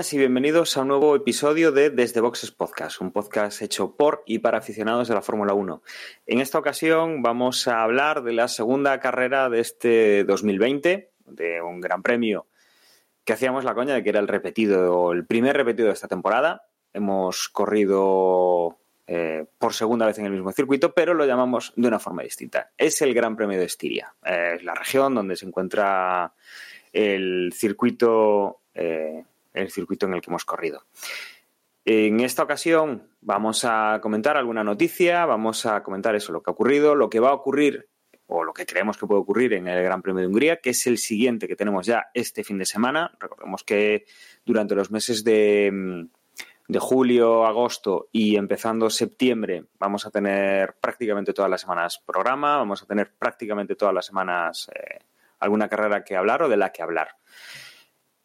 y bienvenidos a un nuevo episodio de Desde Boxes Podcast, un podcast hecho por y para aficionados de la Fórmula 1. En esta ocasión vamos a hablar de la segunda carrera de este 2020, de un gran premio que hacíamos la coña de que era el repetido, el primer repetido de esta temporada. Hemos corrido eh, por segunda vez en el mismo circuito, pero lo llamamos de una forma distinta. Es el Gran Premio de Estiria, eh, es la región donde se encuentra el circuito eh, el circuito en el que hemos corrido. En esta ocasión vamos a comentar alguna noticia, vamos a comentar eso, lo que ha ocurrido, lo que va a ocurrir o lo que creemos que puede ocurrir en el Gran Premio de Hungría, que es el siguiente que tenemos ya este fin de semana. Recordemos que durante los meses de, julio, agosto y empezando septiembre vamos a tener prácticamente todas las semanas programa, vamos a tener prácticamente todas las semanas eh, alguna carrera que hablar o de la que hablar.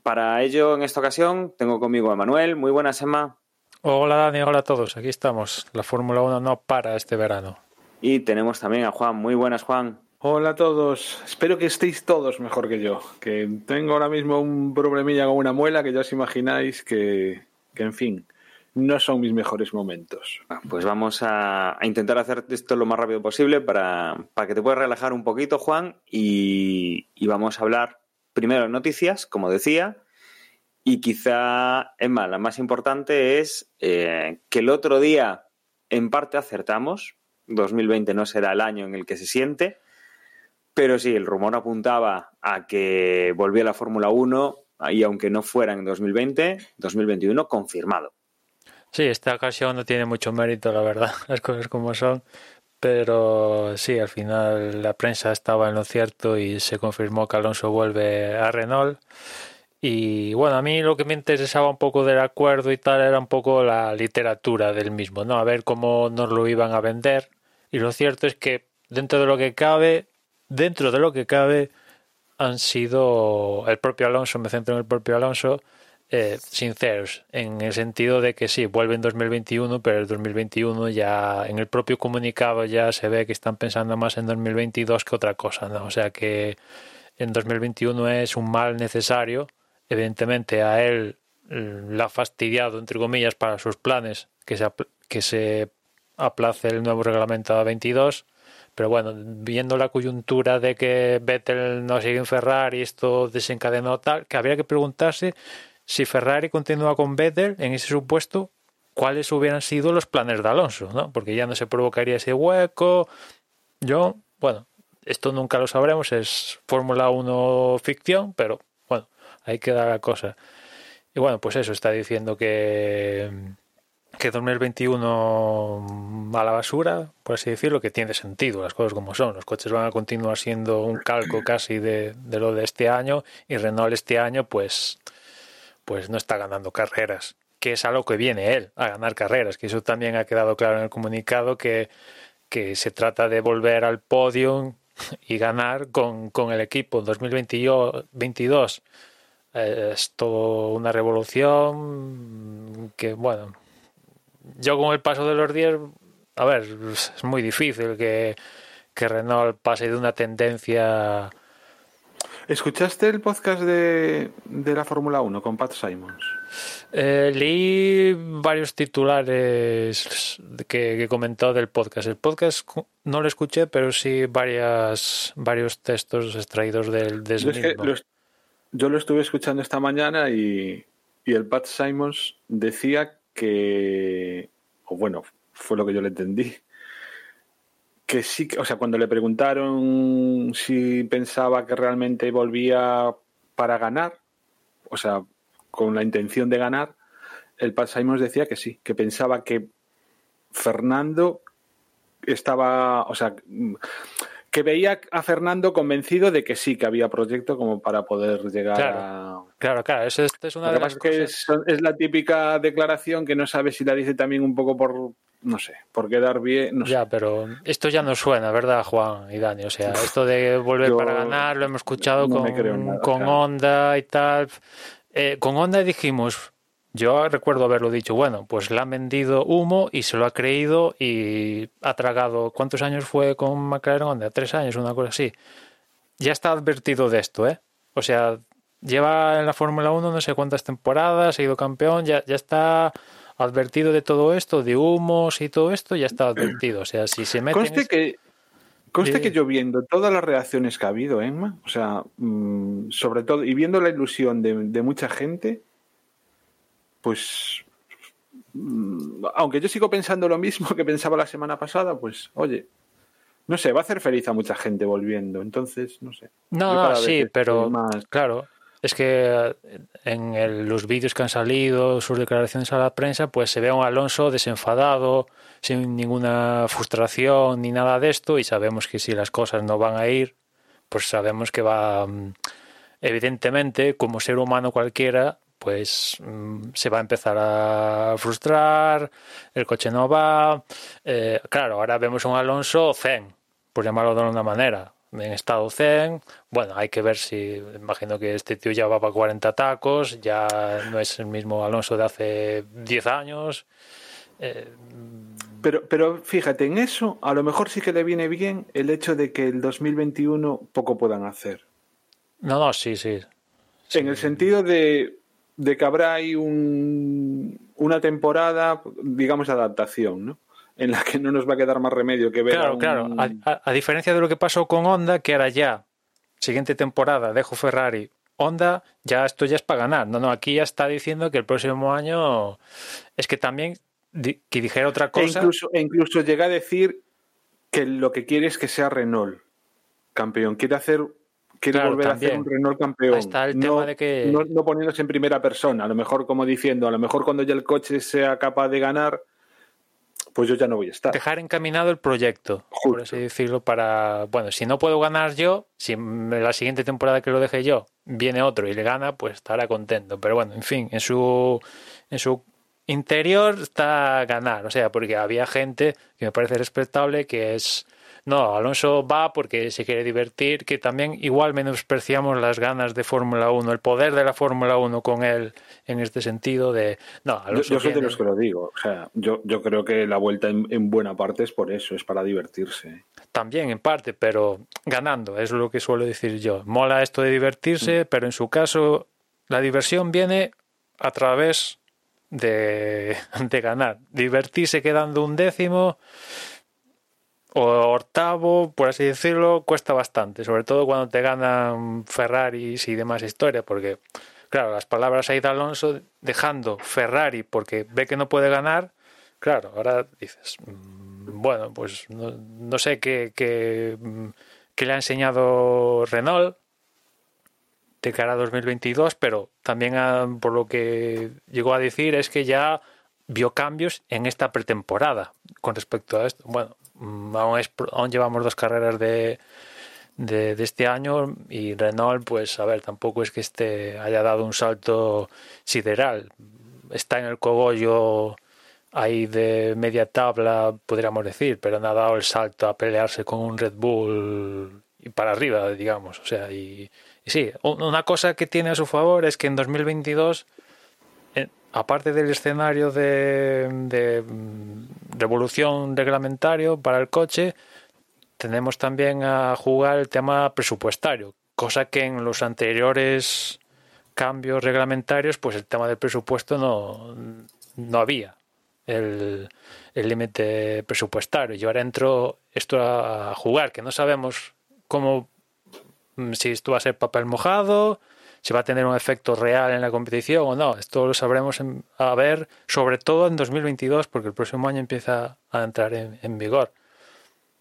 Para ello, en esta ocasión, tengo conmigo a Manuel. Muy buenas, Emma. Hola, Dani. Hola a todos. Aquí estamos. La Fórmula 1 no para este verano. Y tenemos también a Juan. Muy buenas, Juan. Hola a todos. Espero que estéis todos mejor que yo. Que tengo ahora mismo un problemilla con una muela que ya os imagináis que, que en fin, no son mis mejores momentos. Pues vamos a, a, intentar hacer esto lo más rápido posible para, para que te puedas relajar un poquito, Juan, y, y vamos a hablar primero noticias, como decía, y quizá, Emma, la más importante es eh, que el otro día en parte acertamos, 2020 no será el año en el que se siente, pero sí, el rumor apuntaba a que volvía la Fórmula 1 y aunque no fuera en 2020, 2021 confirmado. Sí, esta ocasión no tiene mucho mérito, la verdad, las cosas como son pero sí, al final la prensa estaba en lo cierto y se confirmó que Alonso vuelve a Renault. Y bueno, a mí lo que me interesaba un poco del acuerdo y tal era un poco la literatura del mismo, ¿no? A ver cómo nos lo iban a vender. Y lo cierto es que dentro de lo que cabe, dentro de lo que cabe, han sido el propio Alonso, me centro en el propio Alonso, eh, sinceros, en el sentido de que sí, vuelve en 2021, pero el 2021 ya en el propio comunicado ya se ve que están pensando más en 2022 que otra cosa, ¿no? O sea que en 2021 es un mal necesario, evidentemente a él mm, la ha fastidiado, entre comillas, para sus planes que se, que se aplace el nuevo reglamento a 22, pero bueno, viendo la coyuntura de que Vettel no sigue en Ferrari esto desencadenó tal, que habría que preguntarse si Ferrari continúa con Vettel en ese supuesto, cuáles hubieran sido los planes de Alonso, ¿no? Porque ya no se provocaría ese hueco. Yo, bueno, esto nunca lo sabremos, es Fórmula 1 ficción, pero bueno, ahí queda la cosa. Y bueno, pues eso está diciendo que que 2021 a la basura, por así decirlo, que tiene sentido, las cosas como son. Los coches van a continuar siendo un calco casi de, de lo de este año y Renault este año, pues pues no está ganando carreras, que es a lo que viene él, a ganar carreras, que eso también ha quedado claro en el comunicado, que, que se trata de volver al podio y ganar con, con el equipo en 2022. Eh, es todo una revolución que, bueno, yo con el paso de los días, a ver, es muy difícil que, que Renault pase de una tendencia ¿Escuchaste el podcast de, de la Fórmula 1 con Pat Simons? Eh, leí varios titulares que, que, comentó del podcast. El podcast no lo escuché, pero sí varias, varios textos extraídos del, del yo, es que lo, yo lo estuve escuchando esta mañana y, y el Pat Simons decía que, o bueno, fue lo que yo le entendí, que sí, o sea, cuando le preguntaron si pensaba que realmente volvía para ganar, o sea, con la intención de ganar, el Pat Simons decía que sí, que pensaba que Fernando estaba, o sea, que veía a Fernando convencido de que sí, que había proyecto como para poder llegar claro, a... Claro, claro, eso es, es una Lo de las que cosas... es, es, la típica declaración que no sabe si la dice también un poco por, no sé, por quedar bien. No ya, sé. pero esto ya no suena, ¿verdad, Juan y Dani? O sea, esto de volver Yo para ganar lo hemos escuchado no con, nada, con o sea. Honda y tal. Eh, con Honda dijimos, yo recuerdo haberlo dicho, bueno, pues le han vendido humo y se lo ha creído y ha tragado. ¿Cuántos años fue con McLaren Honda? Tres años, una cosa así. Ya está advertido de esto, ¿eh? O sea, lleva en la Fórmula 1 no sé cuántas temporadas, ha ido campeón, ya, ya está advertido de todo esto, de humos y todo esto, ya está advertido. O sea, si se mete Conste que, conste Sí. que yo viendo todas las reacciones que ha habido, Emma, o sea, mm, sobre todo, y viendo la ilusión de, de mucha gente, pues, mm, aunque yo sigo pensando lo mismo que pensaba la semana pasada, pues, oye, no sé, va a hacer feliz a mucha gente volviendo, entonces, no sé. No, no, sí, pero más- claro, es que eh, en los vídeos que han salido, sus declaraciones a la prensa, pues se ve a un Alonso desenfadado, sin ninguna frustración ni nada de esto, y sabemos que si las cosas no van a ir, pues sabemos que va, mm, evidentemente, como ser humano cualquiera, pues mm, se va a empezar a frustrar, el coche no va. eh, claro, ahora vemos a un Alonso zen, por llamarlo de alguna manera, en estado zen. Bueno, hay que ver si, imagino que este tío ya va para 40 tacos, ya no es el mismo Alonso de hace 10 años. Eh, Pero, pero fíjate, en eso a lo mejor sí que le viene bien el hecho de que el 2021 poco puedan hacer. no, no, sí, sí. Sí. En el sentido de, de que habrá ahí un, una temporada, digamos, de adaptación, ¿no? En la que no nos va a quedar más remedio que ver a Claro, un- claro. A, a- a diferencia de lo que pasó con Honda, que era ya, siguiente temporada, dejo Ferrari. Honda, ya esto ya es para ganar. No, no, aquí ya está diciendo que el próximo año es que también di- que dijera otra E cosa. incluso, e incluso llega a decir que lo que quiere es que sea Renault campeón. Quiere hacer quiere Claro, volver a hacer un Renault campeón. Está el no, tema de que- no, no poniéndose en primera persona. A lo mejor como diciendo, a lo mejor cuando ya el coche sea capaz de ganar, pues yo ya no voy a estar. dejar encaminado el proyecto, por Justo. así decirlo, para, bueno, si no puedo ganar yo, si la siguiente temporada que lo deje yo viene otro y le gana, pues estará contento. Pero bueno, en fin, en su, en su interior está a ganar, o sea, porque había gente que me parece respetable que es, no, Alonso va porque se quiere divertir, que también igual menospreciamos las ganas de Fórmula 1, el poder de la Fórmula 1 con él en este sentido de, no, Yo, Alonso yo soy de los que lo digo. O sea, yo, yo creo que la vuelta en, en buena parte es por eso, es para divertirse. También en parte, pero ganando, es lo que suelo decir yo. Mola esto de divertirse, pero en su caso la diversión viene a través de, de ganar. Divertirse quedando un décimo octavo, por así decirlo, cuesta bastante, sobre todo cuando te ganan Ferraris y demás historias, porque, claro, las palabras ahí de Alonso dejando Ferrari porque ve que no puede ganar, claro, ahora dices, mm, bueno, pues no, no sé qué, qué, le ha enseñado Renault de cara a 2022, pero también por lo que llegó a decir es que ya vio cambios en esta pretemporada con respecto a esto. Bueno, aún, es, llevamos dos carreras de, de, este año y Renault, pues a ver, tampoco es que este haya dado un salto sideral. Está en el cogollo ahí de media tabla, podríamos decir, pero no ha dado el salto a pelearse con un Red Bull y para arriba, digamos. O sea, y, y sí, un- una cosa que tiene a su favor es que en 2022 eh, aparte del escenario de, de, mm, revolución reglamentario para el coche, tenemos también a jugar el tema presupuestario, cosa que en los anteriores cambios reglamentarios, pues el tema del presupuesto no, no había el límite presupuestario. Y ahora entro esto a jugar, que no sabemos cómo mm, si esto va a ser papel mojado, si va a tener un efecto real en la competición o no. Esto lo sabremos en- a ver, sobre todo en 2022, porque el próximo año empieza a entrar en, en vigor.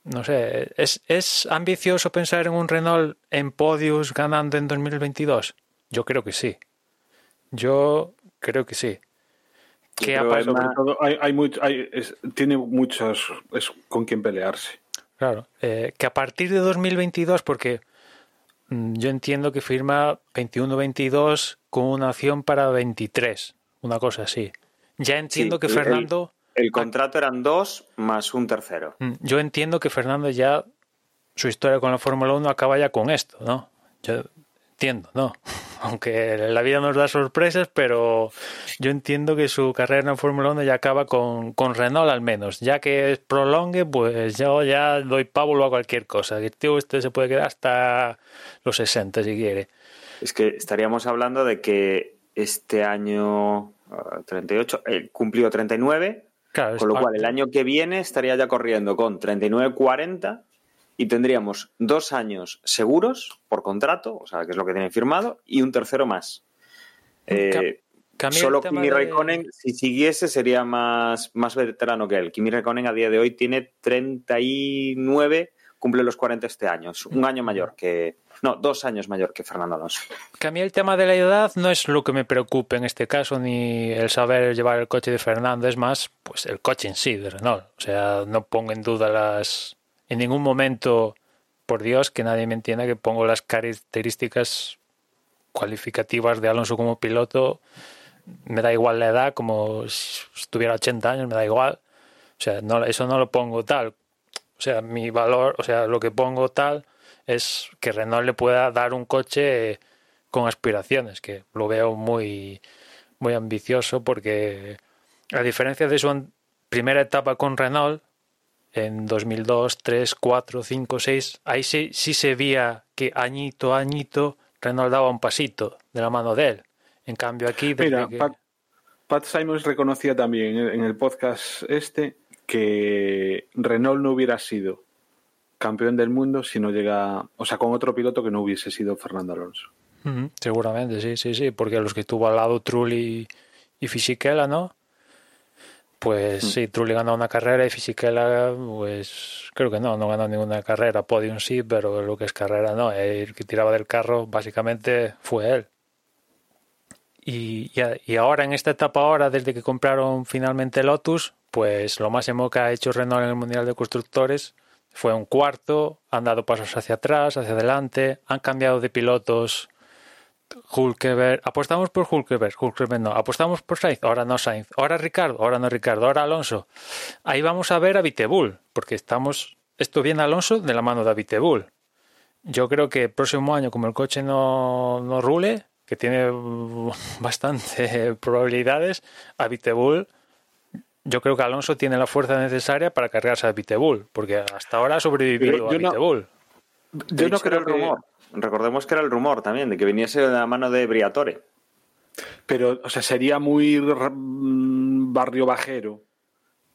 No sé, ¿es, ¿es ambicioso pensar en un Renault en podios ganando en 2022? Yo creo que sí. Yo creo que sí. Que sobre todo hay, hay mucho- hay- es- tiene muchos es con quien pelearse. Claro, eh, que a partir de 2022, porque yo entiendo que firma 21-22 con una opción para 23, una cosa así. Ya entiendo Sí, que el- Fernando El contrato eran dos más un tercero. Mm, yo entiendo que Fernando ya, su historia con la Fórmula 1 acaba ya con esto, ¿no? Yo entiendo, ¿no? Aunque la vida nos da sorpresas, pero yo entiendo que su carrera en la Fórmula 1 ya acaba con, con Renault al menos. Ya que es prolongue, pues yo ya doy pábulo a cualquier cosa. Que tío, este se puede quedar hasta los 60 si quiere. Es que estaríamos hablando de que este año 38, eh, cumplió 39, Claro, con lo cual el año que viene estaría ya corriendo con 39-40 y tendríamos dos años seguros por contrato, o sea, que es lo que tienen firmado, y un tercero más. Eh, solo Kimi de- Raikkonen, si siguiese, sería más, más veterano que él. Kimi Raikkonen a día de hoy tiene 39, cumple los 40 este año. Es un año mayor que. No, dos años mayor que Fernando Alonso. Que a mí el tema de la edad no es lo que me preocupa en este caso, ni el saber llevar el coche de Fernando, es más, pues el coche en sí de Renault. O sea, no pongo en duda las. En ningún momento, por Dios, que nadie me entienda que pongo las características cualificativas de Alonso como piloto. Me da igual la edad, como si estuviera 80 años, me da igual. O sea, no, eso no lo pongo tal. O sea, mi valor, o sea, lo que pongo tal es que Renault le pueda dar un coche con aspiraciones, que lo veo muy, muy ambicioso porque a diferencia de su primera etapa con Renault, en 2002, 3, 4, 5, 6, ahí sí, sí se veía que añito a añito Renault daba un pasito de la mano de él. En cambio aquí... Mira, que- Pat, Pat Simons reconocía también en el- podcast este que Renault no hubiera sido campeón del mundo si no llega, o sea, con otro piloto que no hubiese sido Fernando Alonso. Seguramente, sí, sí, sí, porque los que tuvo al lado Trulli y Fisichella, ¿no? Pues sí, Trulli ganó una carrera y Fisichella, pues creo que no, no ganó ninguna carrera, podium sí, pero lo que es carrera no, el que tiraba del carro básicamente fue él. Y, y ahora, en esta etapa ahora, desde que compraron finalmente Lotus, pues lo máximo que ha hecho Renault en el Mundial de Constructores fue un cuarto, han dado pasos hacia atrás, hacia adelante, han cambiado de pilotos Hulkeberg, apostamos por Hulkeberg, Hulkeberg no, apostamos por Sainz, ahora no Sainz, ahora Ricardo, ahora no Ricardo, ahora Alonso. Ahí vamos a ver a Vitebull, porque estamos, esto viene Alonso de la mano de Vitebull. Yo creo que el próximo año, como el coche no, no rule, que tiene bastante probabilidades, a Vitebull, yo creo que Alonso tiene la fuerza necesaria para cargarse a Vitebull, porque hasta ahora ha sobrevivido a no- Vitebull. Yo De no creo el que, rumor. Recordemos que era el rumor también, de que viniese de la mano de Briatore. pero, o sea, sería muy mm, barrio bajero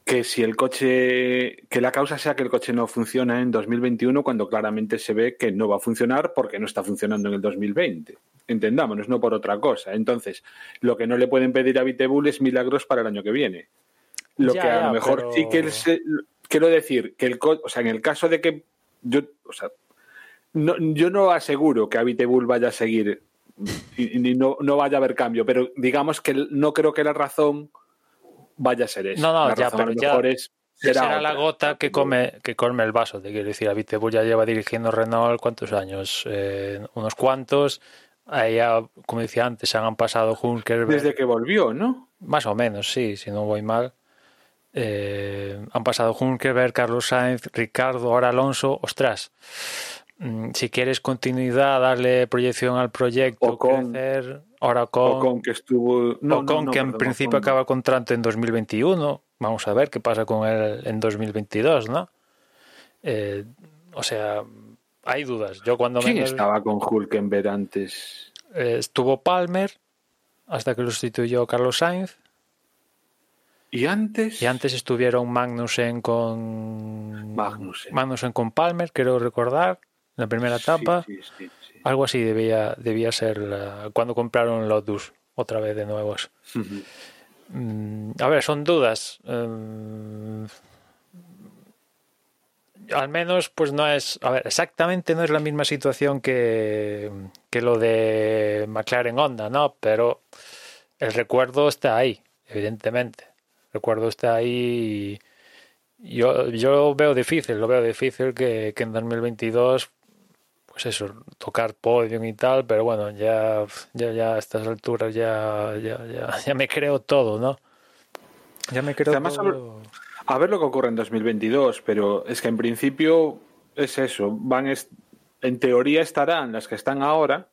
que si el coche, que la causa sea que el coche no funciona en 2021 cuando claramente se ve que no va a funcionar porque no está funcionando en el 2020. Entendámonos, no por otra cosa. Entonces, lo que no le pueden pedir a Vitebull es milagros para el año que viene. Lo Ya, que a lo mejor pero- sí que se- quiero decir que el co- o sea, en el caso de que yo, o sea, no, yo no aseguro que Vitebull vaya a seguir y, y no, no vaya a haber cambio, pero digamos que no creo que la razón vaya a ser esa. No, no, la ya, pero ya es Será, será la gota que come, que come el vaso, te quiero decir. Vitebull ya lleva dirigiendo Renault cuántos años, Eh, unos cuantos. Ahí ya, como decía antes, han pasado Hulkenberg, Desde que volvió, ¿no? más o menos, sí, si no voy mal. Eh, han pasado Hulkenberg, Carlos Sainz, Ricardo, ahora Alonso. Ostras, si quieres continuidad, darle proyección al proyecto, Ocon. crecer, ahora con, Ocon que estuvo. No, Ocon, no, no, que en principio Ocon. acaba contrato en 2021. Vamos a ver qué pasa con él en 2022, ¿no? Eh, o sea, hay dudas. Yo cuando ¿Quién menos, estaba con Hulkenberg antes? eh, estuvo Palmer hasta que lo sustituyó Carlos Sainz ¿Y antes? y antes estuvieron Magnussen con Magnussen. Magnussen con Palmer, quiero recordar, la primera etapa. sí, sí, sí. Algo así debía debía ser la- cuando compraron Lotus otra vez de nuevos. Mm, A ver, son dudas. Mm, Al menos, pues no es. A ver, exactamente no es la misma situación que, que lo de McLaren Honda, ¿no? Pero el recuerdo está ahí, evidentemente. El recuerdo está ahí y yo, yo veo difícil, lo veo difícil que, que en 2022 pues eso, tocar podium y tal, pero bueno, ya, ya, ya a estas alturas ya, ya, ya, ya me creo todo, ¿no? Ya me creo Además, todo- A ver lo que ocurre en 2022, pero es que en principio es eso. Van es- en teoría estarán las que están ahora,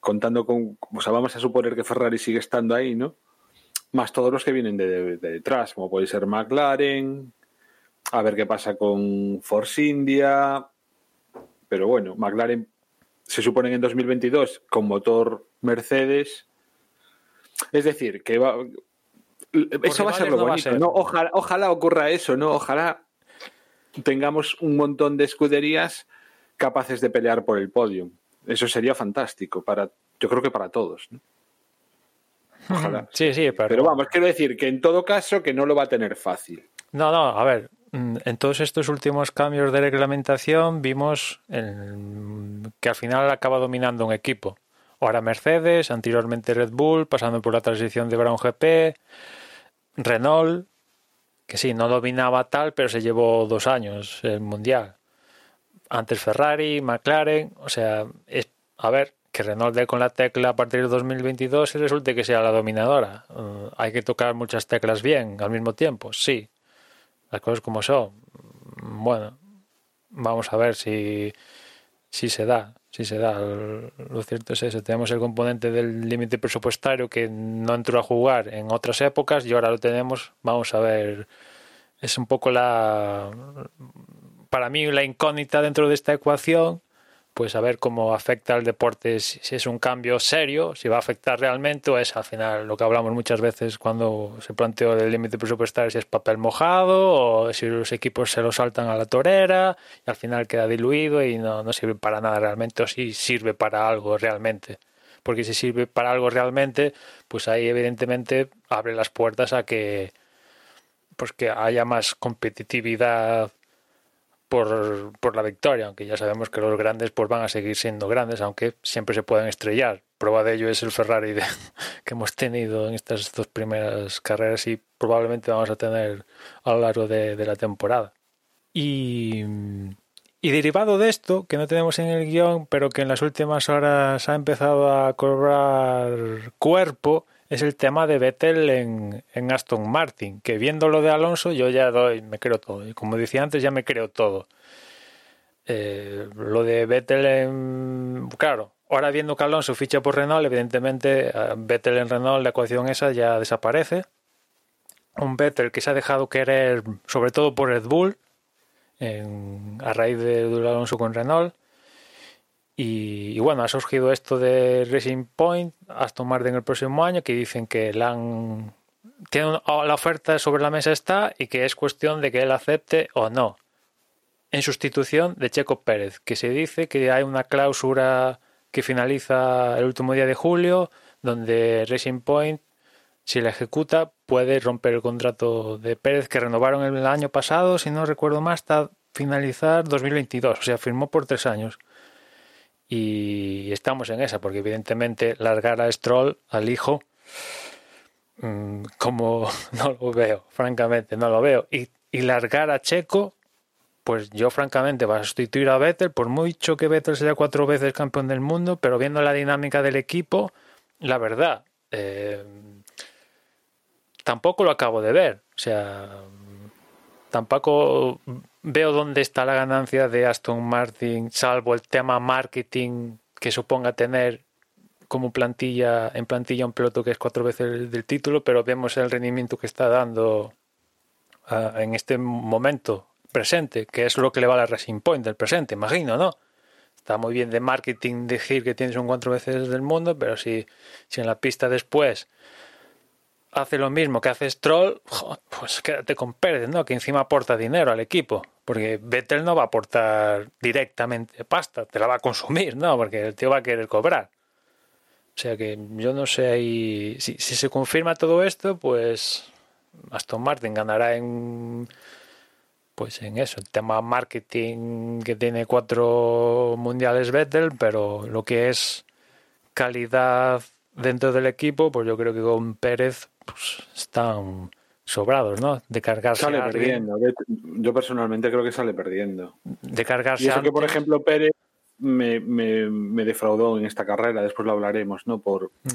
contando con, o sea, vamos a suponer que Ferrari sigue estando ahí, ¿no? Más todos los que vienen de, de- de detrás, como puede ser McLaren, a ver qué pasa con Force India, pero bueno, McLaren se supone que en 2022 con motor Mercedes, es decir, que va, eso va a ser lo no bonito, ser. ¿no? Ojalá, ojalá ocurra eso, ¿no? Ojalá tengamos un montón de escuderías capaces de pelear por el podio. Eso sería fantástico para, yo creo que para todos. ¿no? Ojalá. Sí, sí, pero, Pero vamos, quiero decir que en todo caso que no lo va a tener fácil. No, no, a ver, en todos estos últimos cambios de reglamentación vimos que al final acaba dominando un equipo. Ahora Mercedes, anteriormente Red Bull, pasando por la transición de Brown GP, Renault, que sí, no dominaba tal, pero se llevó dos años el Mundial. Antes Ferrari, McLaren, o sea, es, a ver, que Renault dé con la tecla a partir de 2022 y resulte que sea la dominadora. Eh, hay que tocar muchas teclas bien al mismo tiempo, sí, las cosas como son. Bueno, vamos a ver si, si se da, si se da. Lo cierto es eso, tenemos el componente del límite presupuestario que no entró a jugar en otras épocas y ahora lo tenemos. Vamos a ver, es un poco la, para mí la incógnita dentro de esta ecuación. Pues a ver cómo afecta al deporte, si es un cambio serio, si va a afectar realmente o es al final lo que hablamos muchas veces cuando se planteó el límite presupuestario, si es papel mojado o si los equipos se lo saltan a la torera y al final queda diluido y no, no sirve para nada realmente o si sirve para algo realmente. Porque si sirve para algo realmente, pues ahí evidentemente abre las puertas a que pues que haya más competitividad por, por la victoria, aunque ya sabemos que los grandes pues van a seguir siendo grandes, aunque siempre se pueden estrellar. Prueba de ello es el Ferrari de- que hemos tenido en estas dos primeras carreras y probablemente vamos a tener a lo largo de, de la temporada. Y, y derivado de esto, que no tenemos en el guion, pero que en las últimas horas ha empezado a cobrar cuerpo, es el tema de Vettel en, Aston Martin, que viendo lo de Alonso yo ya doy, me creo todo. Y como decía antes, ya me creo todo. Eh, lo de Vettel en... Claro, ahora viendo que Alonso ficha por Renault, evidentemente eh, Vettel en Renault, la ecuación esa ya desaparece. Un Vettel que se ha dejado querer sobre todo por Red Bull, a raíz de, de Alonso con Renault. Y, bueno, ha surgido esto de Racing Point, Aston Martin el próximo año, que dicen que la han. Tiene una- la oferta sobre la mesa está y que es cuestión de que él acepte o no. En sustitución de Checo Pérez, que se dice que hay una cláusula que finaliza el último día de julio, donde Racing Point, si la ejecuta, puede romper el contrato de Pérez que renovaron el año pasado, si no recuerdo más, hasta finalizar 2022. O sea, firmó por tres años y estamos en esa, porque evidentemente largar a Stroll, al hijo, mm, como no lo veo, francamente, no lo veo. Y, y largar a Checo, pues yo francamente va a sustituir a Vettel, por mucho que Vettel sea cuatro veces campeón del mundo, pero viendo la dinámica del equipo, la verdad, eh, tampoco lo acabo de ver. O sea, tampoco veo dónde está la ganancia de Aston Martin, salvo el tema marketing que suponga tener como plantilla en plantilla un piloto que es cuatro veces el del título, pero vemos el rendimiento que está dando ah, en este momento presente, que es lo que le va a la Racing Point del presente, imagino, ¿no? Está muy bien de marketing decir que tienes un cuatro veces del mundo, pero si, si en la pista después hace lo mismo que hace Stroll, pues quédate con Pérez, ¿no? Que encima aporta dinero al equipo. Porque Vettel no va a aportar directamente pasta, te la va a consumir, ¿no? Porque el tío va a querer cobrar. O sea que yo no sé ahí. Si, si se confirma todo esto, pues Aston Martin ganará en. Pues en eso, el tema marketing que tiene cuatro mundiales Vettel, pero lo que es calidad dentro del equipo, pues yo creo que con Pérez pues, están sobrados, ¿no? De cargarse Sale a alguien, perdiendo. De- Yo personalmente creo que sale perdiendo. de cargarse Y eso que, por ejemplo, Pérez me, me- me defraudó en esta carrera, después lo hablaremos, ¿no? Por Mm.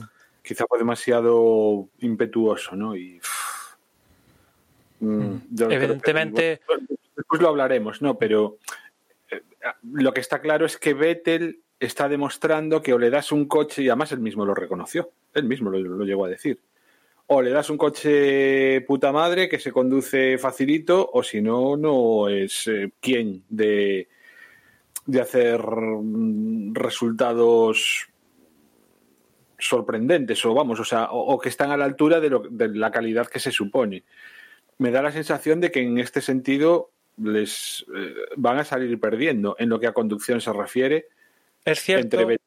quizá fue demasiado impetuoso, ¿no? Y Mm, creo que- Evidentemente, después lo hablaremos, ¿no? Pero eh, lo que está claro es que Vettel está demostrando que o le das un coche, y además él mismo lo reconoció, él mismo lo, lo llegó a decir, o le das un coche puta madre que se conduce facilito, o si no, no es eh, quien de, de hacer mm, resultados sorprendentes o vamos, o sea, o, o que están a la altura de, lo- de la calidad que se supone. Me da la sensación de que en este sentido les eh, van a salir perdiendo en lo que a conducción se refiere es cierto. entre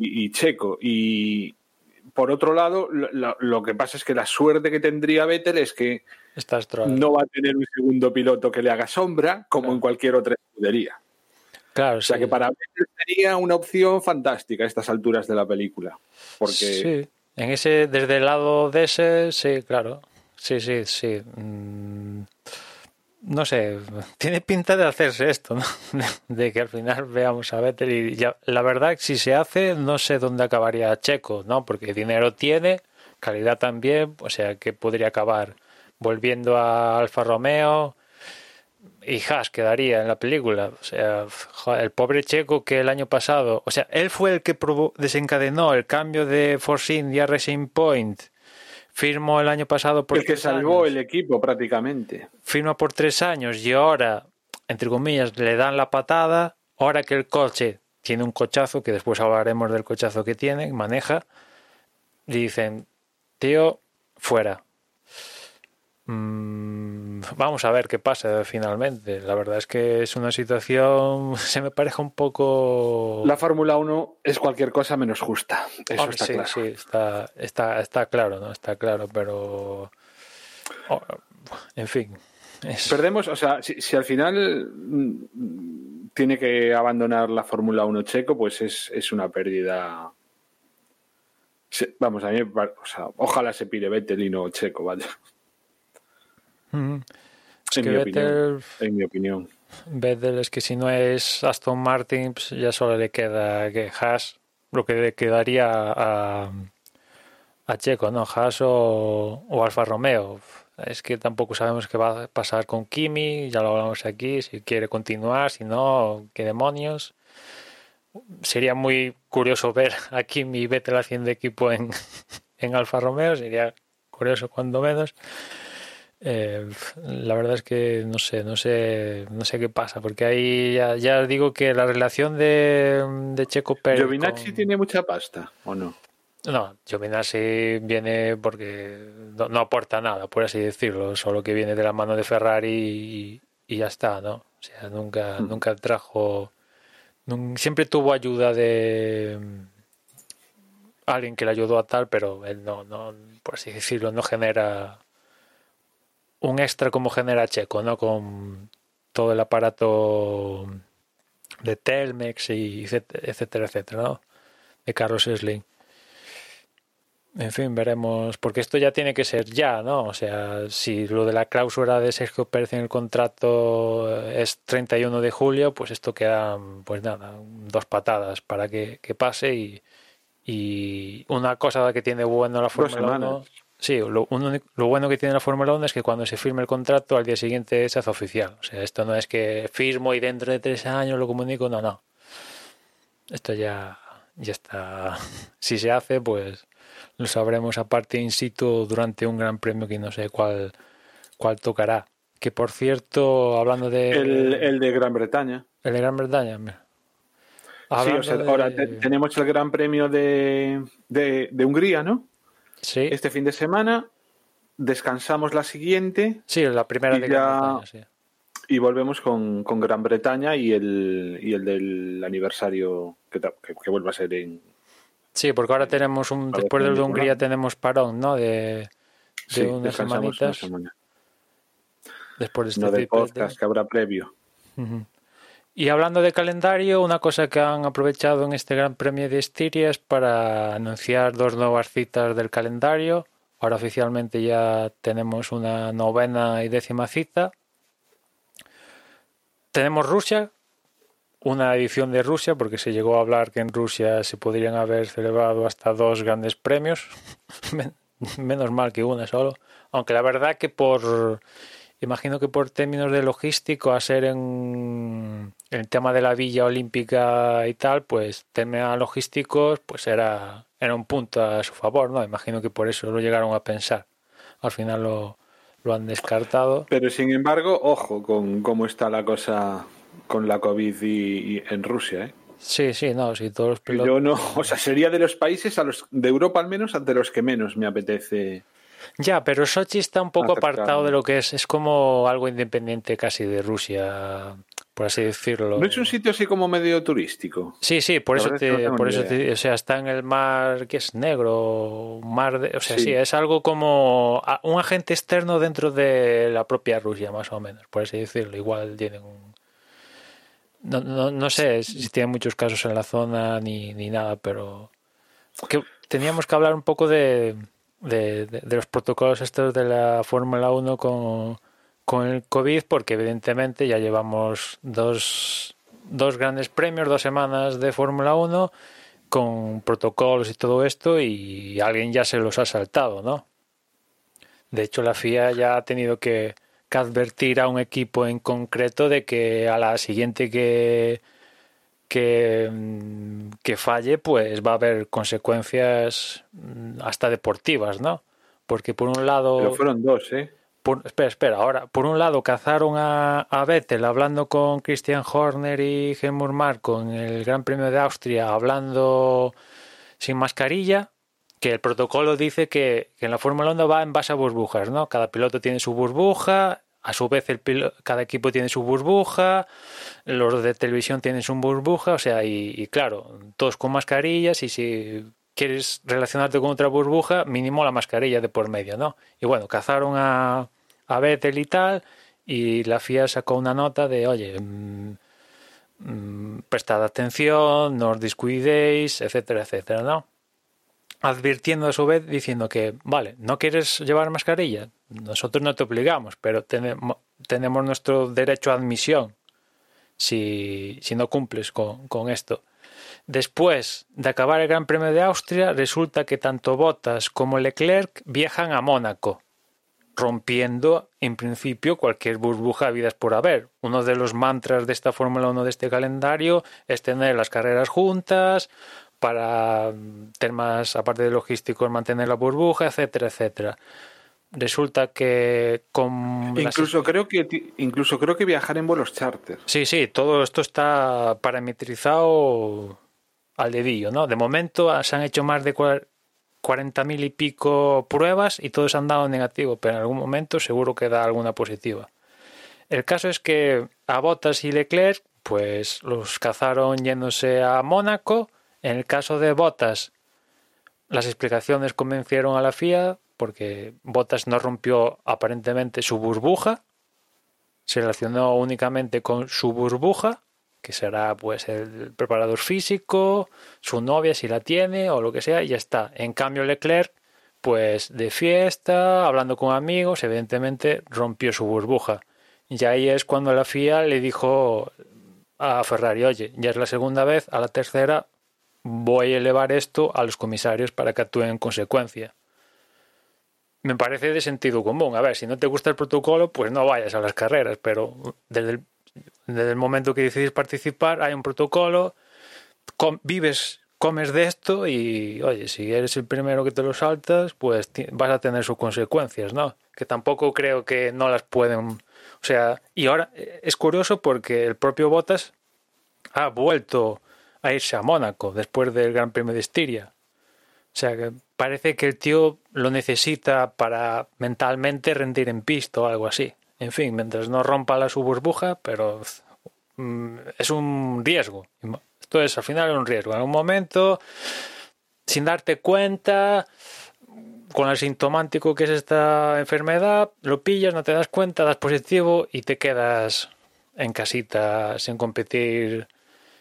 y, y Checo. Y por otro lado, lo, que pasa es que la suerte que tendría Vettel es que no va a tener un segundo piloto que le haga sombra como Claro. en cualquier otra escudería. Claro, O sea sí. que para Vettel sería una opción fantástica a estas alturas de la película. Porque Sí, en ese, desde el lado de ese, sí, claro. Sí, sí, sí. Mm, No sé, tiene pinta de hacerse esto, ¿no? De que al final veamos a Vettel y la verdad, si se hace, no sé dónde acabaría Checo, ¿no? Porque dinero tiene, calidad también, o sea que podría acabar volviendo a Alfa Romeo y Haas quedaría en la película. O sea, el pobre Checo que el año pasado, o sea, él fue el que desencadenó el cambio de Force India Racing Point. Firmó el año pasado por el que tres salvó años. el equipo prácticamente. firma por tres años y ahora, entre comillas, le dan la patada. Ahora que el coche tiene un cochazo, que después hablaremos del cochazo que tiene, maneja, dicen, tío, fuera. Mm, vamos a ver qué pasa finalmente. La verdad es que es una situación, se me parece un poco... La Fórmula 1 es cualquier cosa menos justa. Eso Hombre, está sí, claro. sí, está, está, está claro, ¿no? Está claro, pero... oh, en fin. es- Perdemos, o sea, si, si al final mm, tiene que abandonar la Fórmula 1 checo, pues es, es una pérdida. Vamos, a mí, o sea, ojalá se pide Vettel y no checo, vaya. Mm. En que mi opinión. En mi opinión. Vettel es que si no es Aston Martin, pues ya solo le queda que Haas, lo que le quedaría a, a Checo, ¿no? Haas o, o Alfa Romeo. Es que tampoco sabemos qué va a pasar con Kimi, ya lo hablamos aquí, si quiere continuar, si no, qué demonios. Sería muy curioso ver a Kimi y Vettel haciendo equipo en, en Alfa Romeo, sería curioso cuando menos. Eh, la verdad es que no sé, no sé, no sé qué pasa, porque ahí ya, digo que la relación de, de Checo Pérez. ¿Giovinazzi con- tiene mucha pasta o no? No, Giovinazzi viene porque no, no aporta nada, por así decirlo, solo que viene de la mano de Ferrari y, y ya está, ¿no? O sea, nunca, Mm. nunca trajo, siempre tuvo ayuda de alguien que le ayudó a tal, pero él no, no, por así decirlo, no genera un extra como genera Checo, ¿no? Con todo el aparato de Telmex y etcétera, etcétera, ¿no? De Carlos Slim. En fin, veremos, porque esto ya tiene que ser ya, ¿no? O sea, si lo de la cláusula de Sergio Pérez en el contrato es 31 de julio, pues esto queda, pues nada, dos patadas para que, que pase y, y una cosa que tiene bueno la Fórmula 1, semanas. Sí, lo, un- lo bueno que tiene la Fórmula 1 es que cuando se firme el contrato al día siguiente se hace oficial. O sea, esto no es que firmo y dentro de tres años lo comunico, no, no. Esto ya, ya está. Si se hace, pues lo sabremos aparte in situ durante un gran premio que no sé cuál, cuál tocará. Que por cierto, hablando de. El, el de Gran Bretaña. el de Gran Bretaña. mira. Sí, Hablando o sea, de- ahora te- tenemos el Gran Premio de, de, de Hungría, ¿no? Sí, Este fin de semana descansamos la siguiente sí, la primera y de ya- Gran Bretaña, sí. y volvemos con, con Gran Bretaña y el, y el del aniversario que, que, a ser en... Sí, porque ahora tenemos un. Después del de. Hungría tenemos parón, ¿no? De, de Sí, unas descansamos una semanitas. semana. Después de este No triplete. podcast que habrá previo. Y hablando de calendario, una cosa que han aprovechado en este Gran Premio de Estiria es para anunciar dos nuevas citas del calendario. Ahora oficialmente ya tenemos una novena y décima cita. Tenemos Rusia, una edición de Rusia, porque se llegó a hablar que en Rusia se podrían haber celebrado hasta dos grandes premios. Men- Menos mal que una solo. Aunque la verdad que por imagino que por términos de logístico, a ser en el tema de la Villa Olímpica y tal, pues tema logísticos, pues era, era un punto a su favor, ¿no? Imagino que por eso lo llegaron a pensar. Al final lo, lo han descartado. Pero sin embargo, ojo con cómo está la cosa con la COVID y, en Rusia, ¿eh? Sí, sí, no, sí, todos los pilotos... Yo no, o sea, sería de los países, a los de Europa al menos, ante los que menos me apetece ya, pero Sochi está un poco apartado de lo que es. Es como algo independiente casi de Rusia, por así decirlo. ¿No es un sitio así como medio turístico? Sí, sí, por eso, te, por eso o sea, está en el mar que es negro, mar de, o sea, sí. es algo como un agente externo dentro de la propia Rusia, más o menos, por así decirlo. Igual tienen un... No, no, no sé si tienen muchos casos en la zona ni, ni nada, pero que teníamos que hablar un poco de de, de, los protocolos estos de la Fórmula 1 con, con el COVID, porque evidentemente ya llevamos dos, dos grandes premios, dos semanas de Fórmula 1 con protocolos y todo esto y alguien ya se los ha saltado, ¿no? De hecho, la FIA ya ha tenido que, que advertir a un equipo en concreto de que a la siguiente que, que, mm, que falle, pues va a haber consecuencias mm, hasta deportivas, ¿no? Porque por un lado... Pero fueron dos, ¿eh? espera, espera, ahora, por un lado cazaron a, a Vettel hablando con Christian Horner y Helmut Marko en el Gran Premio de Austria, hablando sin mascarilla, que el protocolo dice que, que en la Fórmula 1 va en base a burbujas, ¿no? Cada piloto tiene su burbuja, a su vez el cada equipo tiene su burbuja, los de televisión tienen su burbuja, o sea, y, claro, todos con mascarillas y si quieres relacionarte con otra burbuja, mínimo la mascarilla de por medio, ¿no? Y bueno, cazaron a, a Vettel y tal, y la FIA sacó una nota de, oye, mmm, prestad atención, no os descuidéis, etcétera, etcétera, ¿no? Advirtiendo a su vez diciendo que, vale, ¿no quieres llevar mascarilla? Nosotros no te obligamos, pero tenemos, nuestro derecho a admisión si, si no cumples con, con, esto. Después de acabar el Gran Premio de Austria, resulta que tanto Bottas como Leclerc viajan a Mónaco, rompiendo en principio cualquier burbuja vidas por haber. Uno de los mantras de esta Fórmula 1 de este calendario es tener las carreras juntas para temas, aparte de logísticos, mantener la burbuja, etcétera, etcétera resulta que con incluso creo que incluso creo que viajar en vuelos charter. Sí sí todo esto está parametrizado al dedillo no de momento se han hecho más de cuarenta mil y pico pruebas y todos han dado negativo pero en algún momento seguro que da alguna positiva. El caso es que a Bottas y Leclerc pues los cazaron yéndose a Mónaco. En el caso de Bottas las explicaciones convencieron a la FIA porque Bottas no rompió aparentemente su burbuja, se relacionó únicamente con su burbuja, que será pues el preparador físico, su novia si la tiene o lo que sea, y ya está. En cambio Leclerc, pues de fiesta, hablando con amigos, evidentemente rompió su burbuja. Y ahí es cuando la FIA le dijo a Ferrari, oye, ya es la segunda vez, a la tercera voy a elevar esto a los comisarios para que actúen en consecuencia me parece de sentido común. A ver, si no te gusta el protocolo, pues no vayas a las carreras, pero desde el, desde el momento que decides participar hay un protocolo, vives, comes de esto y, oye, si eres el primero que te lo saltas, pues vas a tener sus consecuencias, ¿no? Que tampoco creo que no las pueden... O sea, y ahora eh, es curioso porque el propio Bottas ha vuelto a irse a Mónaco después del Gran Premio de Estiria. O sea, que parece que el tío lo necesita para mentalmente rendir en pista o algo así. En fin, mientras no rompa la su burbuja, pero mm, es un riesgo. Esto es al final un riesgo. En un momento, sin darte cuenta, con el sintomático que es esta enfermedad, lo pillas, no te das cuenta, das positivo y te quedas en casita sin competir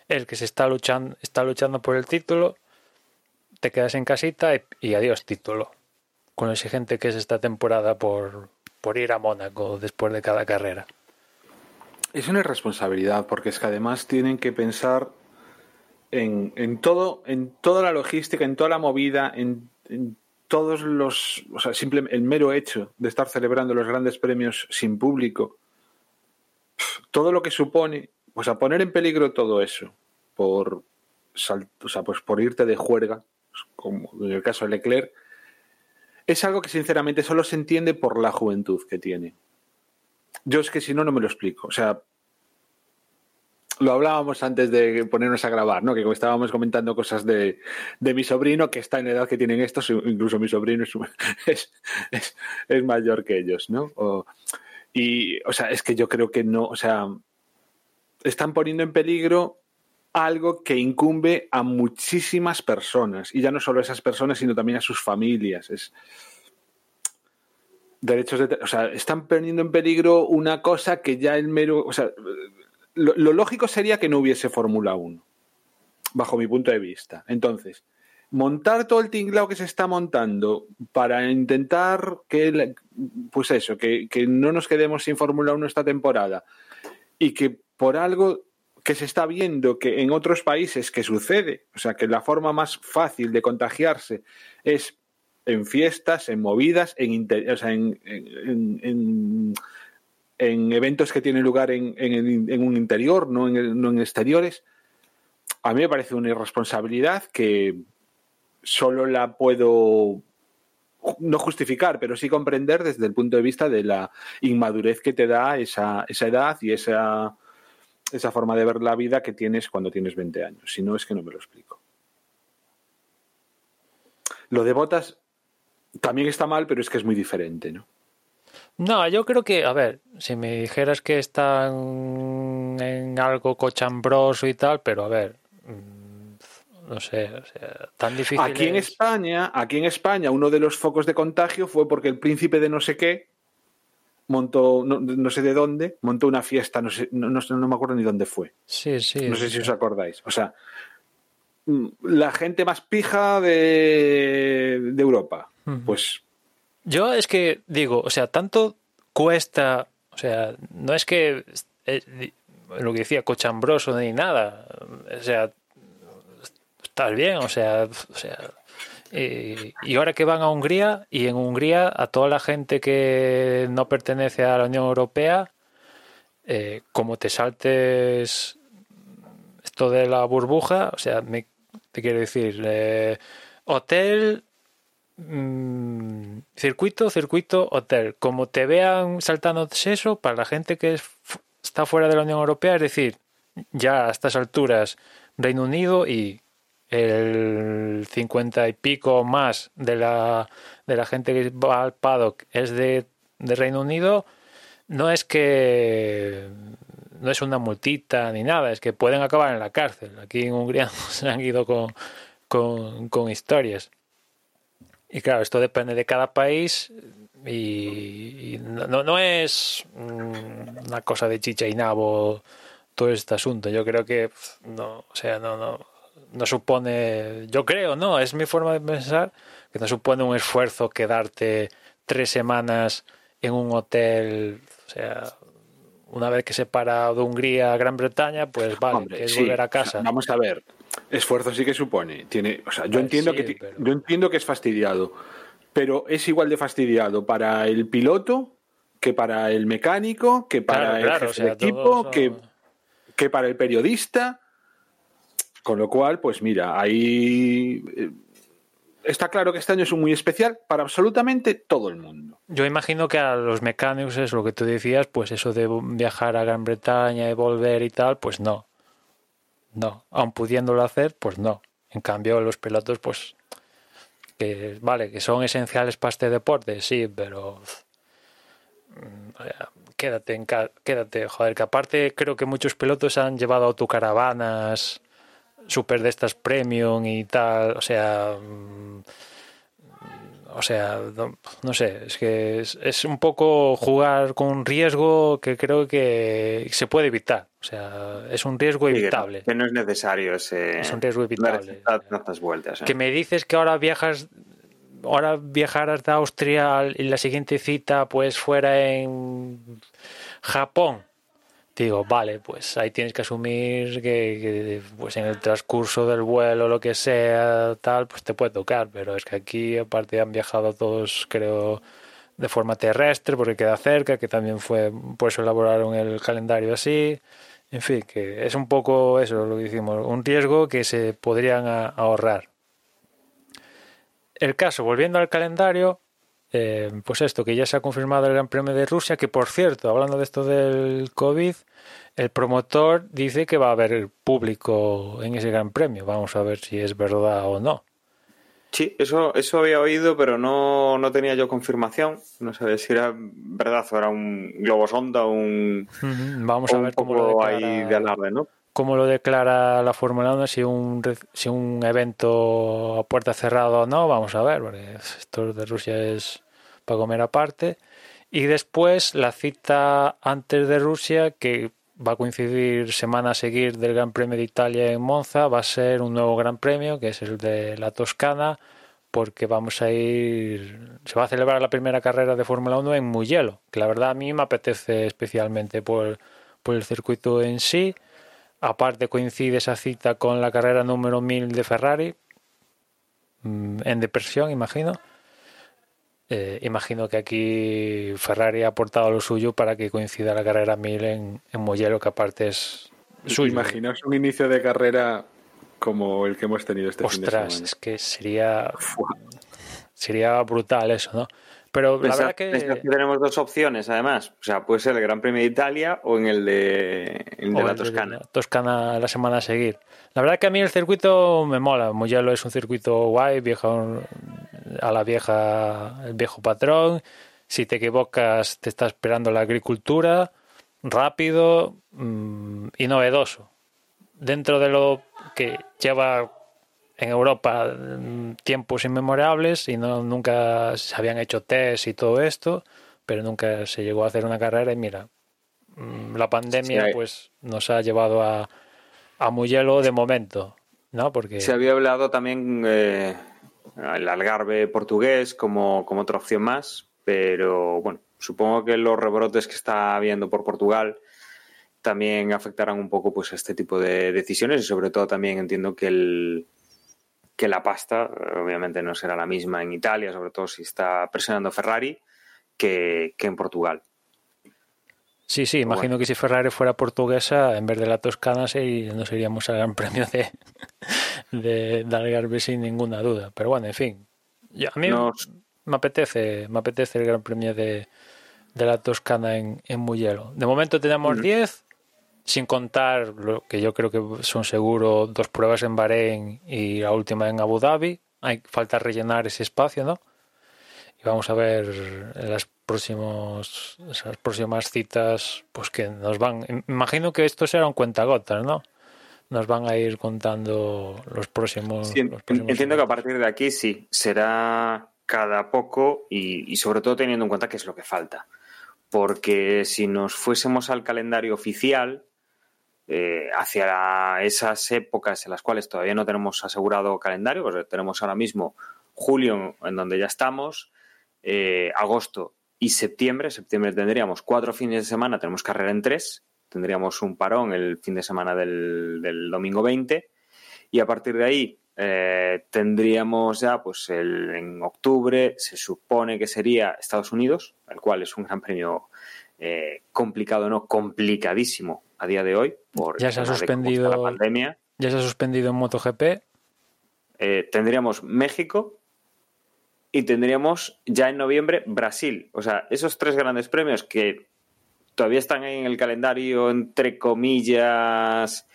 el que se está luchando, está luchando por el título te quedas en casita y, adiós título. Con lo exigente que es esta temporada por, por ir a Mónaco después de cada carrera. Es una irresponsabilidad, porque es que además tienen que pensar en, en todo, en toda la logística, en toda la movida, en, todos los, o sea, simplemente el mero hecho de estar celebrando los grandes premios sin público, todo lo que supone, o sea, poner en peligro todo eso por, o sea, pues por irte de juerga, como en el caso de Leclerc, es algo que sinceramente solo se entiende por la juventud que tiene. Yo es que si no, no me lo explico. O sea, lo hablábamos antes de ponernos a grabar, ¿no? Que estábamos comentando cosas de, mi sobrino, que está en edad que tienen estos, incluso mi sobrino es, es, mayor que ellos, ¿no? y, o sea, es que yo creo que no, o sea, están poniendo en peligro algo que incumbe a muchísimas personas, y ya no solo a esas personas, sino también a sus familias. Es, derechos de, o sea, están poniendo en peligro una cosa que ya el mero, o sea, lo, lógico sería que no hubiese Fórmula 1, bajo mi punto de vista. Entonces, montar todo el tinglao que se está montando para intentar que, pues eso, que, que no nos quedemos sin Fórmula 1 esta temporada y que por algo que se está viendo que en otros países que sucede, o sea, que la forma más fácil de contagiarse es en fiestas, en movidas, en, en, en, en, eventos que tienen lugar en, un interior, no, no en exteriores, a mí me parece una irresponsabilidad que solo la puedo no justificar, pero sí comprender desde el punto de vista de la inmadurez que te da esa, esa edad y esa esa forma de ver la vida que tienes cuando tienes 20 años. Si no, es que no me lo explico. Lo de botas también está mal, pero es que es muy diferente, ¿no? No, yo creo que, a ver, si me dijeras que están en algo cochambroso y tal, pero a ver, mm, no sé, o sea, tan difícil. Aquí en España, aquí en España, uno de los focos de contagio fue porque el príncipe de no sé qué montó, no, sé de dónde, montó una fiesta, no, sé, no, no, me acuerdo ni dónde fue. Sí, sí. No sé si os acordáis. O sea, mm, la gente más pija de, de Europa. Pues. Yo es que digo, o sea, tanto cuesta, o sea, no es que eh, lo que decía cochambroso ni nada, o sea, estás bien, o sea, o sea eh, y ahora que van a Hungría, y en Hungría a toda la gente que no pertenece a la Unión Europea, eh, como te saltes esto de la burbuja, o sea, te quiero decir, eh, hotel, mm, circuito, circuito, hotel. Como te vean saltando eso, para la gente que está fuera de la Unión Europea, es decir, ya a estas alturas, Reino Unido y el 50 y pico más de la, de la gente que va al paddock es de, Reino Unido, no es que no es una multita ni nada, es que pueden acabar en la cárcel. Aquí en Hungría se han ido con, con, historias. Y claro, esto depende de cada país y, no, no, es una cosa de chicha y nabo todo este asunto. Yo creo que no, o sea, no, no, no supone, yo creo, no, es mi forma de pensar, que no supone un esfuerzo quedarte tres semanas en un hotel, o sea, una vez que se para de Hungría a Gran Bretaña, pues vale, es volver a casa. vamos a ver, esfuerzo sí que supone, tiene, o sea, yo entiendo que yo entiendo que es fastidiado, pero es igual de fastidiado para el piloto que para el mecánico, que para el jefe de equipo, que, que para el periodista con lo cual, pues mira, ahí eh, está claro que este año es muy especial para absolutamente todo el mundo. Yo imagino que a los mecánicos es lo que tú decías, pues eso de viajar a Gran Bretaña y volver y tal, pues no. No, aun pudiéndolo hacer, pues no. En cambio, los pilotos, pues, que vale, que son esenciales para este deporte, sí, pero mm, quédate, en quédate, joder, que aparte creo que muchos pilotos han llevado autocaravanas super de estas premium y tal, o sea, mm, o sea, no, sé, es que es, un poco jugar con un riesgo que creo que se puede evitar, o sea, es un riesgo evitable. que, no, es necesario ese. Es un riesgo evitable. vueltas. ¿eh? Que me dices que ahora viajas ahora viajar de Austria y la siguiente cita pues fuera en Japón digo, vale, pues ahí tienes que asumir que, pues en el transcurso del vuelo, lo que sea, tal, pues te puede tocar, pero es que aquí aparte han viajado todos, creo, de forma terrestre porque queda cerca, que también fue, por eso elaboraron el calendario así, en fin, que es un poco eso lo que decimos, un riesgo que se podrían ahorrar. El caso, volviendo al calendario, eh, pues esto, que ya se ha confirmado el Gran Premio de Rusia, que por cierto, hablando de esto del COVID, el promotor dice que va a haber público en ese Gran Premio. Vamos a ver si es verdad o no. Sí, eso, eso había oído, pero no, no tenía yo confirmación. No sabía si era verdad o era un globo sonda o un. Vamos a ver cómo lo declara, ahí de alarde, ¿no? Cómo lo declara la Fórmula 1, si un, si un evento a puerta cerrada o no, vamos a ver, porque esto de Rusia es para comer aparte. Y después la cita antes de Rusia, que va a coincidir semana a seguir del Gran Premio de Italia en Monza, va a ser un nuevo Gran Premio, que es el de la Toscana, porque vamos a ir, se va a celebrar la primera carrera de Fórmula 1 en Mugello, que la verdad a mí me apetece especialmente por, por el circuito en sí. Aparte coincide esa cita con la carrera número 1000 de Ferrari, mm, en depresión, imagino. Eh, imagino que aquí Ferrari ha aportado lo suyo para que coincida la carrera 1000 en, en Mugello, que aparte es suyo. Imaginaos un inicio de carrera como el que hemos tenido este fin de semana. es que sería, sería brutal eso, ¿no? Pero la verdad que... tenemos dos opciones, además. O sea, puede ser el Gran Premio de Italia o en el de, la Toscana. Toscana la semana a seguir. La verdad que a mí el circuito me mola. Mugello es un circuito guay, viejo, a la vieja, el viejo patrón. Si te equivocas, te está esperando la agricultura, rápido mm, y novedoso. Dentro de lo que lleva en Europa mm, tiempos inmemorables y no, nunca se habían hecho test y todo esto, pero nunca se llegó a hacer una carrera y mira, mm, la pandemia pues nos ha llevado a, a Mugello de momento, ¿no? Porque se había hablado también eh, el Algarve portugués como, como otra opción más, pero bueno, supongo que los rebrotes que está habiendo por Portugal también afectarán un poco pues este tipo de decisiones y sobre todo también entiendo que el que la pasta obviamente no será la misma en Italia, sobre todo si está presionando Ferrari, que, en Portugal. Sí, sí, imagino que si Ferrari fuera portuguesa, en vez de la Toscana, no seríamos al Gran Premio de, de, Algarve sin ninguna duda. Pero bueno, en fin. a mí me, apetece, me apetece el Gran Premio de, la Toscana en, en Mugello. De momento tenemos 10, sin contar lo que yo creo que son seguro dos pruebas en Bahrein y la última en Abu Dhabi. Hay falta rellenar ese espacio, ¿no? Y vamos a ver en las próximos, esas próximas citas, pues que nos van. Imagino que esto será un cuentagotas, ¿no? nos van a ir contando los próximos. entiendo que a partir de aquí sí, será cada poco y, sobre todo teniendo en cuenta qué es lo que falta. Porque si nos fuésemos al calendario oficial, eh, hacia esas épocas en las cuales todavía no tenemos asegurado calendario, pues tenemos ahora mismo julio, en donde ya estamos, eh, agosto y septiembre. Septiembre tendríamos cuatro fines de semana, tenemos carrera en tres, tendríamos un parón el fin de semana del, domingo 20 y a partir de ahí eh, tendríamos ya pues el, en octubre se supone que sería Estados Unidos, el cual es un gran premio complicado, no complicadísimo a día de hoy por ya se ha suspendido la pandemia. Ya se ha suspendido en MotoGP. Eh, tendríamos México y tendríamos ya en noviembre Brasil. O sea, esos tres grandes premios que todavía están en el calendario, entre comillas,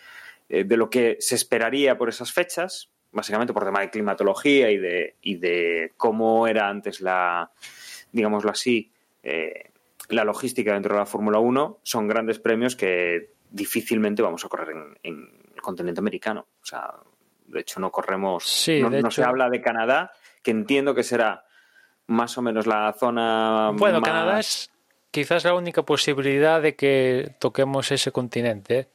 eh, de lo que se esperaría por esas fechas, básicamente por tema de climatología y de, y de cómo era antes la, digámoslo así, eh, la logística dentro de la Fórmula 1, son grandes premios que difícilmente vamos a correr en, el continente americano. O sea, de hecho no corremos, sí, no, se habla de Canadá, que entiendo que será más o menos la zona. Bueno, Canadá es quizás la única posibilidad de que toquemos ese continente.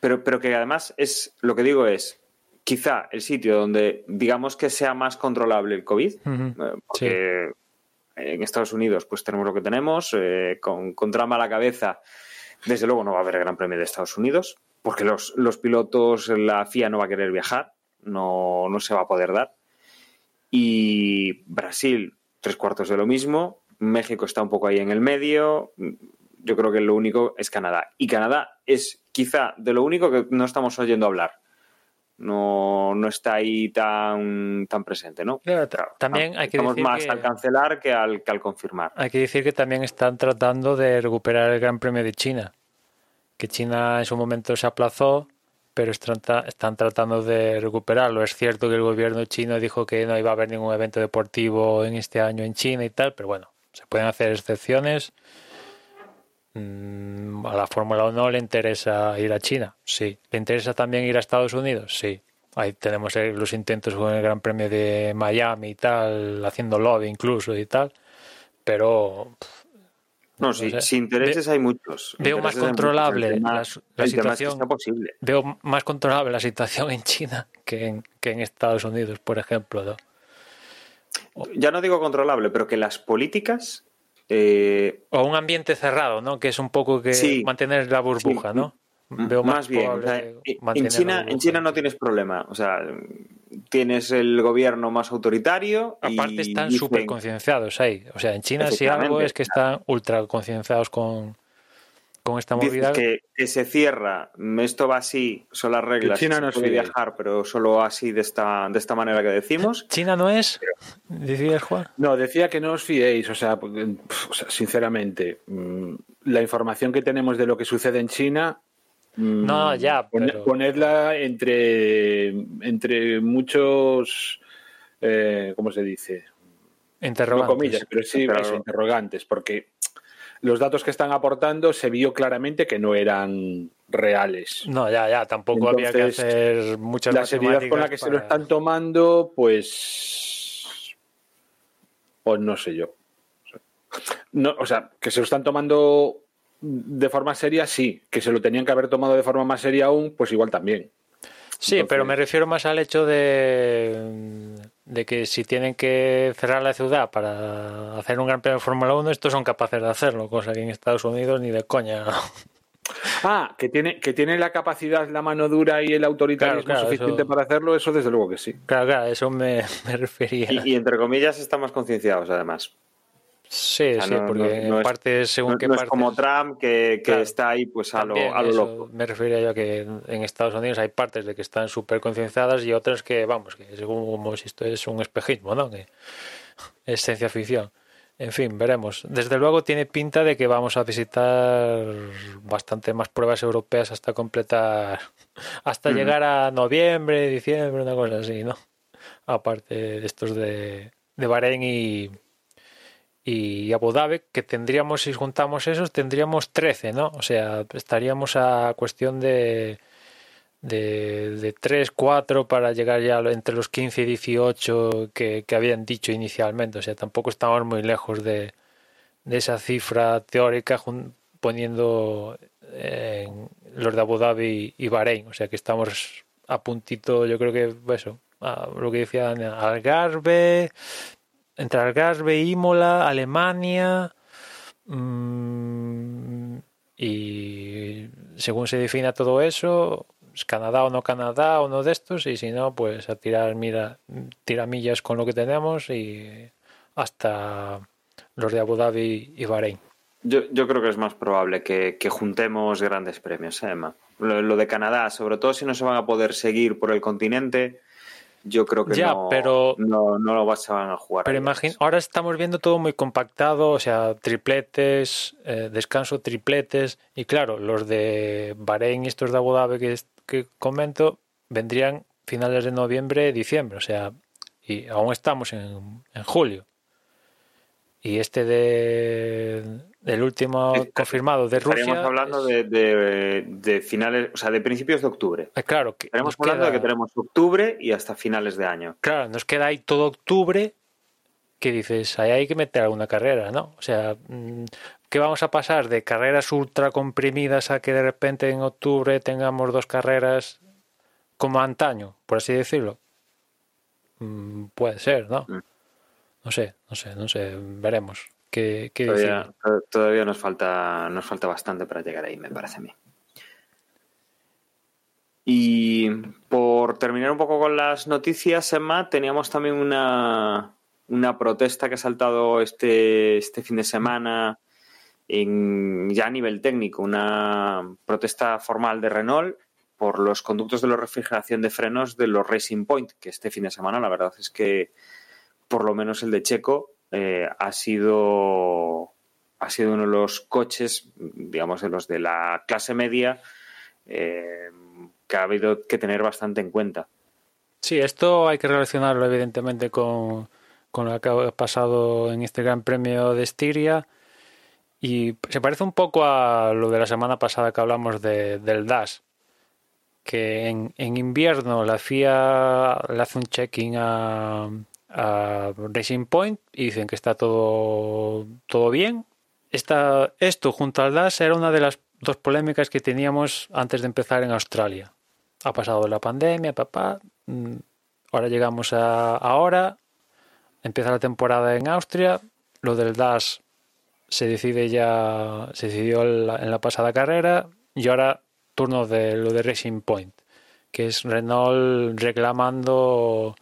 Pero, pero que además es, lo que digo es, quizá el sitio donde digamos que sea más controlable el COVID, eh, porque en Estados Unidos pues tenemos lo que tenemos, eh, con, con trama a la cabeza Desde luego no va a haber Gran Premio de Estados Unidos, porque los, los pilotos, la FIA no va a querer viajar, no, no se va a poder dar. Y Brasil, tres cuartos de lo mismo. México está un poco ahí en el medio. Yo creo que lo único es Canadá. Y Canadá es quizá de lo único que no estamos oyendo hablar. No, no está ahí tan, tan presente, ¿no? Claro, también hay que Estamos decir más que- al cancelar que al, que al confirmar. Hay que decir que también están tratando de recuperar el Gran Premio de China. Que China en su momento se aplazó, pero están, están tratando de recuperarlo. Es cierto que el gobierno chino dijo que no iba a haber ningún evento deportivo en este año en China y tal, pero bueno, se pueden hacer excepciones. Mm, A la Fórmula 1 le interesa ir a China, sí. ¿Le interesa también ir a Estados Unidos? Sí. Ahí tenemos los intentos con el Gran Premio de Miami y tal, haciendo lobby incluso y tal. Pero No, No sí, sé. si intereses hay muchos. veo más Intereses controlable tema- la, situación. posible. Veo más controlable la situación en China que en, que en Estados Unidos, por ejemplo. ¿no? Ya no digo controlable, pero que las políticas eh, O un ambiente cerrado, ¿no? Que es un poco que Sí. mantener la burbuja, Sí. ¿no? M- Veo más bien, o probable sea, en- China, en. China no tienes problema. O sea, tienes el gobierno más autoritario. y Aparte están dicen- súper concienciados ahí. O sea, en China si algo es que están ultra concienciados con, con esta movida. que, que se cierra, esto va así, son las reglas, China se no os puede viajar, pero solo así de esta, de esta manera que decimos. China no es, decías Juan. No, decía que no os fiéis, o sea, sinceramente, mm, la información que tenemos de lo que sucede en China, mm, No, ya, pone- pero- ponedla entre, entre muchos, eh, ¿cómo se dice? No Interrogantes. comillas, pero sí interrogantes, porque los datos que están aportando se vio claramente que no eran reales. No, ya, ya, tampoco había que hacer muchas La seriedad con la que se lo están tomando, pues. Pues no sé yo. No, o sea, que se lo están tomando de forma seria, sí. Que se lo tenían que haber tomado de forma más seria aún, pues igual también. Sí, Entonces- pero me refiero más al hecho de, de que si tienen que cerrar la ciudad para hacer un gran premio de Fórmula 1, estos son capaces de hacerlo, cosa que en Estados Unidos ni de coña. Ah, que tiene, que tiene la capacidad, la mano dura y el autoritarismo Claro, claro, suficiente eso- para hacerlo, eso desde luego que sí. Claro, claro, eso me, me refería. Y, y entre comillas estamos concienciados además. Sí, O sea, sí, no- porque no- en es- partes, según qué no es como Trump que, que Claro. está ahí pues a lo, a lo loco. Me refería yo a que en Estados Unidos hay partes de que están súper concienciadas y otras que, vamos, que según como si esto es un espejismo, ¿no? Que es ciencia ficción. En fin, veremos. Desde luego tiene pinta de que vamos a visitar bastante más pruebas europeas hasta completar, hasta Ujú. llegar a noviembre, diciembre, una cosa así, ¿no? Aparte de estos de, de Bahrein y, y Abu Dhabi, que tendríamos, si juntamos esos, tendríamos 13, ¿no? O sea, estaríamos a cuestión de, de, de 3, 4 para llegar ya entre los 15 y 18 que, habían dicho inicialmente. O sea, tampoco estamos muy lejos de, de esa cifra teórica poniendo en los de Abu Dhabi y Bahrein. O sea, que estamos a puntito, yo creo que eso, a lo que decían, Algarve, entre Algarve, Imola, Alemania mm, y según se defina todo eso, es Canadá o no Canadá o no de estos y si no, pues a tirar mira, tiramillas con lo que tenemos y hasta los de Abu Dhabi y Bahrein. Yo, yo creo que es más probable que, que juntemos grandes premios, ¿eh, Emma? Lo de Canadá, sobre todo si no se van a poder seguir por el continente, yo creo que Ya, no, pero- no, no lo vas a jugar. Pero imagina, ahora estamos viendo todo muy compactado, o sea, tripletes, eh, descanso, tripletes, y claro, los de Bahrein y estos de Abu Dhabi que, que comento vendrían finales de noviembre, diciembre, o sea, y aún estamos en, en julio. Y este de el último Sí, confirmado de Rusia. Estaríamos hablando es- de, de- de finales, o sea, de principios de octubre. eh, claro, que Estaremos hablando de que tenemos octubre y hasta finales de año. Claro, nos queda ahí todo octubre que dices, ahí hay que meter alguna carrera, ¿no? O sea, mm, ¿qué vamos a pasar de carreras ultra comprimidas a que de repente en octubre tengamos dos carreras como antaño, por así decirlo? Mm, puede ser, ¿no? Mm. No sé, no sé, no sé, veremos. Todavía, todavía, nos falta nos falta bastante para llegar ahí, me parece a mí. Y por terminar un poco con las noticias, Emma, teníamos también una, una protesta que ha saltado este, este fin de semana en, ya a nivel técnico, una protesta formal de Renault por los conductos de la refrigeración de frenos de los Racing Point, que este fin de semana la verdad es que por lo menos el de Checo eh, ha sido ha sido uno de los coches, digamos, de los de la clase media eh, que ha habido que tener bastante en cuenta. Sí, esto hay que relacionarlo evidentemente con, con lo que ha pasado en este Gran Premio de Estiria. Y se parece un poco a lo de la semana pasada que hablamos de, del DAS, que en, en, invierno la FIA le hace un checking a, a, Racing Point y dicen que está todo, todo bien. Esta, esto junto al DAS era una de las dos polémicas que teníamos antes de empezar en Australia. Ha pasado la pandemia, papá. Mm, ahora llegamos a ahora empieza la temporada en Austria, lo del DAS se decide ya, se decidió en la pasada carrera y ahora turno de lo de Racing Point, que es Renault reclamando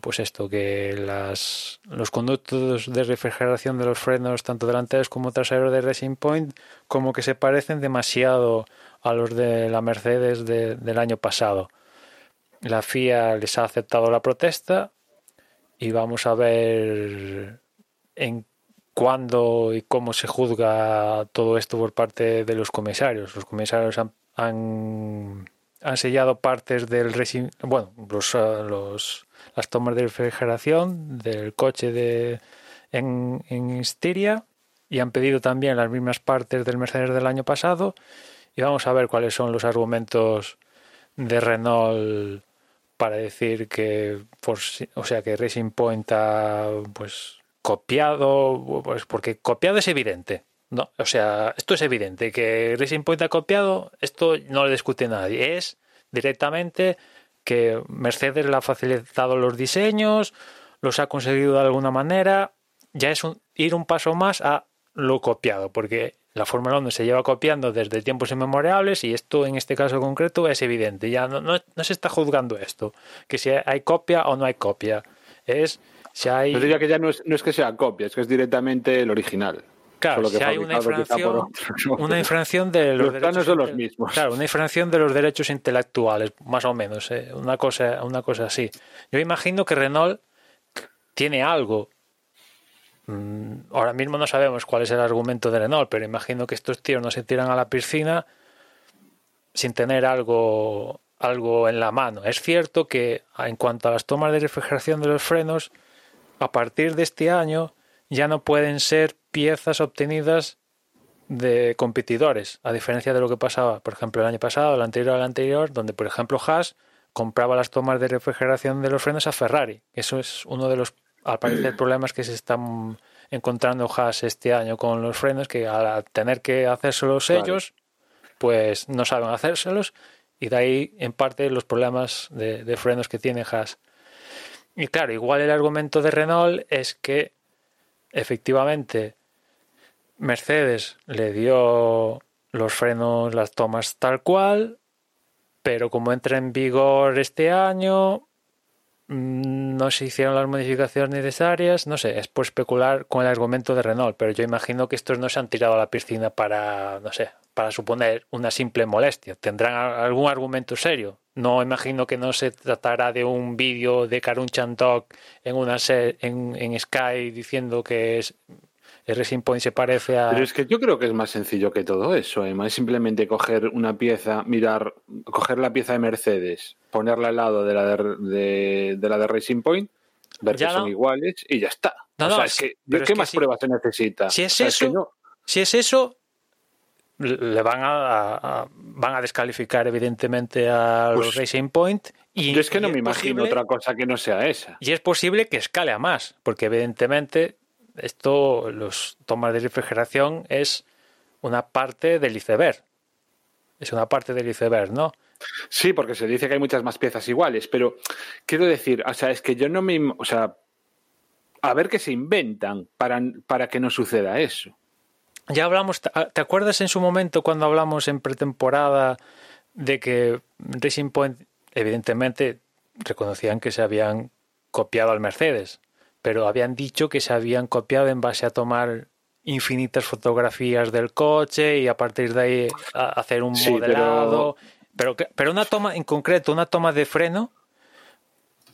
pues esto, que las, los conductos de refrigeración de los frenos, tanto delanteros como traseros de Racing Point, como que se parecen demasiado a los de la Mercedes del año pasado. La FIA les ha aceptado la protesta y vamos a ver en cuándo y cómo se juzga todo esto por parte de los comisarios. Los comisarios han, han, sellado partes del bueno, los, uh, los, las tomas de refrigeración del coche de, en, en Styria y han pedido también las mismas partes del Mercedes del año pasado y vamos a ver cuáles son los argumentos de Renault para decir que, o sea, que Racing Point ha pues copiado, pues porque copiado es evidente. No, o sea, esto es evidente que Racing Point ha copiado, esto no lo discute nadie, es directamente que Mercedes le ha facilitado los diseños, los ha conseguido de alguna manera, ya es un, ir un paso más a lo copiado, porque la Fórmula 1 se lleva copiando desde tiempos inmemorables y esto en este caso concreto es evidente. Ya no, se está juzgando esto, que si hay copia o no hay copia. Es si hay... Yo diría que ya no es, no es que sea copia, es que es directamente el original. Claro, si hay una infracción, una infracción de los, derechos son los mismos. Claro, una infracción de los derechos intelectuales, más o menos, ¿eh? una cosa, una cosa así. Yo imagino que Renault tiene algo Mm, ahora mismo no sabemos cuál es el argumento de Renault, pero imagino que estos tíos no se tiran a la piscina sin tener algo, algo en la mano. Es cierto que en cuanto a las tomas de refrigeración de los frenos, a partir de este año ya no pueden ser piezas obtenidas de competidores, a diferencia de lo que pasaba, por ejemplo, el año pasado, el anterior al anterior, donde, por ejemplo, Haas compraba las tomas de refrigeración de los frenos a Ferrari. Eso es uno de los al parecer problemas que se están encontrando Haas este año con los frenos, que al tener que hacérselos ellos, pues no saben hacérselos y de ahí en parte los problemas de, frenos que tiene Haas. Y claro, igual el argumento de Renault es que efectivamente Mercedes le dio los frenos, las tomas tal cual, pero como entra en vigor este año, Mm, no se hicieron las modificaciones necesarias, no sé, es por especular con el argumento de Renault, pero yo imagino que estos no se han tirado a la piscina para, no sé, para suponer una simple molestia. Tendrán algún argumento serio. No imagino que no se tratará de un vídeo de Karun Chantok en una en, en Sky diciendo que es el Racing Point se parece a. Pero es que yo creo que es más sencillo que todo eso, Emma. Es simplemente coger una pieza, mirar, coger la pieza de Mercedes, ponerla al lado de la de, de, la de Racing Point, ver que son iguales y ya está. No, o sea, es que, ¿qué más pruebas se necesita? Si es eso, si es eso, le van a, van a descalificar evidentemente a los pues Racing Point y yo es que no me imagino otra cosa que no sea esa y es posible que escale a más porque evidentemente esto, los tomas de refrigeración es una parte del iceberg. Es una parte del iceberg, ¿no? Sí, porque se dice que hay muchas más piezas iguales, pero quiero decir, o sea, es que yo no me, o sea, a ver qué se inventan para, para que no suceda eso. Ya hablamos, ¿te acuerdas en su momento cuando hablamos en pretemporada de que Racing Point, evidentemente, reconocían que se habían copiado al Mercedes, pero habían dicho que se habían copiado en base a tomar infinitas fotografías del coche y a partir de ahí hacer un modelado. Pero... pero... Pero, una toma en concreto, una toma de freno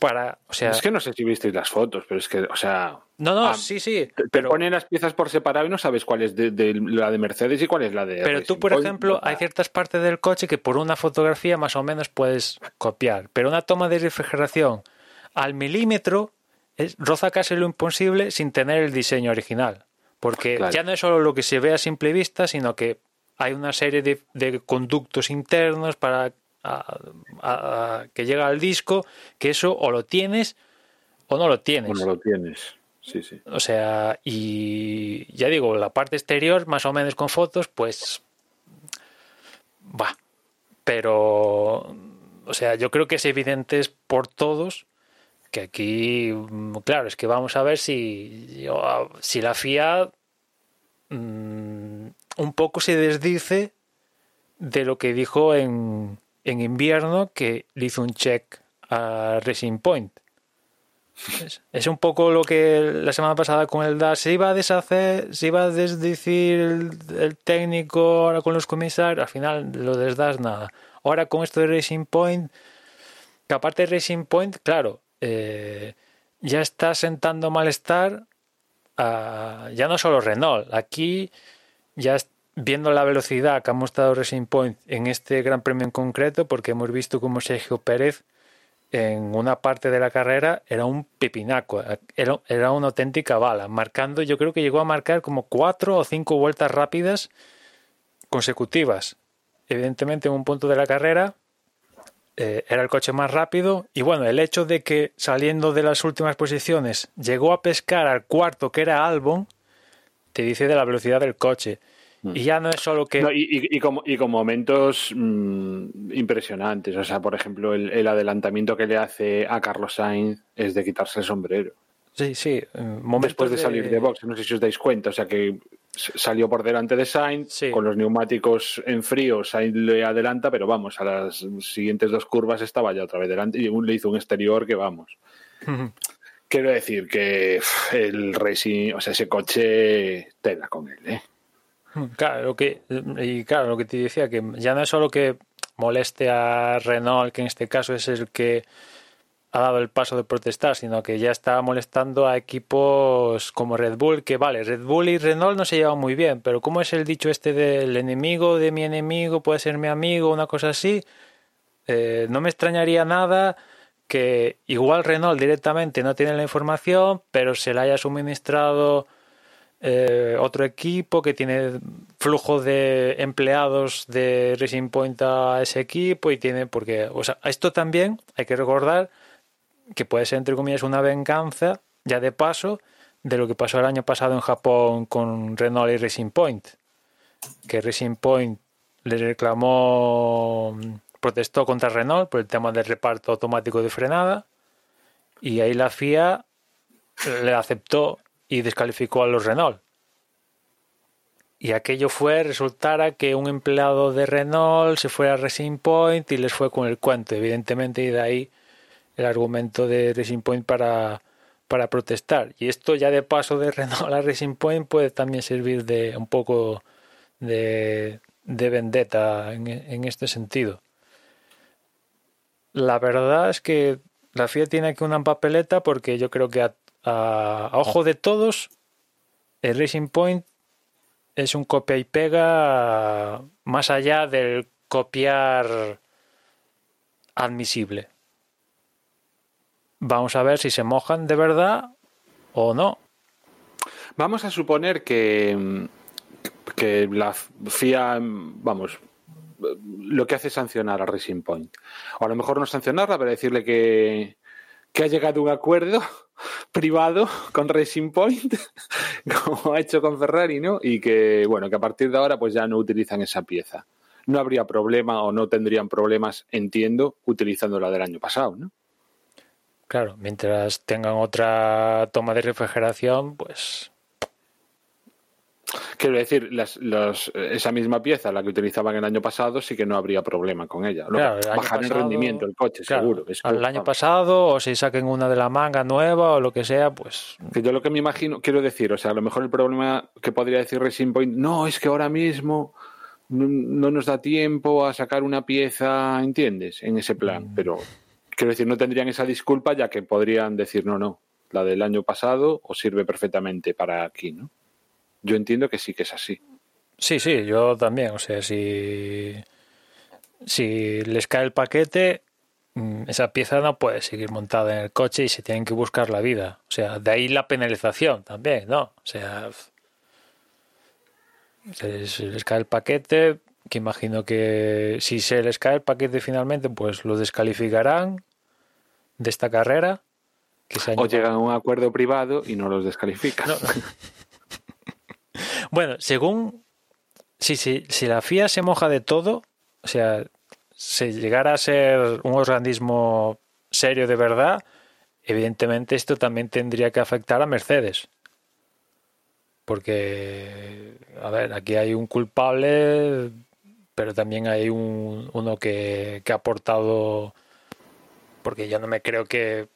para, o sea, es que no sé si visteis las fotos, pero es que, o sea, no, no, ah, sí, sí. Te, pero... ponen las piezas por separado y no sabes cuál es de, la de Mercedes y cuál es la de. Pero tú, por ejemplo, hay ciertas partes del coche que por una fotografía más o menos puedes copiar, pero una toma de refrigeración al milímetro es, roza casi lo imposible sin tener el diseño original. Porque ya no es solo lo que se ve a simple vista, sino que hay una serie de, conductos internos para que llega al disco, que eso o lo tienes o no lo tienes. O no lo tienes. Sí, sí. O sea, y ya digo, la parte exterior, más o menos con fotos, pues. Va. Pero. O sea, yo creo que es evidente por todos que aquí, mm, claro, es que vamos a ver si, si la FIA mm, un poco se desdice de lo que dijo en, en invierno que le hizo un check a Racing Point. Es, un poco lo que la semana pasada con el DAS se iba a deshacer, se iba a desdecir el, técnico ahora con los comisarios, al final lo desdas nada. Ahora con esto de Racing Point, que aparte de Racing Point, claro, eh, ya está sentando malestar a, ya no solo Renault, aquí ya viendo la velocidad que ha mostrado Racing Point en este Gran Premio en concreto, porque hemos visto como Sergio Pérez en una parte de la carrera era un pepinaco, era, era, una auténtica bala, marcando, yo creo que llegó a marcar como cuatro o cinco vueltas rápidas consecutivas. Evidentemente en un punto de la carrera eh, era el coche más rápido y bueno, el hecho de que saliendo de las últimas posiciones llegó a pescar al cuarto que era Albon, te dice de la velocidad del coche. Mm. Y ya no es solo que... y, y, como, y con momentos mm, impresionantes. O sea, por ejemplo, el, el, adelantamiento que le hace a Carlos Sainz es de quitarse el sombrero. Sí, sí. Después de, salir de box, no sé si os dais cuenta. O sea, que salió por delante de Sainz, con los neumáticos en frío, Sainz le adelanta, pero vamos, a las siguientes dos curvas estaba ya otra vez delante y le hizo un exterior que vamos. Quiero decir que el Racing, o sea, ese coche tela con él, ¿eh? Claro, lo que, y claro, lo que te decía, que ya no es solo que moleste a Renault, que en este caso es el que ha dado el paso de protestar, sino que ya está molestando a equipos como Red Bull, que vale, Red Bull y Renault no se llevan muy bien, pero ¿cómo es el dicho este del enemigo de mi enemigo puede ser mi amigo, una cosa así? Eh, no me extrañaría nada que igual Renault directamente no tiene la información, pero se la haya suministrado eh, otro equipo que tiene flujo de empleados de Racing Point a ese equipo y tiene, porque, o sea, esto también hay que recordar que puede ser, entre comillas, una venganza, ya de paso, de lo que pasó el año pasado en Japón con Renault y Racing Point, que Racing Point le reclamó, protestó contra Renault por el tema del reparto automático de frenada y ahí la FIA le aceptó y descalificó a los Renault. Y aquello fue, resultara que un empleado de Renault se fue a Racing Point y les fue con el cuento, evidentemente, y de ahí el argumento de Racing Point para, para protestar. Y esto ya de paso de Renault a Racing Point puede también servir de un poco de, de vendetta en, este sentido. La verdad es que la FIA tiene aquí una papeleta porque yo creo que a a, ojo de todos, el Racing Point es un copia y pega más allá del copiar admisible. Vamos a ver si se mojan de verdad o no. Vamos a suponer que, que la FIA, vamos, lo que hace es sancionar a Racing Point. O a lo mejor no sancionarla, pero decirle que, que ha llegado a un acuerdo privado con Racing Point, como ha hecho con Ferrari, ¿no? Y que, bueno, que a partir de ahora pues ya no utilizan esa pieza. No habría problema o no tendrían problemas, entiendo, utilizando la del año pasado, ¿no? Claro, mientras tengan otra toma de refrigeración, pues Quiero decir, las, los, esa misma pieza, la que utilizaban el año pasado, sí que no habría problema con ella. Claro, el bajar el pasado- rendimiento el coche, claro, seguro. Es al que- año pasado, o si saquen una de la manga nueva o lo que sea, pues Que yo lo que me imagino, quiero decir, o sea, a lo mejor el problema que podría decir Racing Point, no, es que ahora mismo no, no nos da tiempo a sacar una pieza, ¿entiendes? En ese plan. Mm. Pero quiero decir, no tendrían esa disculpa ya que podrían decir, no, no, la del año pasado os sirve perfectamente para aquí, ¿no? Yo entiendo que sí que es así. sí, sí, yo también. O sea, si, si les cae el paquete, mm, esa pieza no puede seguir montada en el coche y se tienen que buscar la vida. O sea, de ahí la penalización también, ¿no? O sea, se, se les cae el paquete, que imagino que si se les cae el paquete finalmente, pues lo descalificarán de esta carrera. Que se O llegan a un acuerdo privado y no los descalifican. No. Bueno, según si, si, si la FIA se moja de todo, o sea, si llegara a ser un organismo serio de verdad, evidentemente esto también tendría que afectar a Mercedes. Porque, a ver, aquí hay un culpable, pero también hay un, uno que, que ha aportado, porque yo no me creo que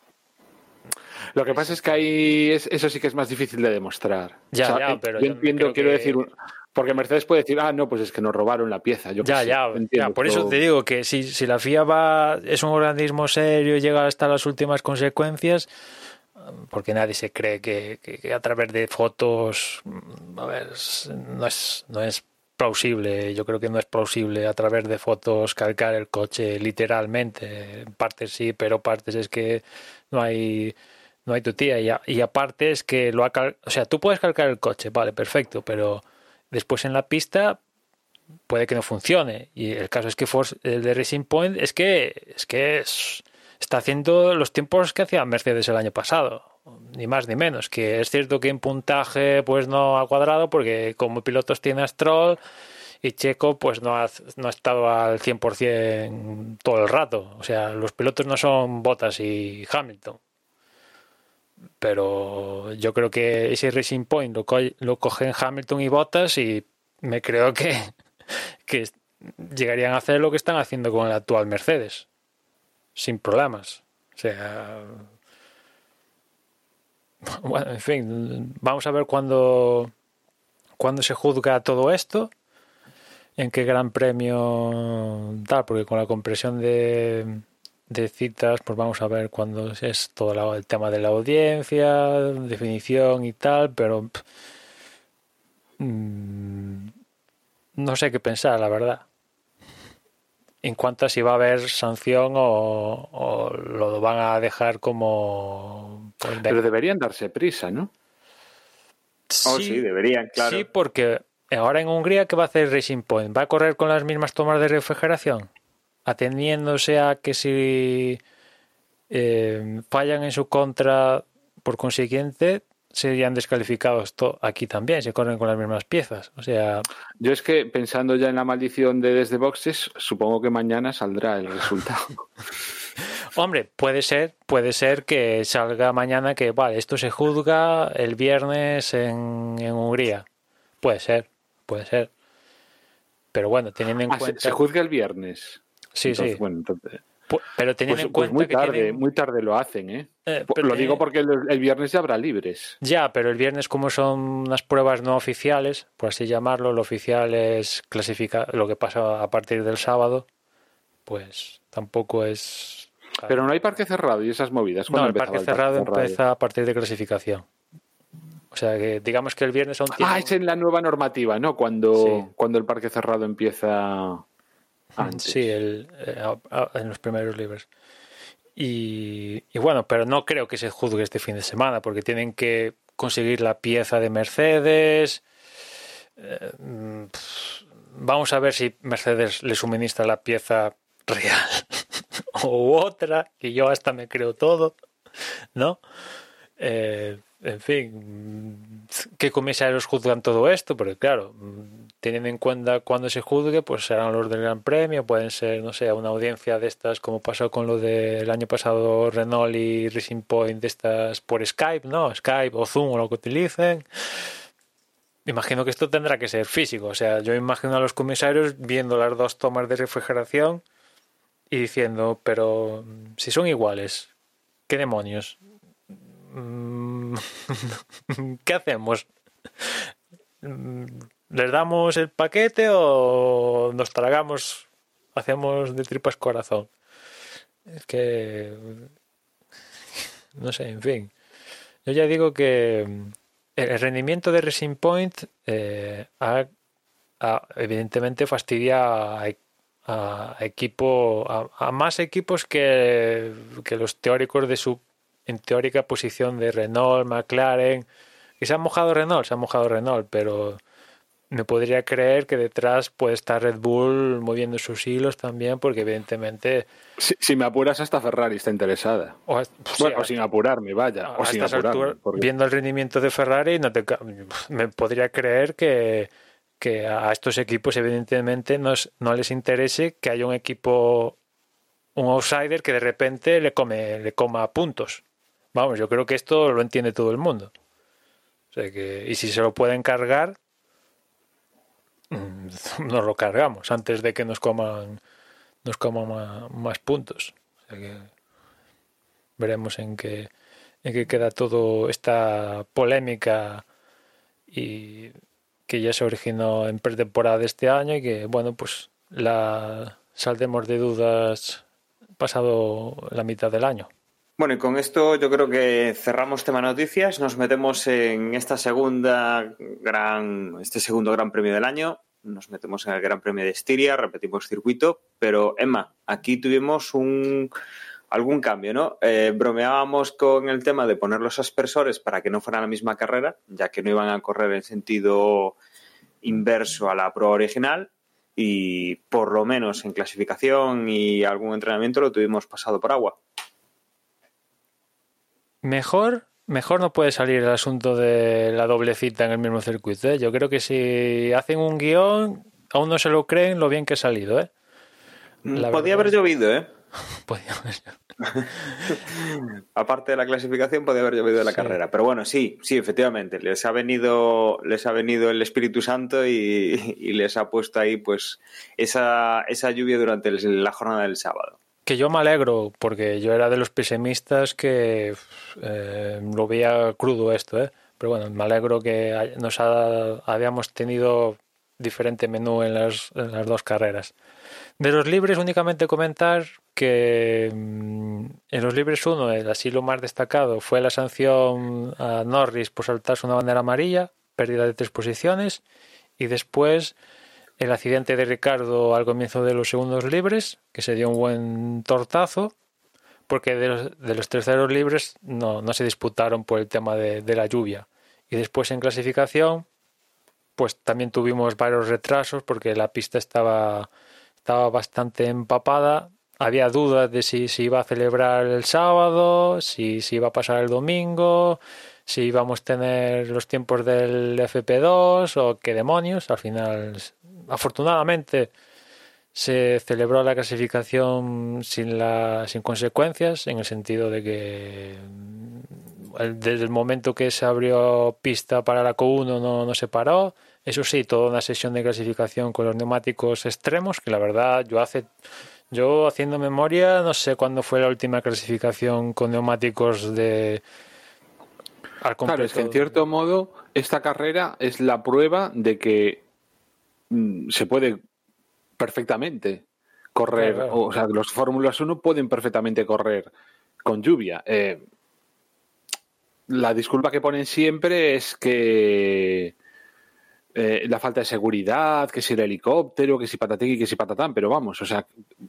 Lo que pasa es que ahí es- eso sí que es más difícil de demostrar. Ya, ya, pero yo entiendo, quiero que- decir, porque Mercedes puede decir, ah, no, pues es que nos robaron la pieza. Yo Ya, ya, ya, por eso te digo que si, si la FIA va, es un organismo serio y llega hasta las últimas consecuencias, porque nadie se cree que, que- que a través de fotos, mm, a ver, no es, no es plausible, yo creo que no es plausible a través de fotos calcar el coche literalmente, en partes sí, pero partes es que no hay no hay tu tía y, a- y aparte es que lo ha cal- o sea, tú puedes calcar el coche, vale, perfecto, pero después en la pista puede que no funcione. Y el caso es que Force, el de Racing Point es que es que es- está haciendo los tiempos que hacía Mercedes el año pasado, ni más ni menos. Que es cierto que en puntaje pues no ha cuadrado porque como pilotos tiene a Stroll y Checo pues no ha, no ha estado al 100% todo el rato. O sea, los pilotos no son Bottas y Hamilton. Pero yo creo que ese Racing Point lo, lo cogen Hamilton y Bottas y me creo que, que llegarían a hacer lo que están haciendo con el actual Mercedes. Sin problemas. O sea. Bueno, en fin, vamos a ver cuándo, cuándo se juzga todo esto. En qué gran premio tal, porque con la compresión de, de citas, pues vamos a ver cuándo es todo la- el tema de la audiencia, definición y tal, pero pff, mm, no sé qué pensar, la verdad. En cuanto a si va a haber sanción o, o lo van a dejar como... pues, Pero deberían darse prisa, ¿no? Oh, sí, deberían, claro. Sí, porque ahora en Hungría, ¿qué va a hacer Racing Point? ¿Va a correr con las mismas tomas de refrigeración? Ateniéndose a que si eh, fallan en su contra, por consiguiente, serían descalificados to- aquí también, se corren con las mismas piezas. O sea, Yo es que pensando ya en la maldición de desde boxes, supongo que mañana saldrá el resultado. hombre, puede ser, puede ser que salga mañana que, vale, esto se juzga el viernes en, en Hungría. Puede ser, puede ser. Pero bueno, teniendo en Ah, se, cuenta... se juzga el viernes. sí, Entonces, sí. Bueno, entonces, Pero teniendo pues, en pues cuenta muy que tarde, tienen- muy tarde lo hacen, ¿eh? Eh, pero lo digo porque el, el viernes ya habrá libres. Ya, pero el viernes, como son unas pruebas no oficiales, por así llamarlo, lo oficial es clasificar lo que pasa a partir del sábado, pues tampoco es. Pero no hay parque cerrado y esas movidas. no, ¿Cuándo el parque cerrado? empieza a partir de clasificación. O sea que digamos que el viernes aún tiene. Ah, es en la nueva normativa, ¿no? Cuando, Sí. cuando el parque cerrado empieza antes. Sí, el, eh, en los primeros libros. Y, y bueno, pero no creo que se juzgue este fin de semana, porque tienen que conseguir la pieza de Mercedes. Eh, vamos a ver si Mercedes le suministra la pieza real o otra, que yo hasta me creo todo, ¿no? Eh, en fin, ¿qué comisarios juzgan todo esto? Porque claro, teniendo en cuenta cuando se juzgue, pues serán los del Gran Premio, pueden ser, no sé, una audiencia de estas, como pasó con lo del año pasado Renault y Racing Point, de estas por Skype, ¿no? Skype o Zoom o lo que utilicen. Imagino que esto tendrá que ser físico, o sea, yo imagino a los comisarios viendo las dos tomas de refrigeración y diciendo, pero si son iguales, ¿qué demonios? Mm, ¿Qué hacemos? Mm, ¿Les damos el paquete o nos tragamos, hacemos de tripas corazón? Es que... No sé, en fin. Yo ya digo que el rendimiento de Racing Point eh, evidentemente fastidia a, a equipo a, más equipos que, que, los teóricos de su en teórica posición de Renault, McLaren. Y se ha mojado Renault, se ha mojado Renault, pero me podría creer que detrás puede estar Red Bull moviendo sus hilos también, porque evidentemente. Si, me apuras, hasta Ferrari está interesada. O, bueno, sin apurarme, vaya. o sin apurarme, Viendo el rendimiento de Ferrari, no te, me podría creer que que a estos equipos evidentemente no, no les interese que haya un equipo, un outsider que de repente le come, le coma puntos. Vamos, yo creo que esto lo entiende todo el mundo. O sea que, y si se lo pueden cargar, mm, nos lo cargamos antes de que nos coman, nos coman más, puntos. O sea que veremos en qué, en qué queda todo esta polémica y que ya se originó en pretemporada de este año y que, bueno, pues la saldemos de dudas pasado la mitad del año. Bueno, y con esto yo creo que cerramos tema noticias, nos metemos en esta segunda gran, este segundo gran premio del año, nos metemos en el Gran Premio de Estiria, repetimos circuito, pero Emma, aquí tuvimos un algún cambio, ¿no? Eh, bromeábamos con el tema de poner los aspersores para que no fueran la misma carrera, ya que no iban a correr en sentido inverso a la prueba original y por lo menos en clasificación y algún entrenamiento lo tuvimos pasado por agua. Mejor, mejor no puede salir el asunto de la doble cita en el mismo circuito. ¿eh? Yo creo que si hacen un guion, aún no se lo creen lo bien que ha salido. ¿eh? Mm, podía haber llovido, ¿eh? Aparte de la clasificación, podía haber llovido de la carrera. Pero bueno, sí, sí, efectivamente. Les ha venido, les ha venido el Espíritu Santo y, les ha puesto ahí pues esa, esa lluvia durante la jornada del sábado. Que yo me alegro, porque yo era de los pesimistas que eh, lo veía crudo esto, ¿eh? Pero bueno, me alegro que nos habíamos tenido diferente menú en las, las dos carreras. De los libres, únicamente comentar que mm, en los libres 1 el así lo más destacado fue la sanción a Norris por saltarse una bandera amarilla, pérdida de tres posiciones, y después el accidente de Ricardo al comienzo de los segundos libres, que se dio un buen tortazo, porque de los, de los terceros libres no, se disputaron por el tema de, la lluvia. Y después en clasificación, pues también tuvimos varios retrasos porque la pista estaba, estaba bastante empapada había dudas de si se iba a celebrar el sábado, si se iba a pasar el domingo, si íbamos a tener los tiempos del FP2 o qué demonios. Al final, afortunadamente, se celebró la clasificación sin, la, sin consecuencias, en el sentido de que desde el momento que se abrió pista para la Q1 no, no se paró. Eso sí, toda una sesión de clasificación con los neumáticos extremos, que la verdad yo hace yo haciendo memoria, no sé cuándo fue la última clasificación con neumáticos de... claro, es que en cierto modo esta carrera es la prueba de que mm, se puede perfectamente correr, o sea, los Fórmulas 1 pueden perfectamente correr con lluvia. Eh, la disculpa que ponen siempre es que eh, la falta de seguridad, que si el helicóptero, que si patatín que si patatán, pero vamos, o sea,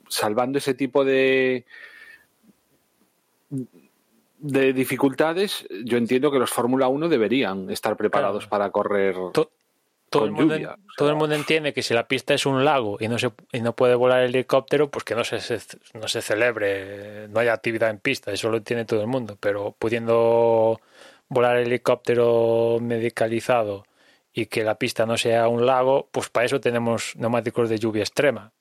salvando ese tipo de de dificultades, yo entiendo que los Fórmula 1 deberían estar preparados para correr todo, el mundo, todo el mundo entiende que si la pista es un lago y no se y no puede volar el helicóptero, pues que no se, no se celebre, no haya actividad en pista, eso lo entiende todo el mundo, pero pudiendo volar el helicóptero medicalizado y que la pista no sea un lago, pues para eso tenemos neumáticos de lluvia extrema,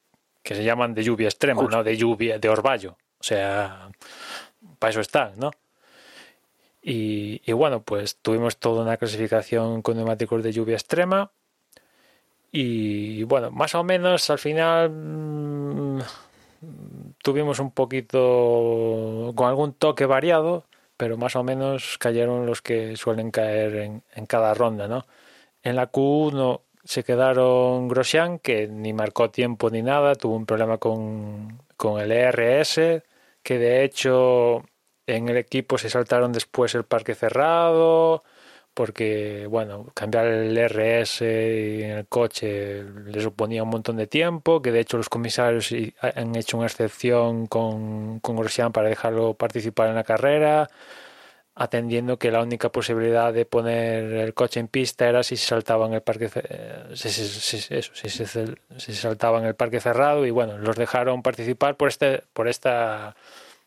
que se llaman de lluvia extrema, no de lluvia, de orvallo. O sea, para eso están, ¿no? Y, bueno, pues tuvimos toda una clasificación con neumáticos de lluvia extrema. Y bueno, más o menos al final mmm, tuvimos un poquito con algún toque variado, pero más o menos cayeron los que suelen caer en, en cada ronda, ¿no? En la Q1 se quedaron Grosjean, que ni marcó tiempo ni nada, tuvo un problema con, con el ERS, que de hecho en el equipo se saltaron después el parque cerrado, porque, bueno, cambiar el RS en el coche le suponía un montón de tiempo, que de hecho los comisarios han hecho una excepción con, con para dejarlo participar en la carrera, atendiendo que la única posibilidad de poner el coche en pista era si se saltaba en el parque si, si, si, eso, si, se, en el parque cerrado y bueno, los dejaron participar por este, por esta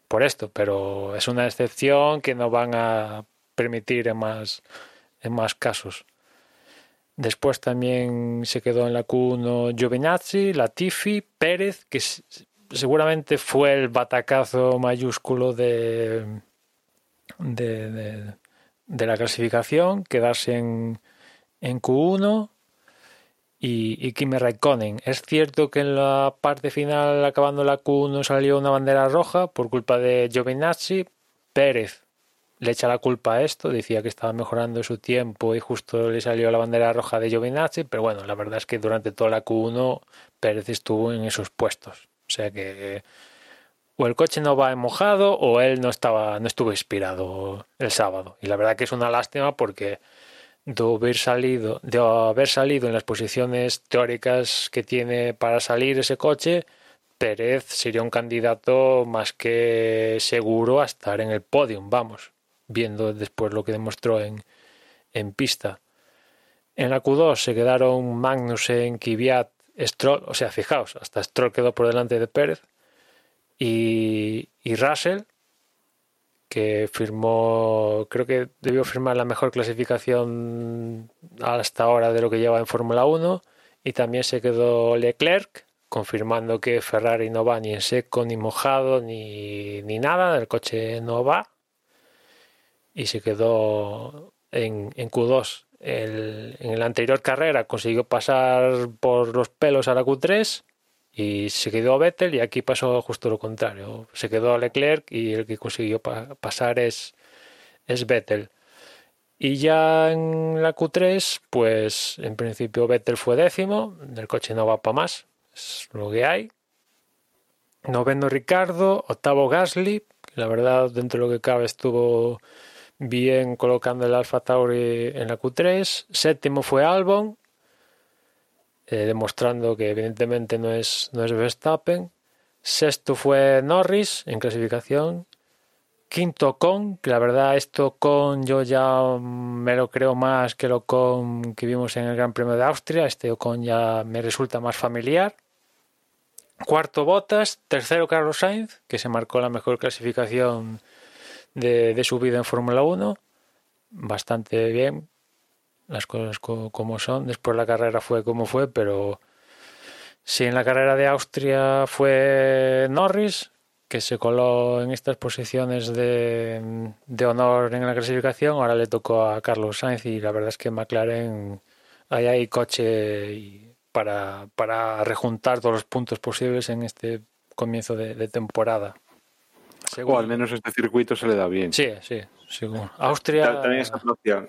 por esto, pero es una excepción que no van a permitir en más, en más casos. Después también se quedó en la Q1 Giovinazzi, Latifi, Pérez, que seguramente fue el batacazo mayúsculo de, de, de, de la clasificación, quedarse en, en Q1 y, y Kimi Raikkonen. Es cierto que en la parte final, acabando la Q1, salió una bandera roja por culpa de Giovinazzi. Pérez le echa la culpa a esto, decía que estaba mejorando su tiempo y justo le salió la bandera roja de Giovinazzi, pero bueno, la verdad es que durante toda la Q1 Pérez estuvo en esos puestos. O sea que o el coche no va mojado o él no estaba no estuvo inspirado el sábado. Y la verdad que es una lástima porque de haber salido, de haber salido en las posiciones teóricas que tiene para salir ese coche, Pérez sería un candidato más que seguro a estar en el podium, vamos, viendo después lo que demostró en, en pista. En la Q2 se quedaron Magnussen, Kvyat, Stroll, o sea, fijaos, hasta Stroll quedó por delante de Pérez y, y Russell, que firmó, creo que debió firmar la mejor clasificación hasta ahora de lo que lleva en Fórmula 1 y también se quedó Leclerc confirmando que Ferrari no va ni en seco ni mojado ni, ni nada, el coche no va y se quedó en, en Q2. El, en la anterior carrera consiguió pasar por los pelos a la Q3 y se quedó Vettel y aquí pasó justo lo contrario. Se quedó Leclerc y el que consiguió pa pasar es, es Vettel. Y ya en la Q3, pues en principio Vettel fue décimo, el coche no va para más, es lo que hay. Noveno Ricardo, octavo Gasly, la verdad dentro de lo que cabe estuvo bien colocando el Alfa Tauri en la Q3. Séptimo fue Albon, eh, demostrando que evidentemente no es, no es Verstappen. Sexto fue Norris en clasificación. Quinto con, que la verdad esto con yo ya me lo creo más que lo con que vimos en el Gran Premio de Austria. Este con ya me resulta más familiar. Cuarto Botas, tercero Carlos Sainz, que se marcó la mejor clasificación de, de su vida en Fórmula 1. Bastante bien, las cosas como son. Después la carrera fue como fue, pero si en la carrera de Austria fue Norris, que se coló en estas posiciones de, de honor en la clasificación, ahora le tocó a Carlos Sainz y la verdad es que McLaren ahí hay coche para, para rejuntar todos los puntos posibles en este comienzo de, de temporada. Según... O al menos este circuito se le da bien. Sí, sí, según. Austria. También esa opción.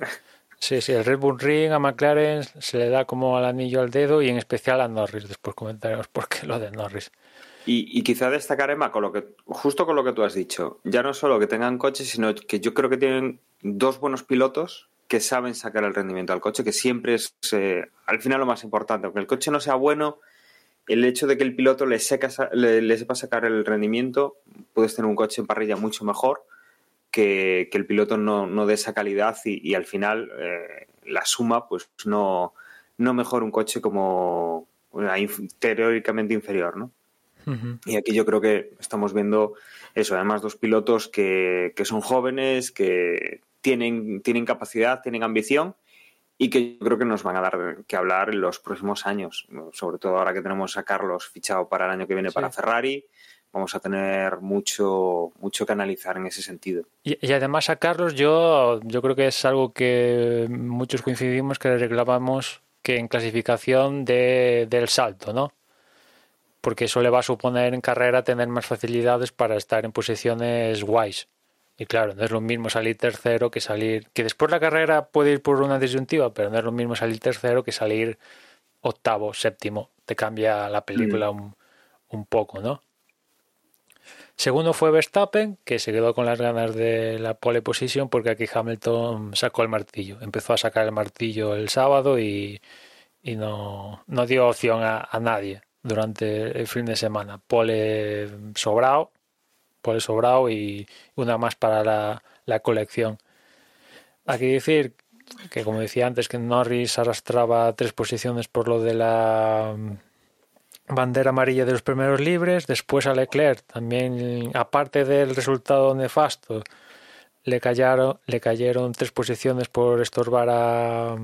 Sí, sí, el Red Bull Ring a McLaren se le da como al anillo al dedo y en especial a Norris. Después comentaremos por qué lo de Norris. Y, y, quizá destacar, Emma, con lo que, justo con lo que tú has dicho, ya no solo que tengan coches, sino que yo creo que tienen dos buenos pilotos que saben sacar el rendimiento al coche, que siempre es eh, al final lo más importante. Aunque el coche no sea bueno, el hecho de que el piloto le, seca, le, le sepa sacar el rendimiento, puedes tener un coche en parrilla mucho mejor que, que el piloto no, no dé esa calidad y, y al final eh, la suma pues no, no mejora un coche como una teóricamente inferior, ¿no? Uh -huh. Y aquí yo creo que estamos viendo eso, además dos pilotos que, que son jóvenes, que tienen, tienen capacidad, tienen ambición y que yo creo que nos van a dar que hablar en los próximos años, sobre todo ahora que tenemos a Carlos fichado para el año que viene para Ferrari, vamos a tener mucho, mucho que analizar en ese sentido. Y, además a Carlos yo, yo creo que es algo que muchos coincidimos que le reclamamos que en clasificación de, del salto, ¿no? Porque eso le va a suponer en carrera tener más facilidades para estar en posiciones guays. Y claro, no es lo mismo salir tercero que salir. Que después la carrera puede ir por una disyuntiva, pero no es lo mismo salir tercero que salir octavo, séptimo. Te cambia la película mm. un, un, poco, ¿no? Segundo fue Verstappen, que se quedó con las ganas de la pole position porque aquí Hamilton sacó el martillo. Empezó a sacar el martillo el sábado y, y no, no dio opción a, a nadie durante el fin de semana. Pole sobrado por sobrado y una más para la, la colección. Hay que decir que, como decía antes, que Norris arrastraba tres posiciones por lo de la bandera amarilla de los primeros libres. Después a Leclerc, también, aparte del resultado nefasto, le cayeron, le cayeron tres posiciones por estorbar a,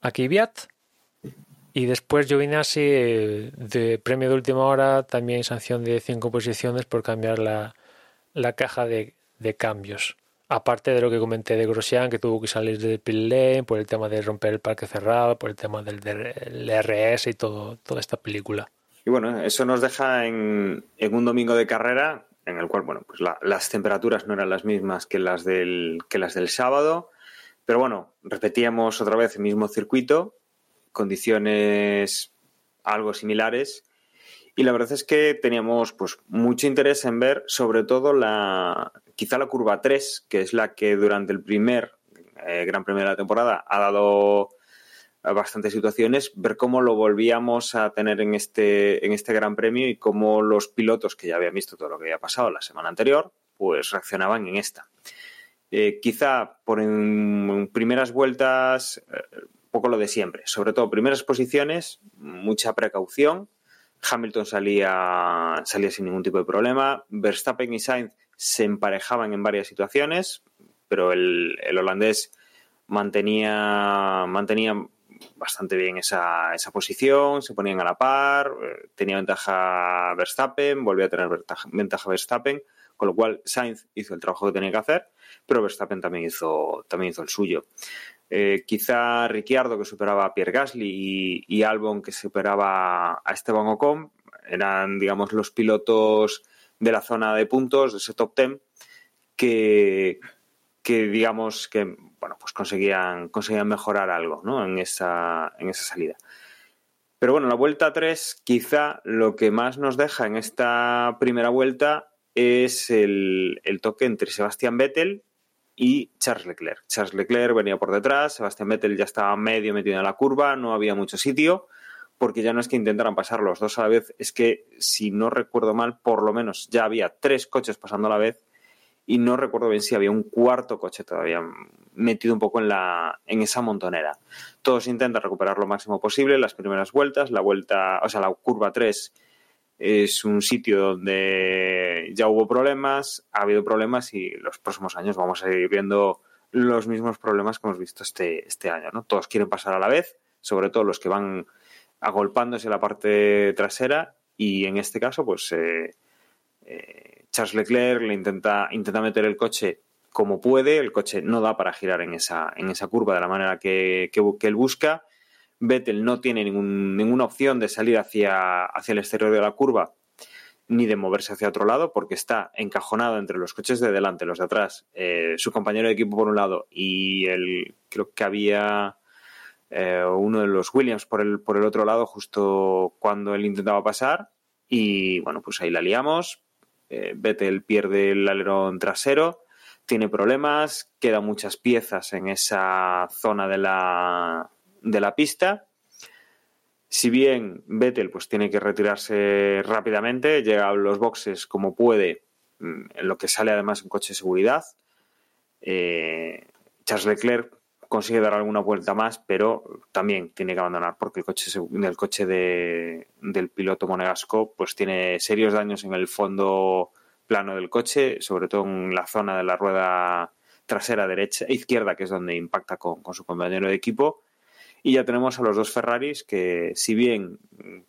a. Y después Giovinazzi, de premio de última hora, también sanción de cinco posiciones por cambiar la, la caja de, cambios. Aparte de lo que comenté de Grosjean, que tuvo que salir del pit lane por el tema de romper el parque cerrado, por el tema del, del RS y todo, toda esta película. Y bueno, eso nos deja en, un domingo de carrera en el cual, bueno, pues la, las temperaturas no eran las mismas que las del, que las del sábado, pero bueno, repetíamos otra vez el mismo circuito, condiciones algo similares. Y la verdad es que teníamos pues mucho interés en ver sobre todo la quizá la curva 3, que es la que durante el primer eh, Gran Premio de la temporada ha dado bastantes situaciones, ver cómo lo volvíamos a tener en este, en este Gran Premio y cómo los pilotos que ya habían visto todo lo que había pasado la semana anterior, pues reaccionaban en esta. Eh, quizá por en, primeras vueltas eh, poco lo de siempre. Sobre todo, primeras posiciones, mucha precaución. Hamilton salía, salía sin ningún tipo de problema. Verstappen y Sainz se emparejaban en varias situaciones, pero el, holandés mantenía, mantenía bastante bien esa, esa, posición, se ponían a la par, eh, tenía ventaja Verstappen, volvía a tener ventaja, ventaja, Verstappen, con lo cual Sainz hizo el trabajo que tenía que hacer, pero Verstappen también hizo, también hizo el suyo. Eh, quizá Ricciardo que superaba a Pierre Gasly y, Albon que superaba a Esteban Ocon eran, digamos, los pilotos de la zona de puntos, de ese top ten, que, que digamos que bueno, pues conseguían, mejorar algo ¿no? en, esa, en esa salida. Pero bueno, la vuelta 3, quizá lo que más nos deja en esta primera vuelta es el toque entre Sebastián Vettel y Charles Leclerc. Charles Leclerc venía por detrás, Sebastián Vettel ya estaba medio metido en la curva, no había mucho sitio, porque ya no es que intentaran pasar los dos a la vez, es que si no recuerdo mal, por lo menos ya había tres coches pasando a la vez y no recuerdo bien si había un cuarto coche todavía metido un poco en la en esa montonera. Todos intentan recuperar lo máximo posible las primeras vueltas, la vuelta, o sea, la curva 3 es un sitio donde ya hubo problemas, ha habido problemas y los próximos años vamos a ir viendo los mismos problemas que hemos visto este, este año. ¿no? Todos quieren pasar a la vez, sobre todo los que van agolpándose la parte trasera y en este caso, pues eh, eh, Charles Leclerc le intenta, intenta meter el coche como puede, el coche no da para girar en esa, en esa curva de la manera que, que él busca Vettel no tiene ninguna opción de salir hacia, hacia el exterior de la curva ni de moverse hacia otro lado porque está encajonado entre los coches de delante, los de atrás, eh, su compañero de equipo por un lado y el creo que había eh, uno de los Williams por el, por el otro lado justo cuando él intentaba pasar y bueno, pues ahí la liamos. Eh, Vettel pierde el alerón trasero, tiene problemas, quedan muchas piezas en esa zona de la, de la pista. Si bien Vettel pues, tiene que retirarse rápidamente, llega a los boxes como puede, mm, en lo que sale además un coche de seguridad. Eh, Charles Leclerc consigue dar alguna vuelta más, pero también tiene que abandonar porque el coche, coche de, del piloto monegasco pues, tiene serios daños en el fondo plano del coche, sobre todo en la zona de la rueda trasera derecha izquierda, que es donde impacta con, su compañero de equipo. Y ya tenemos a los dos Ferraris que, si bien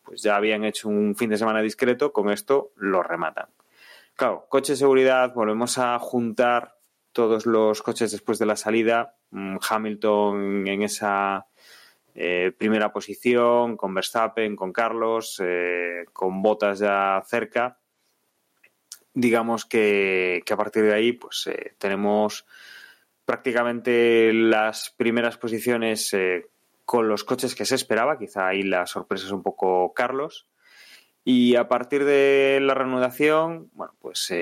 pues ya habían hecho un fin de semana discreto, con esto lo rematan. Claro, coche de seguridad, volvemos a juntar todos los coches después de la salida. Mm, Hamilton en esa eh, primera posición, con Verstappen, con Carlos, eh, con Botas ya cerca. Digamos que, a partir de ahí, pues eh, tenemos prácticamente las primeras posiciones con los coches que se esperaba. Quizá ahí la sorpresa es un poco Carlos. Y a partir de la reanudación, bueno, pues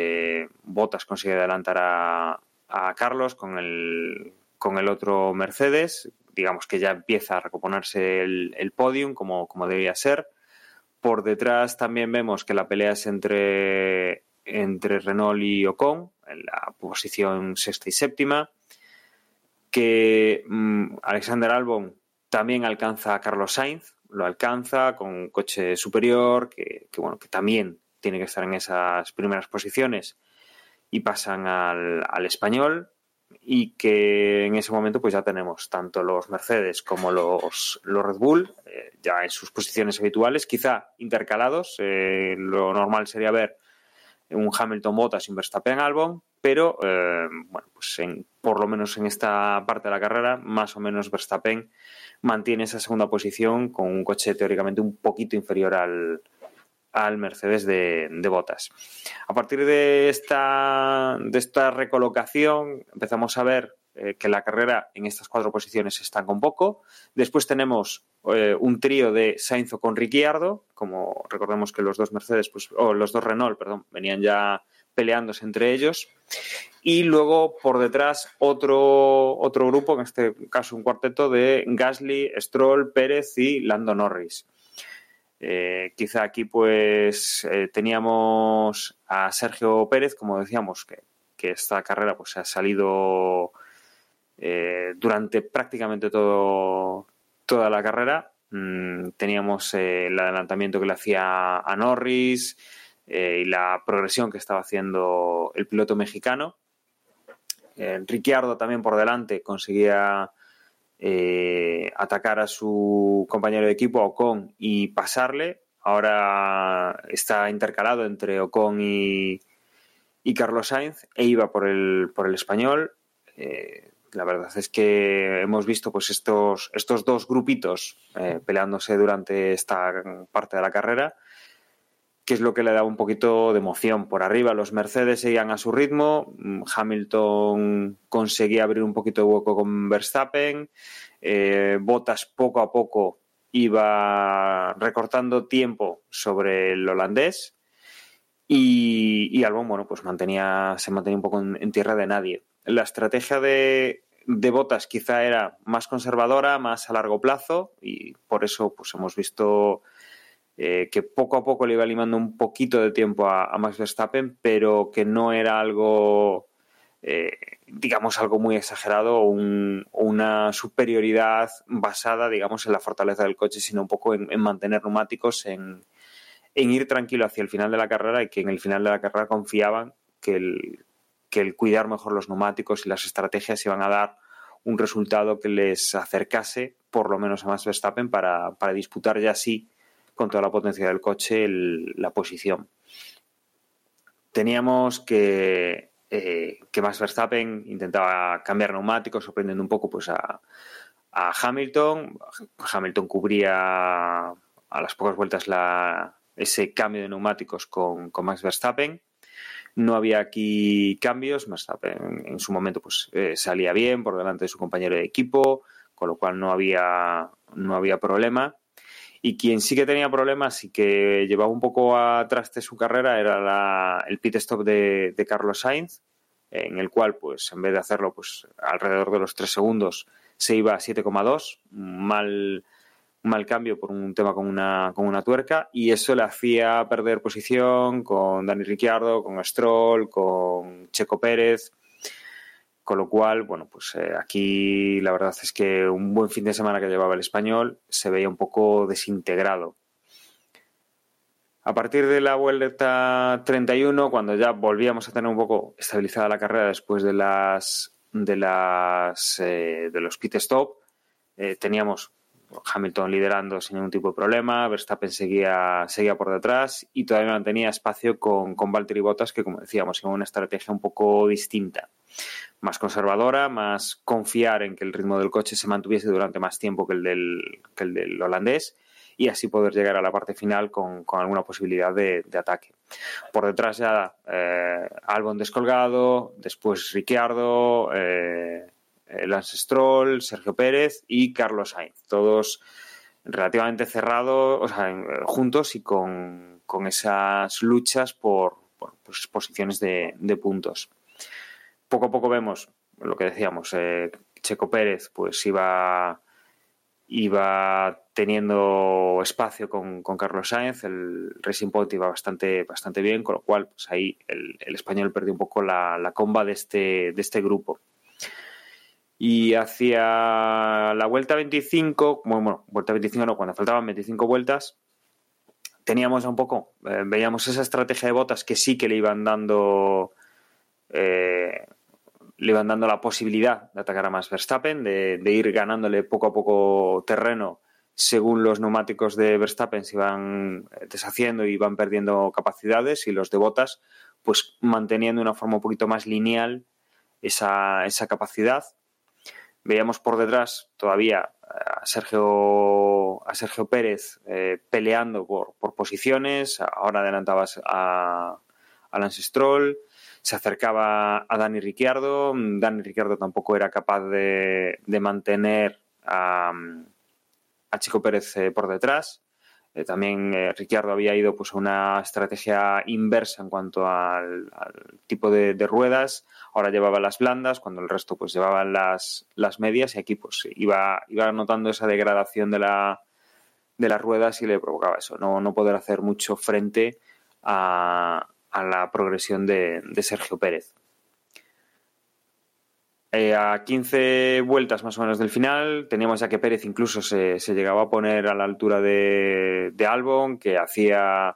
Botas consigue adelantar a, a Carlos con el, con el otro Mercedes. Digamos que ya empieza a recomponerse el, el podium como, como debía ser. Por detrás también vemos que la pelea es entre, entre Renault y Ocon, en la posición sexta y séptima. Que mm, Alexander Albon también alcanza a Carlos Sainz, lo alcanza con un coche superior, que, bueno, que también tiene que estar en esas primeras posiciones y pasan al, al español y que en ese momento pues ya tenemos tanto los Mercedes como los, los Red Bull eh, ya en sus posiciones habituales, quizá intercalados. Eh, lo normal sería ver un Hamilton Bottas y un Verstappen Albon, pero eh, bueno, pues en, por lo menos en esta parte de la carrera, más o menos Verstappen mantiene esa segunda posición con un coche teóricamente un poquito inferior al, al Mercedes de, Botas. A partir de esta, de esta recolocación empezamos a ver eh, que la carrera en estas cuatro posiciones estanca un poco. Después tenemos eh, un trío de Sainz con Ricciardo, como recordemos que los dos Mercedes, pues, o los dos Renault, perdón, venían ya peleándose entre ellos. Y luego por detrás otro, otro grupo, en este caso un cuarteto de Gasly, Stroll, Pérez y Lando Norris. Eh, quizá aquí pues eh, teníamos a Sergio Pérez, como decíamos, que, esta carrera pues ha salido eh, durante prácticamente todo, toda la carrera. Mm, teníamos el adelantamiento que le hacía a Norris y la progresión que estaba haciendo el piloto mexicano. Ricciardo también por delante conseguía eh, atacar a su compañero de equipo, Ocon, y pasarle. Ahora está intercalado entre Ocon y, Carlos Sainz e iba por el, por el español. Eh, la verdad es que hemos visto pues estos, estos dos grupitos eh, peleándose durante esta parte de la carrera que es lo que le da un poquito de emoción. Por arriba los Mercedes seguían a su ritmo, Hamilton conseguía abrir un poquito de hueco con Verstappen, eh, Bottas poco a poco iba recortando tiempo sobre el holandés y, y Albon, bueno, pues mantenía, se mantenía un poco en, tierra de nadie. La estrategia de, de Bottas quizá era más conservadora, más a largo plazo y por eso pues hemos visto eh, que poco a poco le iba limando un poquito de tiempo a, Max Verstappen, pero que no era algo, eh, digamos, algo muy exagerado o una superioridad basada, digamos, en la fortaleza del coche, sino un poco en, mantener neumáticos, en, ir tranquilo hacia el final de la carrera y que en el final de la carrera confiaban que el, cuidar mejor los neumáticos y las estrategias iban a dar un resultado que les acercase por lo menos a Max Verstappen para, para disputar ya sí con toda la potencia del coche la posición. Teníamos que, eh, que Max Verstappen intentaba cambiar neumáticos, sorprendiendo un poco pues, a, Hamilton. Hamilton cubría a las pocas vueltas la, ese cambio de neumáticos con, Max Verstappen. No había aquí cambios. Verstappen en su momento pues, eh, salía bien por delante de su compañero de equipo, con lo cual no había, no había problema. Y quien sí que tenía problemas y que llevaba un poco atrás de su carrera era el pit stop de, Carlos Sainz, en el cual, pues, en vez de hacerlo pues alrededor de los 3 segundos, se iba a 7,2, mal, mal cambio por un tema con una, con una tuerca, y eso le hacía perder posición con Dani Ricciardo, con Stroll, con Checo Pérez. Con lo cual, bueno, pues eh, aquí la verdad es que un buen fin de semana que llevaba el español se veía un poco desintegrado. A partir de la vuelta 31, cuando ya volvíamos a tener un poco estabilizada la carrera después de las de de los pit stop teníamos Hamilton liderando sin ningún tipo de problema, Verstappen seguía, seguía por detrás y todavía mantenía espacio con, con Valtteri Bottas, que como decíamos, iba una estrategia un poco distinta, más conservadora, más confiar en que el ritmo del coche se mantuviese durante más tiempo que el del, que el del holandés y así poder llegar a la parte final con, con alguna posibilidad de, ataque. Por detrás ya eh, Albon descolgado, después Ricciardo, eh, eh, Lance Stroll, Sergio Pérez y Carlos Sainz, todos relativamente cerrados, o sea, juntos y con, con esas luchas por, por pues, posiciones de, puntos. Poco a poco vemos lo que decíamos, eh, Checo Pérez pues iba, iba teniendo espacio con, Carlos Sainz, el Racing Point iba bastante, bastante bien, con lo cual pues ahí el, el español perdió un poco la, la comba de este, de este grupo. Y hacia la vuelta 25, bueno, bueno, vuelta 25 no, cuando faltaban 25 vueltas, teníamos un poco, eh, veíamos esa estrategia de botas que sí que le iban dando eh, le iban dando la posibilidad de atacar a más Verstappen, de, ir ganándole poco a poco terreno según los neumáticos de Verstappen se iban deshaciendo y iban perdiendo capacidades y los de botas pues manteniendo de una forma un poquito más lineal esa, capacidad Veíamos por detrás todavía a Sergio, a Sergio Pérez eh, peleando por, por, posiciones. Ahora adelantabas a, a Lance Stroll. Se acercaba a Dani Ricciardo. Dani Ricciardo tampoco era capaz de, de mantener a, a, Chico Pérez eh, por detrás. Eh, también eh, Ricciardo había ido pues, a una estrategia inversa en cuanto al, al tipo de, de, ruedas. Ahora llevaba las blandas, cuando el resto pues llevaban las, las medias y aquí pues iba, iba notando esa degradación de, la, de las ruedas y le provocaba eso, no, no poder hacer mucho frente a, a la progresión de, de Sergio Pérez. Eh, a 15 vueltas más o menos del final, teníamos ya que Pérez incluso se, se llegaba a poner a la altura de, de Albon, que hacía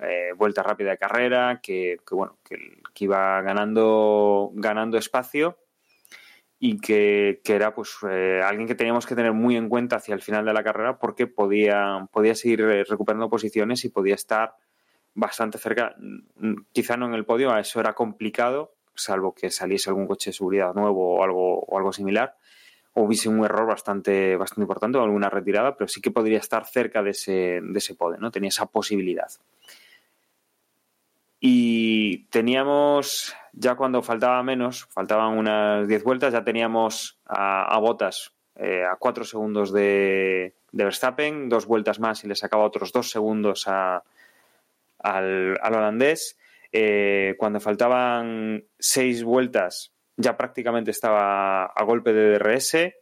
eh, vuelta rápida de carrera, que, que bueno, que, que, iba ganando, ganando espacio y que, que era pues eh, alguien que teníamos que tener muy en cuenta hacia el final de la carrera porque podía, podía seguir recuperando posiciones y podía estar bastante cerca, quizá no en el podio, eso era complicado, salvo que saliese algún coche de seguridad nuevo o algo, o algo similar, o hubiese un error bastante, bastante importante o alguna retirada, pero sí que podría estar cerca de ese, de ese podio, ¿no? Tenía esa posibilidad. Y teníamos, ya cuando faltaba menos, faltaban unas 10 vueltas, ya teníamos a, a Botas eh, a 4 segundos de, de, Verstappen, dos vueltas más y le sacaba otros 2 segundos a, al, al holandés eh, cuando faltaban seis vueltas ya prácticamente estaba a golpe de DRS.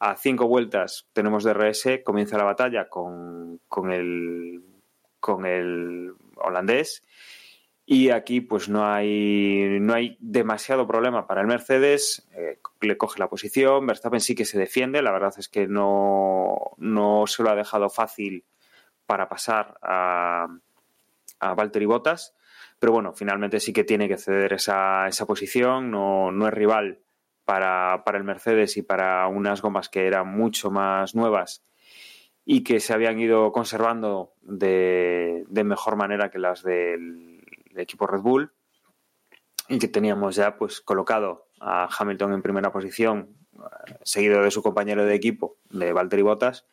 A cinco vueltas tenemos DRS, comienza la batalla con, con, el, con el holandés. Y aquí pues no hay, no hay demasiado problema para el Mercedes, eh, le coge la posición, Verstappen sí que se defiende, la verdad es que no, no se lo ha dejado fácil para pasar a, a Valtteri Bottas, pero bueno, finalmente sí que tiene que ceder esa, esa posición, no, no es rival para, para, el Mercedes y para unas gomas que eran mucho más nuevas y que se habían ido conservando de, de mejor manera que las del, del, equipo Red Bull y que teníamos ya pues colocado a Hamilton en primera posición seguido de su compañero de equipo de Valtteri Bottas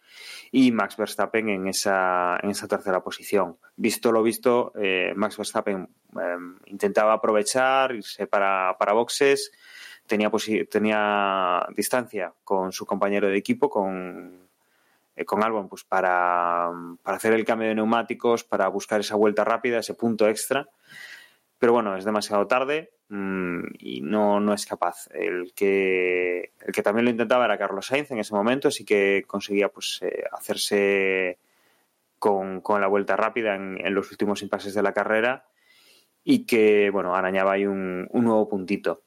y Max Verstappen en esa, en esa tercera posición. Visto lo visto, eh, Max Verstappen eh, intentaba aprovechar, irse para, para boxes, tenía, tenía distancia con su compañero de equipo, con, eh, con Albon, pues para, para hacer el cambio de neumáticos, para buscar esa vuelta rápida, ese punto extra. Pero bueno, es demasiado tarde y no, no es capaz. El que, el que también lo intentaba era Carlos Sainz en ese momento, sí que conseguía pues, eh, hacerse con, con, la vuelta rápida en, los últimos impases de la carrera y que, bueno, arañaba ahí un, nuevo puntito.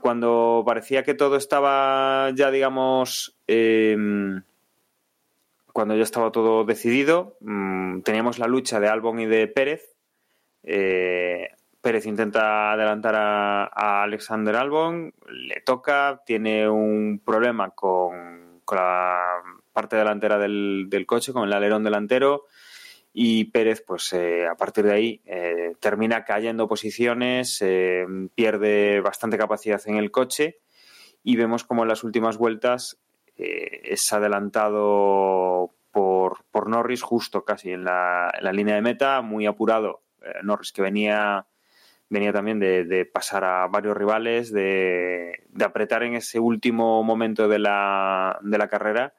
Cuando parecía que todo estaba ya, digamos, eh, cuando ya estaba todo decidido, mmm, teníamos la lucha de Albon y de Pérez. Eh, Pérez intenta adelantar a, Alexander Albon, le toca, tiene un problema con, la parte delantera del, coche, con el alerón delantero, y Pérez, pues eh, a partir de ahí, eh, termina cayendo posiciones, eh, pierde bastante capacidad en el coche, y vemos como en las últimas vueltas es adelantado por, por, Norris justo casi en la, en la línea de meta, muy apurado. Norris que venía venía también de, pasar a varios rivales, de, apretar en ese último momento de la, de la, carrera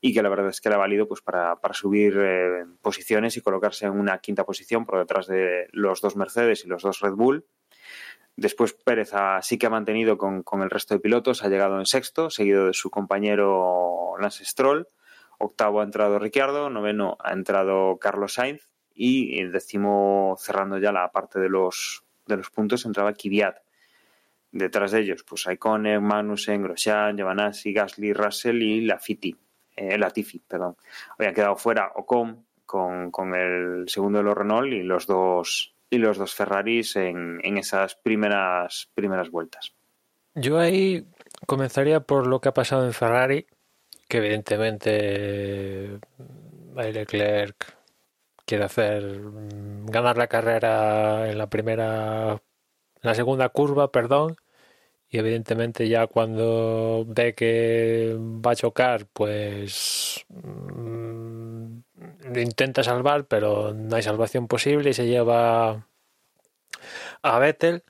y que la verdad es que le ha valido pues para, subir eh, posiciones y colocarse en una quinta posición por detrás de los dos Mercedes y los dos Red Bull. Después Pérez sí que ha mantenido con, el resto de pilotos, ha llegado en sexto, seguido de su compañero Lance Stroll. Octavo ha entrado Ricciardo, noveno ha entrado Carlos Sainz y el décimo cerrando ya la parte de los de los puntos entraba Kvyat. Detrás de ellos, pues Aikonen, Magnussen, Grosjean, Giovanazzi, Gasly, Russell y Lafiti, eh, Latifi, perdón. Habían quedado fuera Ocon con, con el segundo de los Renault y los dos y los dos Ferraris en, en esas primeras primeras vueltas. Yo ahí comenzaría por lo que ha pasado en Ferrari, que evidentemente Leclerc quiere hacer mm, ganar la carrera en la primera, en la segunda curva, perdón, y evidentemente ya cuando ve que va a chocar, pues mm, intenta salvar, pero no hay salvación posible y se lleva a Vettel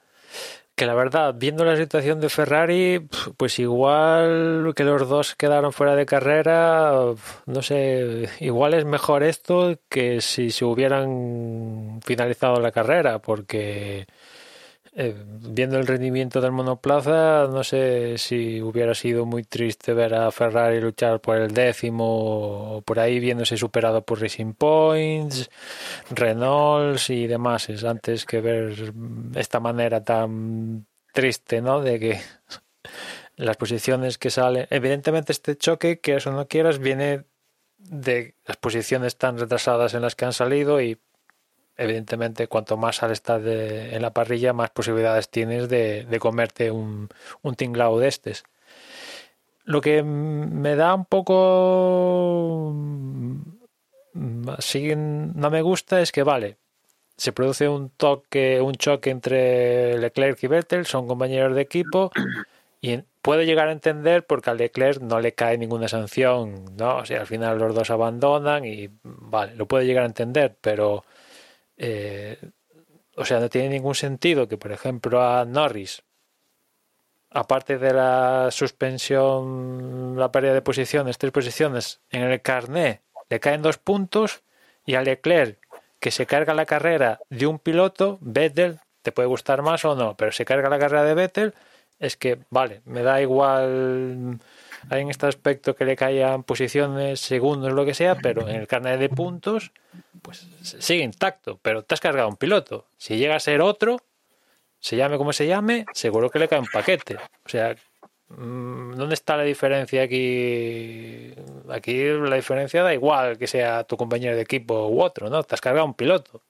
que la verdad, viendo la situación de Ferrari, pues igual que los dos quedaron fuera de carrera, no sé, igual es mejor esto que si se hubieran finalizado la carrera, porque eh, viendo el rendimiento del monoplaza, no sé si hubiera sido muy triste ver a Ferrari luchar por el décimo o por ahí viéndose superado por Racing Points, Renault y demás, antes que ver esta manera tan triste, ¿no? De que las posiciones que salen. Evidentemente, este choque, que eso no quieras, viene de las posiciones tan retrasadas en las que han salido y evidentemente cuanto más al estar en la parrilla, más posibilidades tienes de, comerte un, un tinglao de estos. Lo que me da un poco mm, así no me gusta es que vale, se produce un toque, un choque entre Leclerc y Vettel, son compañeros de equipo y puedo llegar a entender porque al Leclerc no le cae ninguna sanción, ¿no? O sea, al final los dos abandonan y vale, lo puedo llegar a entender, pero eh, o sea, no tiene ningún sentido que, por ejemplo, a Norris, aparte de la suspensión, la pérdida de posiciones, tres posiciones, en el carné le caen dos puntos y a Leclerc, que se carga la carrera de un piloto, Vettel, te puede gustar más o no, pero se carga la carrera de Vettel, es que, vale, me da igual hay en este aspecto que le caigan posiciones, segundos, lo que sea, pero en el carnet de puntos, pues sigue intacto, pero te has cargado un piloto. Si llega a ser otro, se llame como se llame, seguro que le cae un paquete. O sea, mm, ¿dónde está la diferencia aquí? Aquí la diferencia da igual que sea tu compañero de equipo u otro, ¿no? Te has cargado un piloto.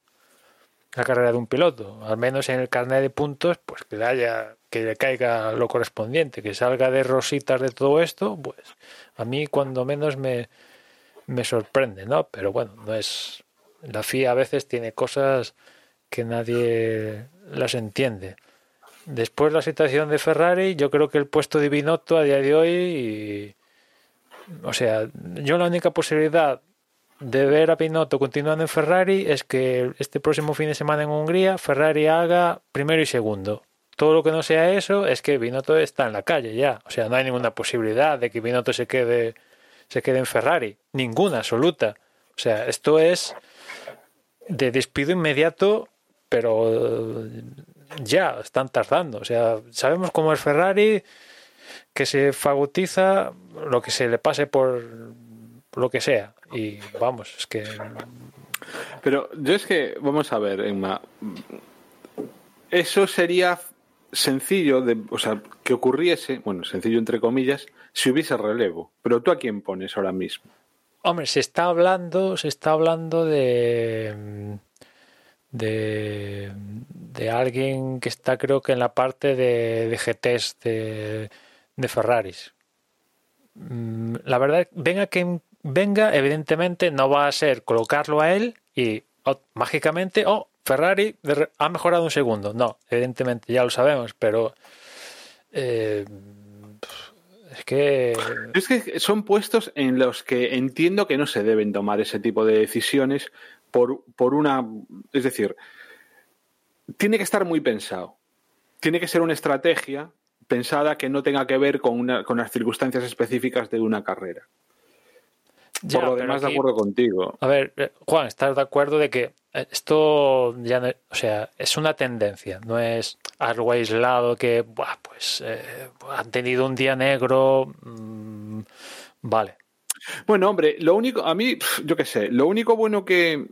La carrera de un piloto, al menos en el carnet de puntos, pues que le haya que le caiga lo correspondiente, que salga de rositas de todo esto, pues a mí cuando menos me, me sorprende, ¿no? Pero bueno, no es. La FIA a veces tiene cosas que nadie las entiende. Después la situación de Ferrari, yo creo que el puesto de Binotto a día de hoy, o sea, yo la única posibilidad de ver a Binotto continuando en Ferrari es que este próximo fin de semana en Hungría Ferrari haga primero y segundo todo lo que no sea eso es que Binotto está en la calle ya. O sea, no hay ninguna posibilidad de que Binotto se quede, se quede en Ferrari. Ninguna, absoluta. O sea, esto es de despido inmediato, pero ya están tardando. O sea, sabemos cómo es Ferrari, que se fagotiza lo que se le pase por lo que sea. Y vamos, es que. Pero yo es que, vamos a ver, Emma. Eso sería sencillo, de, o sea, que ocurriese, bueno, sencillo entre comillas, si hubiese relevo. Pero tú a quién pones ahora mismo? Hombre, se está hablando, se está hablando de de, de alguien que está creo que en la parte de, de GTs de, de Ferraris. Mm, La verdad, venga que venga, evidentemente no va a ser colocarlo a él y oh, mágicamente, oh, Ferrari ha mejorado un segundo. No, evidentemente ya lo sabemos, pero eh, es que Es que son puestos en los que entiendo que no se deben tomar ese tipo de decisiones por, por una. Es decir, tiene que estar muy pensado. Tiene que ser una estrategia pensada que no tenga que ver con, una, con las circunstancias específicas de una carrera. Ya, por lo demás, de acuerdo contigo. A ver, eh, Juan, ¿estás de acuerdo de que esto ya no, o sea, es una tendencia, no es algo aislado que, buah, pues, eh, han tenido un día negro, mm, vale. Bueno, hombre, lo único, a mí, yo qué sé, lo único bueno que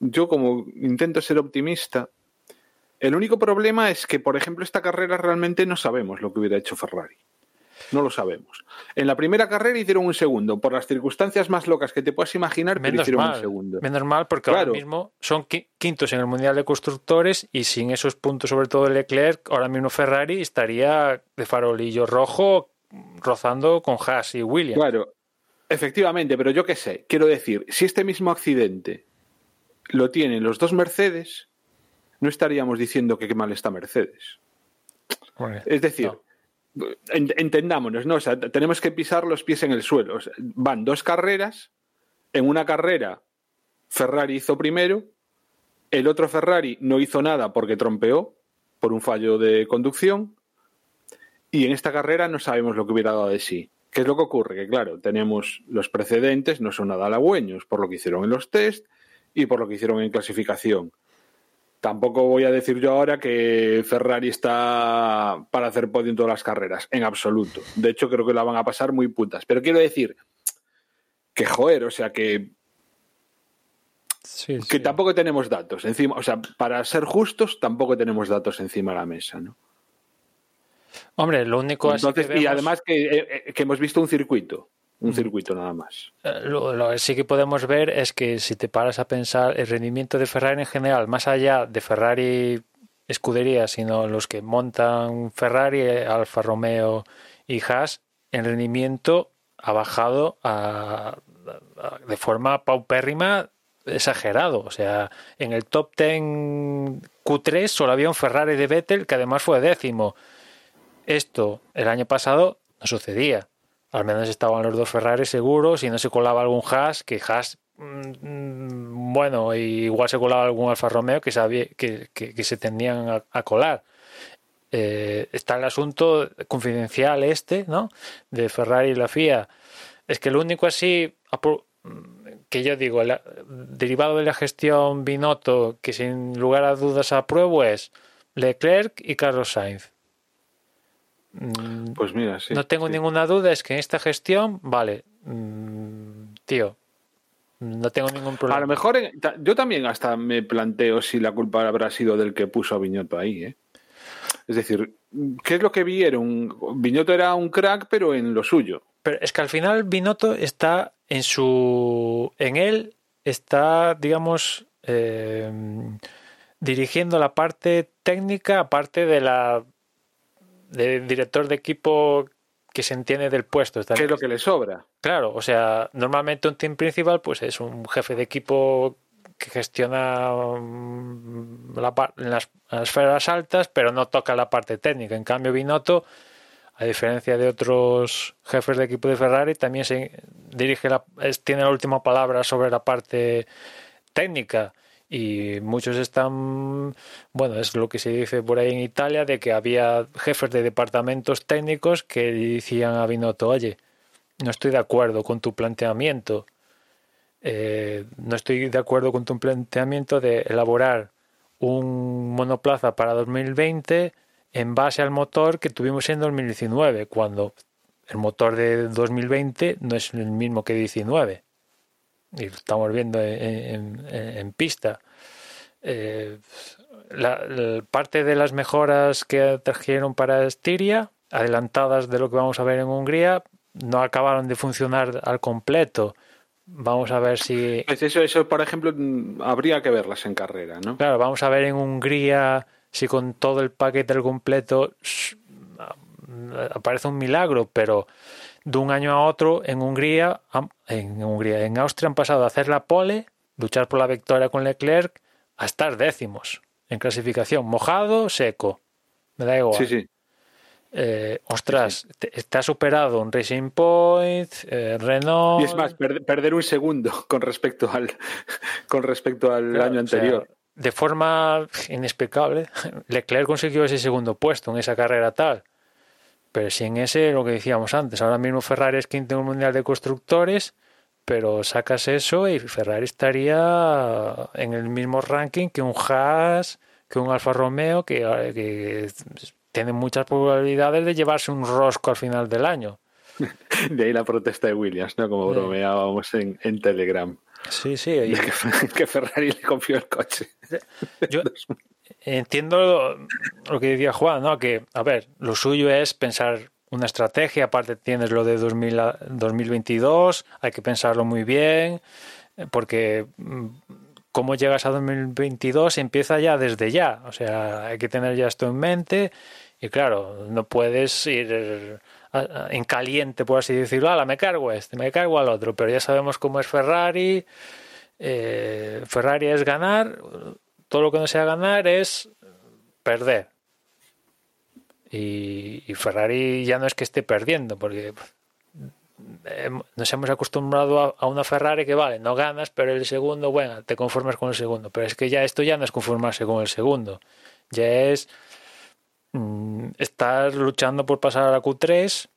yo como intento ser optimista, el único problema es que, por ejemplo, esta carrera realmente no sabemos lo que hubiera hecho Ferrari. No lo sabemos. En la primera carrera hicieron un segundo, por las circunstancias más locas que te puedas imaginar, pero Menos hicieron un mal, segundo. menos mal porque Claro. ahora mismo son qui- quintos en el Mundial de Constructores y sin esos puntos, sobre todo Leclerc, ahora mismo Ferrari estaría de farolillo rojo rozando con Haas y Williams. Claro, efectivamente, pero yo qué sé, quiero decir, si este mismo accidente lo tienen los dos Mercedes, no estaríamos diciendo que qué mal está Mercedes. Bueno, Es decir, no. En- entendámonos, ¿no? O sea, tenemos que pisar los pies en el suelo. Van dos carreras. En una carrera, Ferrari hizo primero. El otro Ferrari no hizo nada porque trompeó por un fallo de conducción. Y en esta carrera no sabemos lo que hubiera dado de sí. ¿Qué es lo que ocurre? Que claro, tenemos los precedentes, no son nada halagüeños por lo que hicieron en los test y por lo que hicieron en clasificación. Tampoco voy a decir yo ahora que Ferrari está para hacer podio en todas las carreras, en absoluto. De hecho, creo que la van a pasar muy putas. Pero quiero decir que, joder, o sea, que, Sí, que tampoco tenemos datos encima. O sea, para ser justos, tampoco tenemos datos encima de la mesa, ¿no? Hombre, lo único Entonces, que y además que, eh, eh, que hemos visto un circuito, un Mm. circuito nada más. Eh, Lo, lo que sí que podemos ver es que si te paras a pensar el rendimiento de Ferrari en general, más allá de Ferrari escudería, sino los que montan Ferrari, eh, Alfa Romeo y Haas, el rendimiento ha bajado a- a- de forma paupérrima exagerado. O sea, en el top 10 Q3 solo había un Ferrari de Vettel que además fue décimo. Esto el año pasado no sucedía. Al menos estaban los dos Ferrari seguros y no se colaba algún Haas, que Haas, mm, bueno, igual se colaba algún Alfa Romeo que, sabía, que, que- se tendían a, colar. Eh, está el asunto confidencial este, ¿no? De Ferrari y la FIA. Es que lo único así apro- que yo digo, derivado de la gestión Binotto, que sin lugar a dudas apruebo, es Leclerc y Carlos Sainz. Mm, Pues mira, sí. no tengo sí. ninguna duda, es que en esta gestión, vale, mm, tío, no tengo ningún problema. A lo mejor yo también hasta me planteo si la culpa habrá sido del que puso a Viñoto ahí, ¿eh? Es decir, ¿qué es lo que vieron? Viñoto era un crack, pero en lo suyo. Pero es que al final Binotto está en su. En él está, digamos, eh, dirigiendo la parte técnica, aparte de la. De director de equipo que se entiende del puesto. ¿Qué es lo que le sobra? Claro, o sea, normalmente un team principal pues es un jefe de equipo que gestiona mm, la las, esferas altas, pero no toca la parte técnica. En cambio, Binotto, a diferencia de otros jefes de equipo de Ferrari, también se dirige la, es- tiene la última palabra sobre la parte técnica. Y muchos están, bueno, es lo que se dice por ahí en Italia, de que había jefes de departamentos técnicos que decían a Binotto, oye, no estoy de acuerdo con tu planteamiento. Eh, no estoy de acuerdo con tu planteamiento de elaborar un monoplaza para 2020 en base al motor que tuvimos en 2019, cuando el motor de 2020 no es el mismo que 19. Y lo estamos viendo en, en- en pista. Eh, la, la parte de las mejoras que trajeron para Estiria, adelantadas de lo que vamos a ver en Hungría, no acabaron de funcionar al completo. Vamos a ver si. Pues eso, eso, por ejemplo, mm, habría que verlas en carrera, ¿no? Claro, vamos a ver en Hungría si con todo el paquete al completo aparece un milagro, pero de un año a otro en Hungría, en Hungría, en Austria han pasado de hacer la pole, luchar por la victoria con Leclerc, a estar décimos en clasificación, mojado, seco. Me da igual. Sí, sí. Eh, ostras, te, ha superado un Racing Point, eh, Renault. Y es más, perder un segundo con respecto al, con respecto al año anterior. de forma inexplicable, Leclerc consiguió ese segundo puesto en esa carrera tal. Pero si en ese, lo que decíamos antes, ahora mismo Ferrari es quinto en el Mundial de Constructores, pero sacas eso y Ferrari estaría en el mismo ranking que un Haas, que un Alfa Romeo, que, que tiene muchas probabilidades de llevarse un rosco al final del año. De ahí la protesta de Williams, ¿no? Como bromeábamos en, en Telegram. Sí, sí. Que, Ferrari le confió el coche. Yo entiendo lo, que decía Juan, ¿no? Que, a ver, lo suyo es pensar una estrategia, aparte tienes lo de 2000, 2022, hay que pensarlo muy bien, porque mm, cómo llegas a 2022 empieza ya desde ya, o sea, hay que tener ya esto en mente y claro, no puedes ir en caliente, por así decirlo, ala, me cargo este, me cargo al otro, pero ya sabemos cómo es Ferrari. Eh, Ferrari es ganar, todo lo que no sea ganar es perder. Y, Ferrari ya no es que esté perdiendo, porque nos hemos acostumbrado a, una Ferrari que vale, no ganas, pero el segundo, bueno, te conformas con el segundo. Pero es que ya esto ya no es conformarse con el segundo, ya es Mm, estar luchando por pasar a la Q3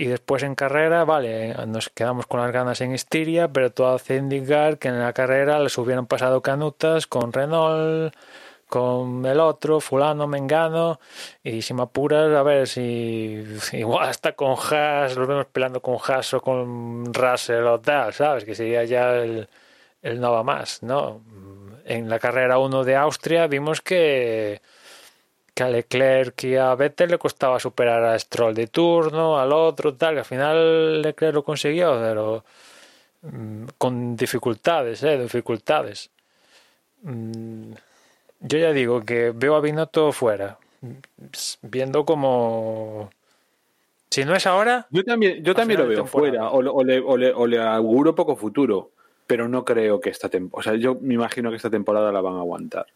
y después en carrera, vale, nos quedamos con las ganas en Estiria, pero todo hace indicar que en la carrera les hubieran pasado canutas con Renault, con el otro, fulano, mengano, y si me apuras, a ver si igual hasta con Haas, lo vemos peleando con Haas o con Russell o tal, ¿sabes? Que sería ya el, el no va más, ¿no? En la carrera 1 de Austria vimos que que a Leclerc y a Vettel le costaba superar a Stroll de turno, al otro, tal, que al final Leclerc lo consiguió, pero mm, con dificultades, ¿eh? Dificultades. Mm, yo ya digo que veo a Binotto fuera, viendo como... Si no es ahora... Yo también, yo también lo veo fuera, o, le, o, le, o, le, auguro poco futuro, pero no creo que esta temporada... O sea, yo me imagino que esta temporada la van a aguantar.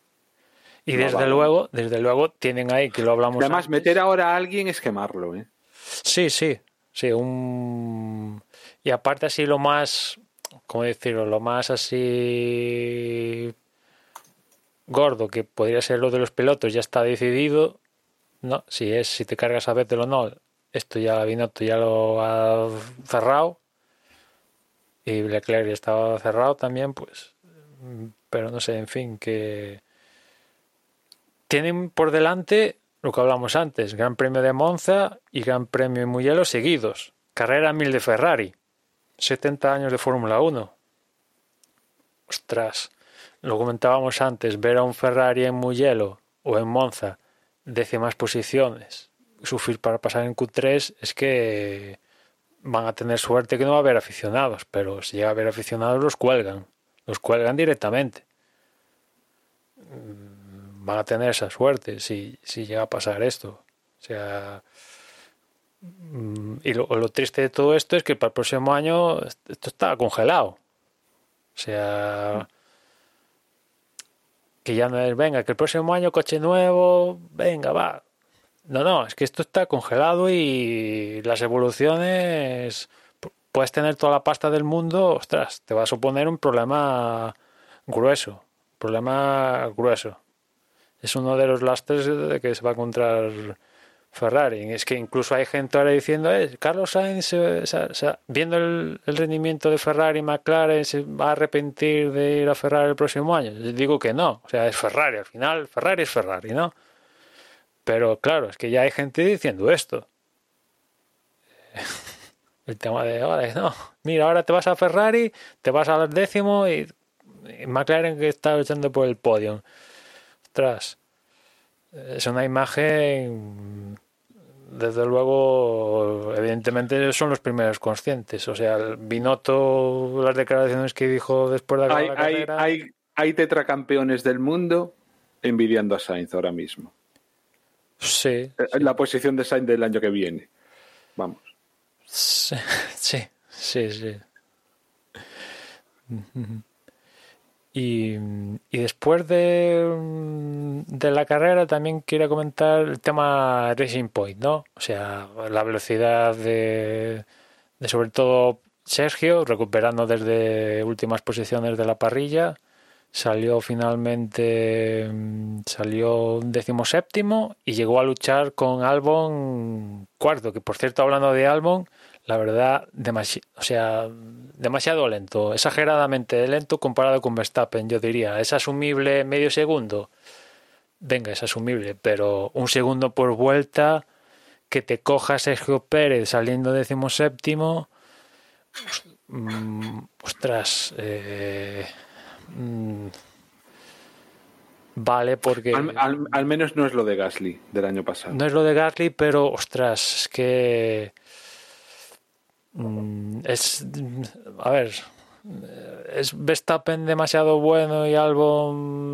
Y desde luego, desde luego tienen ahí que lo hablamos. además, meter ahora a alguien es quemarlo, ¿eh? Sí, sí, sí, un y aparte así lo más, ¿cómo decirlo? Lo más así gordo que podría ser lo de los pilotos ya está decidido, no, si es si te cargas a Vettel o no, esto ya Binotto ya lo ha cerrado y Leclerc ya estaba cerrado también, pues, pero no sé, en fin, que tienen por delante lo que hablamos antes, Gran Premio de Monza y Gran Premio de Mugello seguidos. Carrera 1000 de Ferrari. 70 años de Fórmula 1. Ostras, lo comentábamos antes, ver a un Ferrari en Mugello o en Monza, décimas posiciones, sufrir para pasar en Q3, es que van a tener suerte que no va a haber aficionados, pero si llega a haber aficionados los cuelgan, los cuelgan directamente van a tener esa suerte si, si llega a pasar esto. O sea, mm, y lo, triste de todo esto es que para el próximo año esto está congelado. O sea, que ya no es, venga, que el próximo año coche nuevo, venga, va. No, no, es que esto está congelado y las evoluciones, puedes tener toda la pasta del mundo, ostras, te va a suponer un problema grueso, problema grueso es uno de los lastres de que se va a encontrar Ferrari. Es que incluso hay gente ahora diciendo, eh, Carlos Sainz, viendo el, rendimiento de Ferrari y McLaren, se va a arrepentir de ir a Ferrari el próximo año. Yo digo que no, o sea, es Ferrari, al final Ferrari es Ferrari, ¿no? Pero claro, es que ya hay gente diciendo esto. El tema de, vale, no, mira, ahora te vas a Ferrari, te vas al décimo y, y McLaren que está luchando por el podio es una imagen desde luego, evidentemente son los primeros conscientes. O sea, Binotto, las declaraciones que dijo después de hay, la carrera... Hay, hay tetracampeones del mundo envidiando a Sainz ahora mismo. Sí. Eh, la posición de Sainz del año que viene. Vamos. Sí, sí, sí. sí. Y, después de, de, la carrera también quiero comentar el tema Racing Point, ¿no? O sea, la velocidad de, de sobre todo Sergio, recuperando desde últimas posiciones de la parrilla. Salió finalmente, salió decimoséptimo y llegó a luchar con Albon cuarto, que por cierto, hablando de Albon, la verdad, demasi o sea, demasiado lento, exageradamente lento comparado con Verstappen, yo diría. ¿Es asumible medio segundo? Venga, es asumible, pero un segundo por vuelta que te coja Sergio Pérez saliendo decimoséptimo, mmm, ostras, eh, mmm, vale porque... Al, al, al, menos no es lo de Gasly del año pasado. No es lo de Gasly, pero ostras, es que Mm, es a ver es Verstappen demasiado bueno y Albon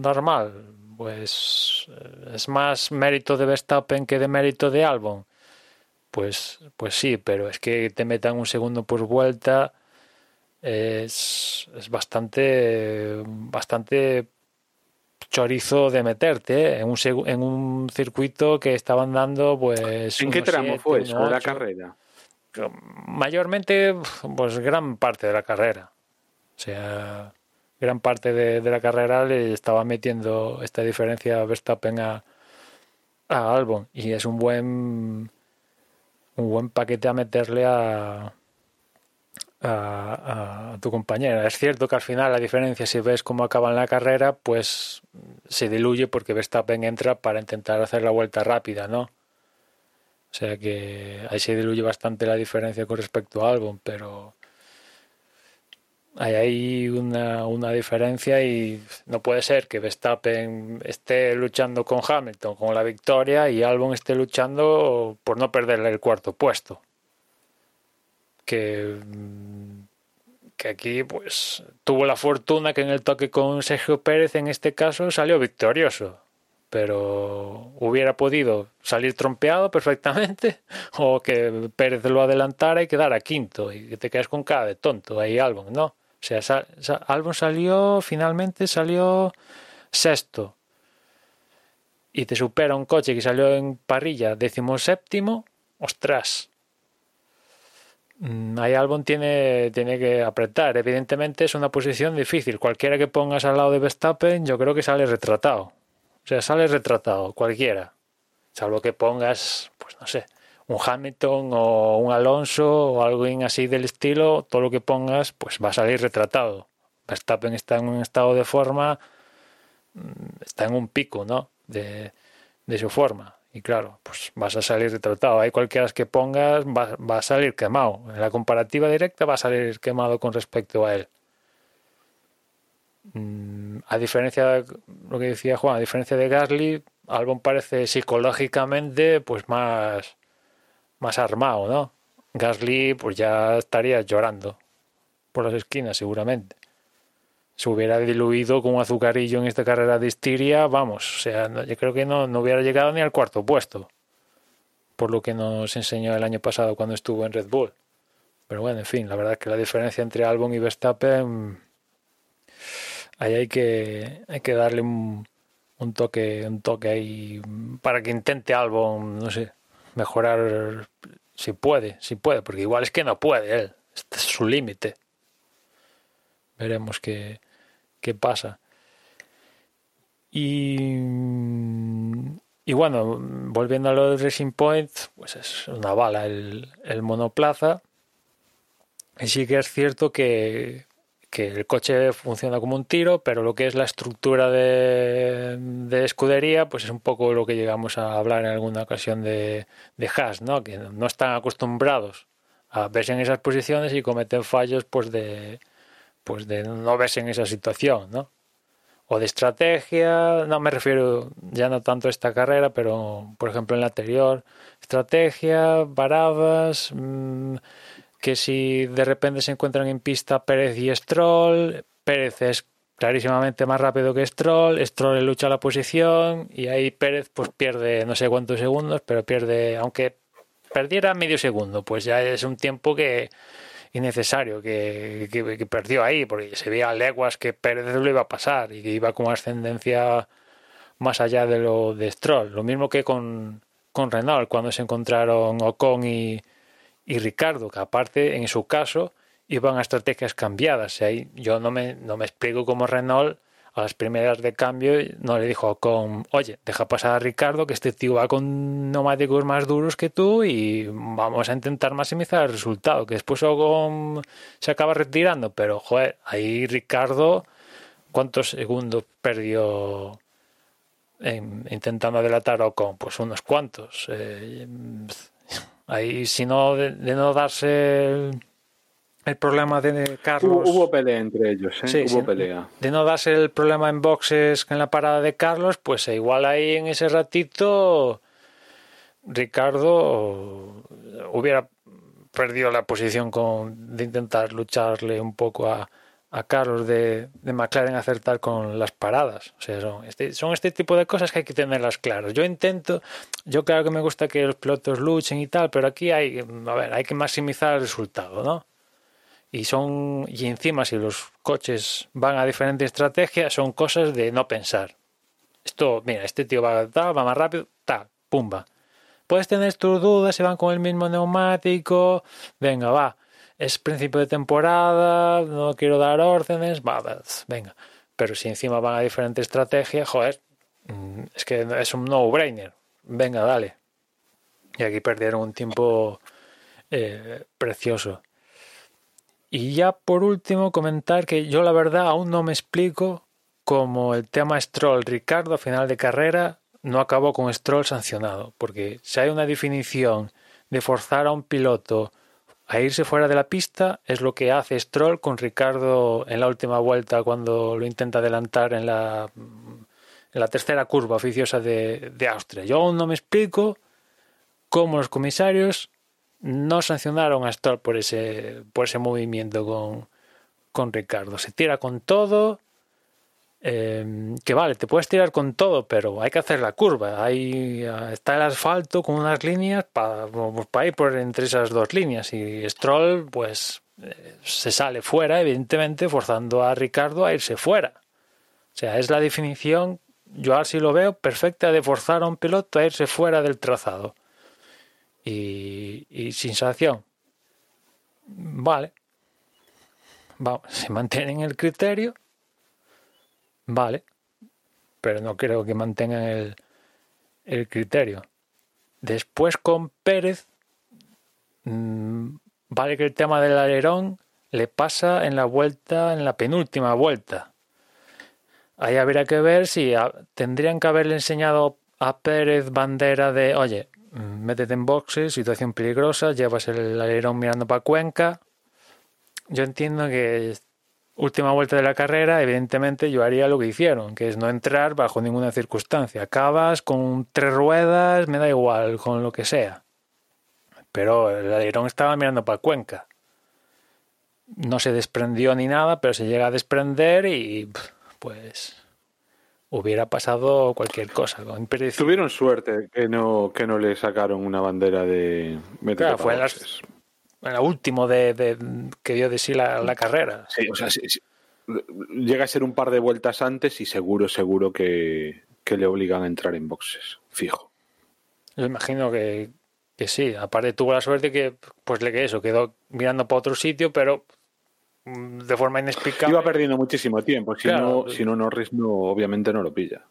normal pues eh, es más mérito de Verstappen que de mérito de Albon pues pues sí pero es que te metan un segundo por vuelta es, es bastante bastante chorizo de meterte ¿eh? en, un en un circuito que estaban dando pues ¿en qué tramo fue eso la carrera? Mayormente, pues gran parte de la carrera. O sea, gran parte de, la carrera le estaba metiendo esta diferencia Verstappen a, a Albon. Y es un buen un buen paquete a meterle a, a, a, tu compañera. Es cierto que al final la diferencia, si ves cómo acaba en la carrera, pues se diluye porque Verstappen entra para intentar hacer la vuelta rápida, ¿no? O sea que ahí se diluye bastante la diferencia con respecto a Albon, pero hay ahí una, una diferencia y no puede ser que Verstappen esté luchando con Hamilton con la victoria y Albon esté luchando por no perderle el cuarto puesto. Que, que aquí pues tuvo la fortuna que en el toque con Sergio Pérez en este caso salió victorioso pero hubiera podido salir trompeado perfectamente o que Pérez lo adelantara y quedara quinto y te quedas con cara de tonto ahí Albon, ¿no? O sea, sal, salió, finalmente salió sexto y te supera un coche que salió en parrilla décimo séptimo, ostras. Ahí Albon tiene, tiene que apretar. Evidentemente es una posición difícil. Cualquiera que pongas al lado de Verstappen, yo creo que sale retratado sea, sale retratado cualquiera. Salvo que pongas, pues no sé, un Hamilton o un Alonso o algo así del estilo, todo lo que pongas, pues va a salir retratado. Verstappen está en un estado de forma, mm, está en un pico, ¿no? De, de su forma. Y claro, pues vas a salir retratado. Hay cualquiera que pongas, va, va a salir quemado. En la comparativa directa va a salir quemado con respecto a él. Mm, a diferencia de lo que decía Juan, a diferencia de Gasly, Albon parece psicológicamente pues más, más armado, ¿no? Gasly pues ya estaría llorando por las esquinas seguramente. Se hubiera diluido con un azucarillo en esta carrera de Estiria, vamos, o sea, yo creo que no, no hubiera llegado ni al cuarto puesto, por lo que nos enseñó el año pasado cuando estuvo en Red Bull. Pero bueno, en fin, la verdad es que la diferencia entre Albon y Verstappen ahí hay que, hay que darle un, un toque, un toque ahí para que intente algo, no sé, mejorar si puede, si puede, porque igual es que no puede él, este es su límite. Veremos qué, qué pasa. Y, y bueno, volviendo a lo del Racing Point, pues es una bala el, el monoplaza. Y sí que es cierto que, que el coche funciona como un tiro, pero lo que es la estructura de, de, escudería, pues es un poco lo que llegamos a hablar en alguna ocasión de, de Haas, ¿no? que no están acostumbrados a verse en esas posiciones y cometen fallos pues de, pues de no verse en esa situación, ¿no? o de estrategia, no me refiero ya no tanto a esta carrera, pero por ejemplo en la anterior, estrategia, paradas, mm, que si de repente se encuentran en pista Pérez y Stroll, Pérez es clarísimamente más rápido que Stroll, Stroll lucha la posición y ahí Pérez pues pierde no sé cuántos segundos, pero pierde, aunque perdiera medio segundo, pues ya es un tiempo que innecesario que, que, perdió ahí, porque se veía a leguas que Pérez lo iba a pasar y que iba con ascendencia más allá de lo de Stroll. Lo mismo que con, con Renault, cuando se encontraron Ocon y, y Ricardo, que aparte en su caso iban a estrategias cambiadas. Ahí yo no me, no me explico cómo Renault a las primeras de cambio no le dijo con, oye, deja pasar a Ricardo que este tío va con neumáticos más duros que tú y vamos a intentar maximizar el resultado, que después se acaba retirando, pero joder, ahí Ricardo, ¿cuántos segundos perdió intentando delatar a Ocon? Pues unos cuantos. Eh, ahí si no, de, de no darse el problema de Carlos. Hubo, pelea entre ellos, ¿eh? hubo pelea. De no darse el problema en boxes en la parada de Carlos, pues igual ahí en ese ratito Ricardo hubiera perdido la posición con, de intentar lucharle un poco a, a Carlos de, de, McLaren acertar con las paradas. O sea, son este, son este tipo de cosas que hay que tenerlas claras. Yo intento, yo claro que me gusta que los pilotos luchen y tal, pero aquí hay, a ver, hay que maximizar el resultado, ¿no? y son y encima si los coches van a diferentes estrategias son cosas de no pensar esto mira este tío va va más rápido pumba puedes tener tus dudas si van con el mismo neumático venga va es principio de temporada no quiero dar órdenes va, venga. Pero si encima van a diferentes estrategias joder mm, es que es un no brainer venga dale. Y aquí perdieron un tiempo eh, precioso. Y ya por último comentar que yo la verdad aún no me explico cómo el tema Stroll Ricardo a final de carrera no acabó con Stroll sancionado, porque si hay una definición de forzar a un piloto a irse fuera de la pista es lo que hace Stroll con Ricardo en la última vuelta cuando lo intenta adelantar en la, en la tercera curva oficiosa de, de Austria. Yo aún no me explico cómo los comisarios no sancionaron a Stroll por ese, por ese movimiento con, con Ricardo. Se tira con todo. Eh, que vale, te puedes tirar con todo, pero hay que hacer la curva. Ahí está el asfalto con unas líneas para, para ir por entre esas dos líneas. Y Stroll, pues, eh, se sale fuera, evidentemente, forzando a Ricardo a irse fuera. O sea, es la definición, yo así lo veo, perfecta de forzar a un piloto a irse fuera del trazado y, sin sanción. Vale. se mantienen el criterio. Vale. Pero no creo que mantengan el, el criterio. Después con Pérez, mm, vale que el tema del alerón le pasa en la vuelta, en la penúltima vuelta. Ahí habría que ver si tendrían que haberle enseñado a Pérez bandera de, oye, métete en boxes, situación peligrosa, llevas el alerón mirando para Cuenca. Yo entiendo que última vuelta de la carrera, evidentemente yo haría lo que hicieron, que es no entrar bajo ninguna circunstancia. Acabas con tres ruedas, me da igual, con lo que sea. Pero el alerón estaba mirando para Cuenca. No se desprendió ni nada, pero se llega a desprender y pues hubiera pasado cualquier cosa. Tuvieron suerte que no, que no le sacaron una bandera de claro, fue en, la última de, que dio de sí la, carrera. Sí, o sea, llega a ser un par de vueltas antes y seguro, seguro que, que le obligan a entrar en boxes, fijo. Yo imagino que, que sí. Aparte tuvo la suerte que, pues le que eso, quedó mirando para otro sitio, pero de forma inexplicable. Iba perdiendo muchísimo tiempo, si, no, si no Norris no, obviamente no lo pilla.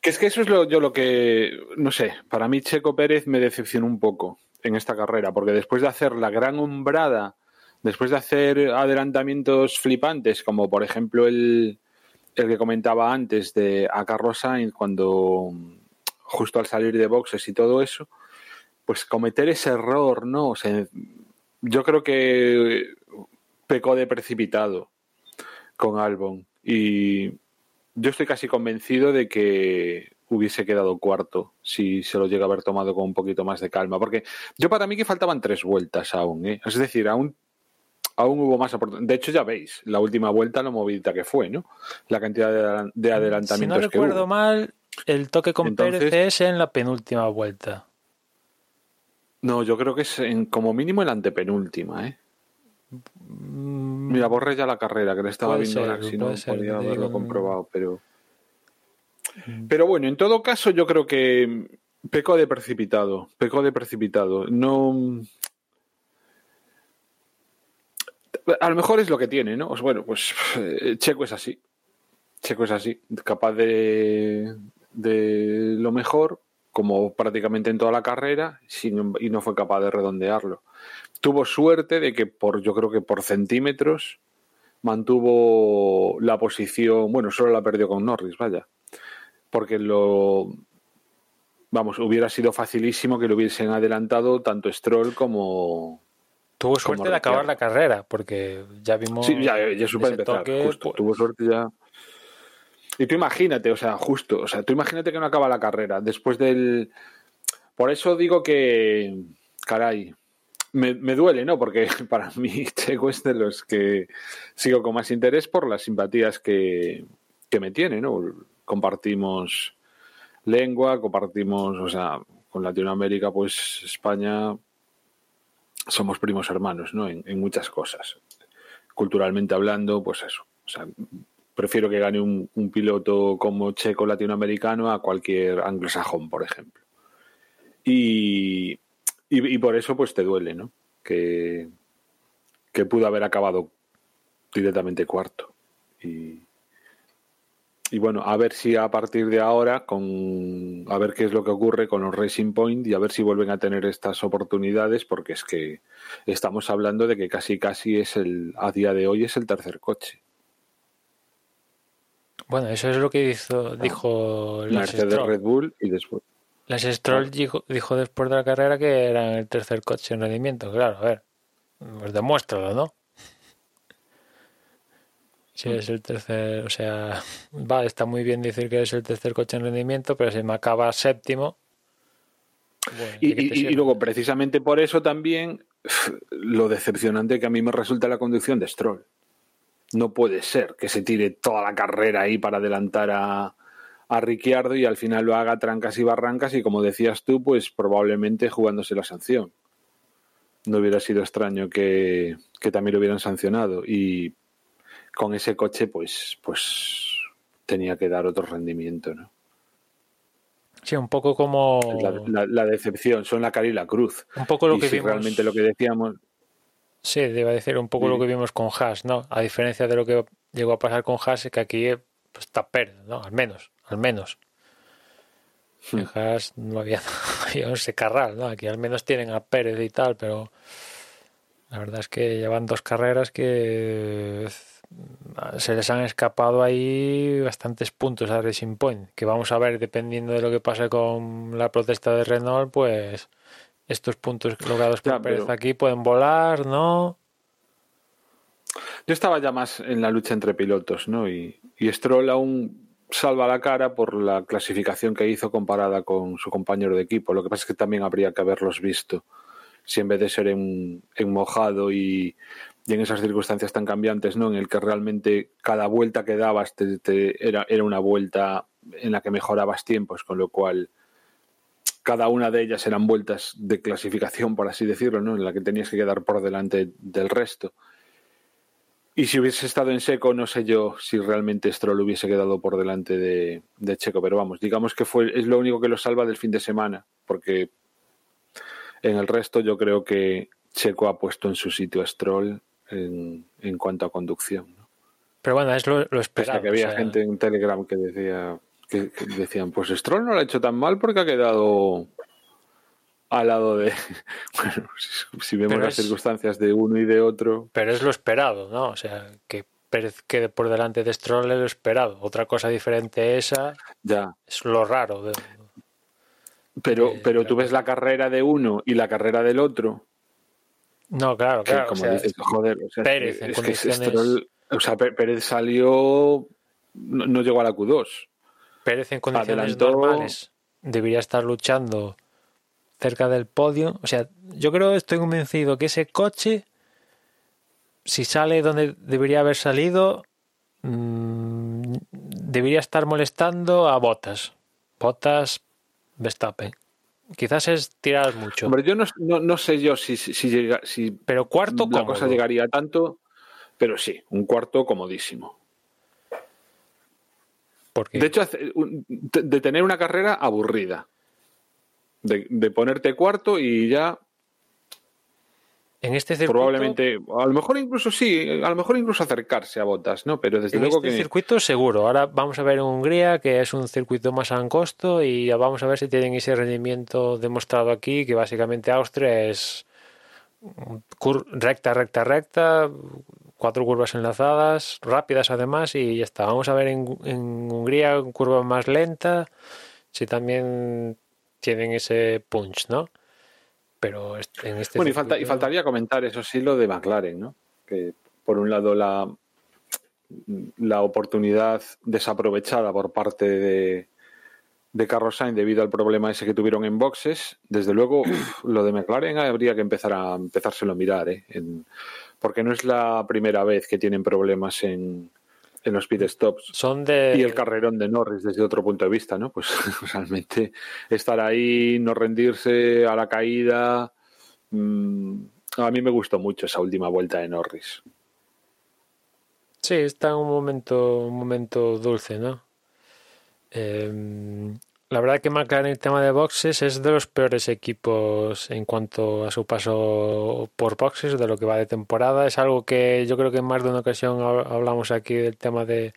Que es que eso es lo, yo lo que, no sé, para mí Checo Pérez me decepcionó un poco en esta carrera, porque después de hacer la gran hombrada, después de hacer adelantamientos flipantes, como por ejemplo el, el que comentaba antes de a Carlos Sainz cuando justo al salir de boxes y todo eso, pues cometer ese error, ¿no? O sea, yo creo que pecó de precipitado con Albon. Y yo estoy casi convencido de que hubiese quedado cuarto si se lo llega a haber tomado con un poquito más de calma. Porque yo para mí que faltaban tres vueltas aún, ¿eh? Es decir, aún, aún hubo más De hecho, ya veis, la última vuelta lo movidita que fue, ¿no? La cantidad de, de adelantamientos Si no recuerdo mal, el toque con Pérez es en la penúltima vuelta. No, yo creo que es en, como mínimo en la antepenúltima, ¿eh? Mm. Mira, borré ya la carrera que le estaba viendo ahora, si no podía haberlo comprobado, pero. Pero bueno, en todo caso, yo creo que peco de precipitado. Peco de precipitado. No. A lo mejor es lo que tiene, ¿no? Pues bueno, pues eh, Checo es así. Checo es así. Capaz de, de lo mejor, como prácticamente en toda la carrera, y no fue capaz de redondearlo. Tuvo suerte de que por, yo creo que por centímetros, mantuvo la posición, bueno, solo la perdió con Norris, vaya, porque lo, vamos, hubiera sido facilísimo que lo hubiesen adelantado tanto Stroll como... Tuvo suerte de acabar la carrera, porque ya vimos... Sí, ya, ya supe empezar, justo, pues tuvo suerte ya... Y tú imagínate, o sea, justo, o sea, tú imagínate que no acaba la carrera después del... Por eso digo que, caray, me, duele, ¿no? Porque para mí Checo es de los que sigo con más interés por las simpatías que, que me tiene, ¿no? Compartimos lengua, compartimos, o sea, con Latinoamérica, pues España somos primos hermanos, ¿no? En, muchas cosas. Culturalmente hablando, pues eso. O sea, prefiero que gane un, piloto como checo latinoamericano a cualquier anglosajón, por ejemplo. Y, por eso pues te duele, ¿no? Que, que pudo haber acabado directamente cuarto. Y, y bueno, a ver si a partir de ahora, con a ver qué es lo que ocurre con los Racing Point y a ver si vuelven a tener estas oportunidades, porque es que estamos hablando de que casi casi es el, a día de hoy es el tercer coche. Bueno, eso es lo que hizo, dijo Mercedes Red Bull y después. Las Stroll dijo, después de la carrera que eran el tercer coche en rendimiento. Claro, a ver, pues demuéstralo, ¿no? Si es el tercer, o sea, vale, está muy bien decir que es el tercer coche en rendimiento, pero si me acaba séptimo. y, y, luego, precisamente por eso también, lo decepcionante que a mí me resulta la conducción de Stroll no puede ser que se tire toda la carrera ahí para adelantar a, a Ricciardo y al final lo haga trancas y barrancas y como decías tú, pues probablemente jugándose la sanción. No hubiera sido extraño que, también lo hubieran sancionado y con ese coche pues, pues tenía que dar otro rendimiento, ¿no? Sí, un poco como... La, decepción, son la cara y la cruz. Un poco lo que si realmente lo que decíamos Sí, debe decir un poco lo que vimos con Haas, ¿no? A diferencia de lo que llegó a pasar con Haas, que aquí pues, está Pérez, ¿no? Al menos, al menos. En Haas no había, había ese carral, ¿no? Aquí al menos tienen a Pérez y tal, pero la verdad es que llevan dos carreras que se les han escapado ahí bastantes puntos a Racing Point, que vamos a ver dependiendo de lo que pase con la protesta de Renault, pues estos puntos logrados por Pérez aquí pueden volar, ¿no? Yo estaba ya más en la lucha entre pilotos, ¿no? Y, y Stroll aún salva la cara por la clasificación que hizo comparada con su compañero de equipo. Lo que pasa es que también habría que haberlos visto. Si en vez de ser en, mojado y, en esas circunstancias tan cambiantes, ¿no? En el que realmente cada vuelta que dabas era, era una vuelta en la que mejorabas tiempos, con lo cual cada una de ellas eran vueltas de clasificación, por así decirlo, ¿no? en la que tenías que quedar por delante del resto. Y si hubiese estado en seco, no sé yo si realmente Stroll hubiese quedado por delante de, Checo, pero vamos, digamos que fue, es lo único que lo salva del fin de semana, porque en el resto yo creo que Checo ha puesto en su sitio a Stroll en, cuanto a conducción. Pero bueno, es lo, lo esperado. que había gente en Telegram que decía, que, decían, pues Stroll no lo ha hecho tan mal porque ha quedado al lado de. Bueno, si, vemos las circunstancias de uno y de otro. Pero es lo esperado, ¿no? O sea, que Pérez quede por delante de Stroll es lo esperado. Otra cosa diferente esa ya. es lo raro. pero, pero tú ves la carrera de uno y la carrera del otro. No, claro, claro. como dices, joder, Pérez, es que Stroll, o sea, Pérez salió no, no llegó a la Q2. Pérez en condiciones Adelantó- normales debería estar luchando cerca del podio. O sea, yo creo, estoy convencido que ese coche, si sale donde debería haber salido, mm, debería estar molestando a Botas. Botas, Verstappen. Quizás es tirar mucho. Hombre, yo no, no, no sé yo si, si, si llega, si pero cuarto, la cómodo. cosa llegaría a tanto, pero sí, un cuarto comodísimo. Porque De hecho, de tener una carrera aburrida. De, de ponerte cuarto y ya en este circuito, probablemente, a lo mejor incluso sí, a lo mejor incluso acercarse a botas, ¿no? Pero desde en luego este que circuito seguro. Ahora vamos a ver en Hungría, que es un circuito más angosto, y vamos a ver si tienen ese rendimiento demostrado aquí, que básicamente Austria es recta, recta, recta, cuatro curvas enlazadas, rápidas además, y ya está. Vamos a ver en, en Hungría curva más lenta, si también tienen ese punch, ¿no? Pero en este Bueno, y, falta, y circuito- faltaría comentar, eso sí, lo de McLaren, ¿no? Que por un lado la, la oportunidad desaprovechada por parte de, de Carlos Sainz debido al problema ese que tuvieron en boxes. Desde luego, lo de McLaren habría que empezar a empezárselo a mirar, ¿eh? En- porque no es la primera vez que tienen problemas en, en los pit stops. son de... Y el carrerón de Norris desde otro punto de vista, ¿no? Pues realmente estar ahí, no rendirse a la caída. mm, a mí me gustó mucho esa última vuelta de Norris. Sí, está en un momento, un momento dulce, ¿no? Eh, la verdad que McLaren en el tema de boxes es de los peores equipos en cuanto a su paso por boxes de lo que va de temporada. Es algo que yo creo que en más de una ocasión hab- hablamos aquí del tema de,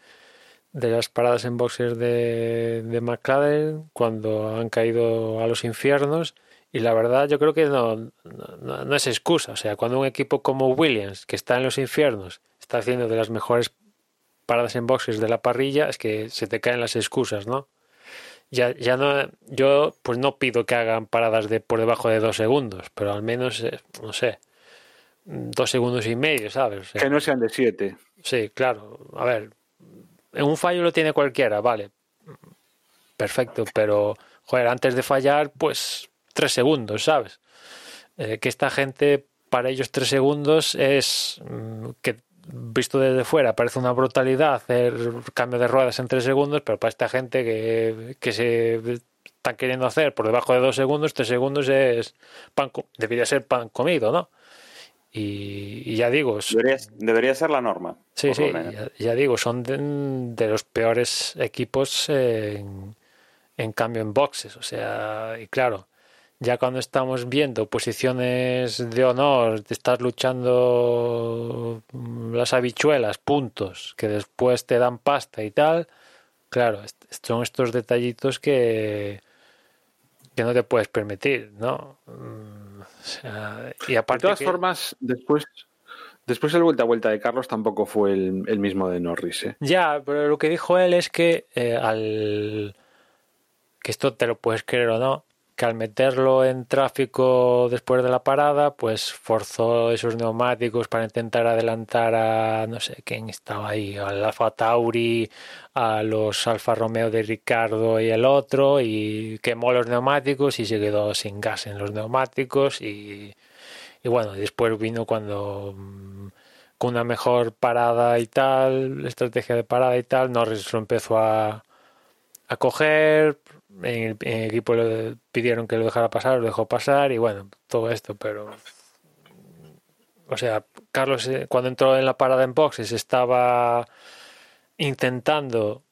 de las paradas en boxes de, McLaren cuando han caído a los infiernos. Y la verdad yo creo que no, no- no es excusa. O sea, cuando un equipo como Williams, que está en los infiernos, está haciendo de las mejores paradas en boxes de la parrilla, es que se te caen las excusas, ¿no? Ya, ya no, yo pues no pido que hagan paradas de por debajo de dos segundos, pero al menos, eh, no sé, dos segundos y medio, ¿sabes? O sea, Que no sean de siete. Sí, claro. A ver, en un fallo lo tiene cualquiera, vale. Perfecto, pero, joder, antes de fallar, pues tres segundos, ¿sabes? Eh, que esta gente, para ellos tres segundos es mm, que visto desde fuera parece una brutalidad hacer cambio de ruedas en tres segundos, pero para esta gente que, que se están queriendo hacer por debajo de dos segundos, tres segundos es pan, debería ser pan comido, ¿no? Y, y ya digo, Debería, debería ser la norma. Sí, sí, ya digo, son de, de los peores equipos en, en cambio en boxes. O sea, y claro, ya cuando estamos viendo posiciones de honor, de estar luchando las habichuelas, puntos, que después te dan pasta y tal, claro, son estos detallitos que, que no te puedes permitir, ¿no? Mm, o sea, y De aparte todas que- formas, después, después el vuelta a vuelta de Carlos tampoco fue el, el mismo de Norris. ¿eh? Ya, pero lo que dijo él es que eh, al que esto te lo puedes creer o no, al meterlo en tráfico después de la parada, pues forzó esos neumáticos para intentar adelantar a no sé quién estaba ahí, al Alfa Tauri, a los Alfa Romeo de Ricardo y el otro, y quemó los neumáticos y se quedó sin gas en los neumáticos y, y bueno, después vino cuando mm, con una mejor parada y tal, estrategia de parada y tal, Norris lo empezó a, a coger, en el, equipo le pidieron que lo dejara pasar, lo dejó pasar y bueno, todo esto, pero o sea, Carlos eh, cuando entró en la parada en boxes estaba intentando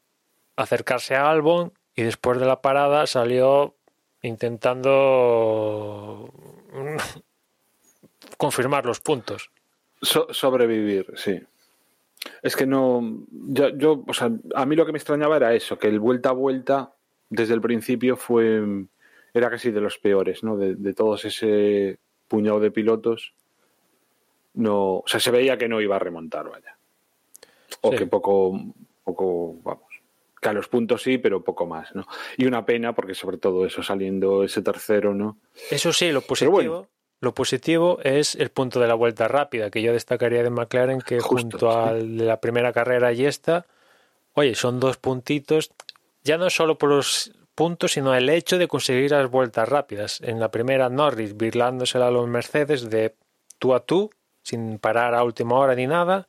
acercarse a Albon y después de la parada salió intentando confirmar los puntos. So- sobrevivir, sí. Es que no. Yo, yo, o sea, a mí lo que me extrañaba era eso, que el vuelta a vuelta desde el principio fue. Era casi de los peores, ¿no? De, de todos ese puñado de pilotos. No. O sea, se veía que no iba a remontar, vaya. O Sí. que poco. Poco. Vamos. Que a los puntos sí, pero poco más, ¿no? Y una pena, porque sobre todo eso, saliendo ese tercero, ¿no? Eso sí, lo positivo, bueno. lo positivo es el punto de la vuelta rápida, que yo destacaría de McLaren que Justo, junto sí. de la primera carrera y esta, oye, son dos puntitos, ya no solo por los puntos, sino el hecho de conseguir las vueltas rápidas. En la primera, Norris birlándosela a los Mercedes de tú a tú, sin parar a última hora ni nada.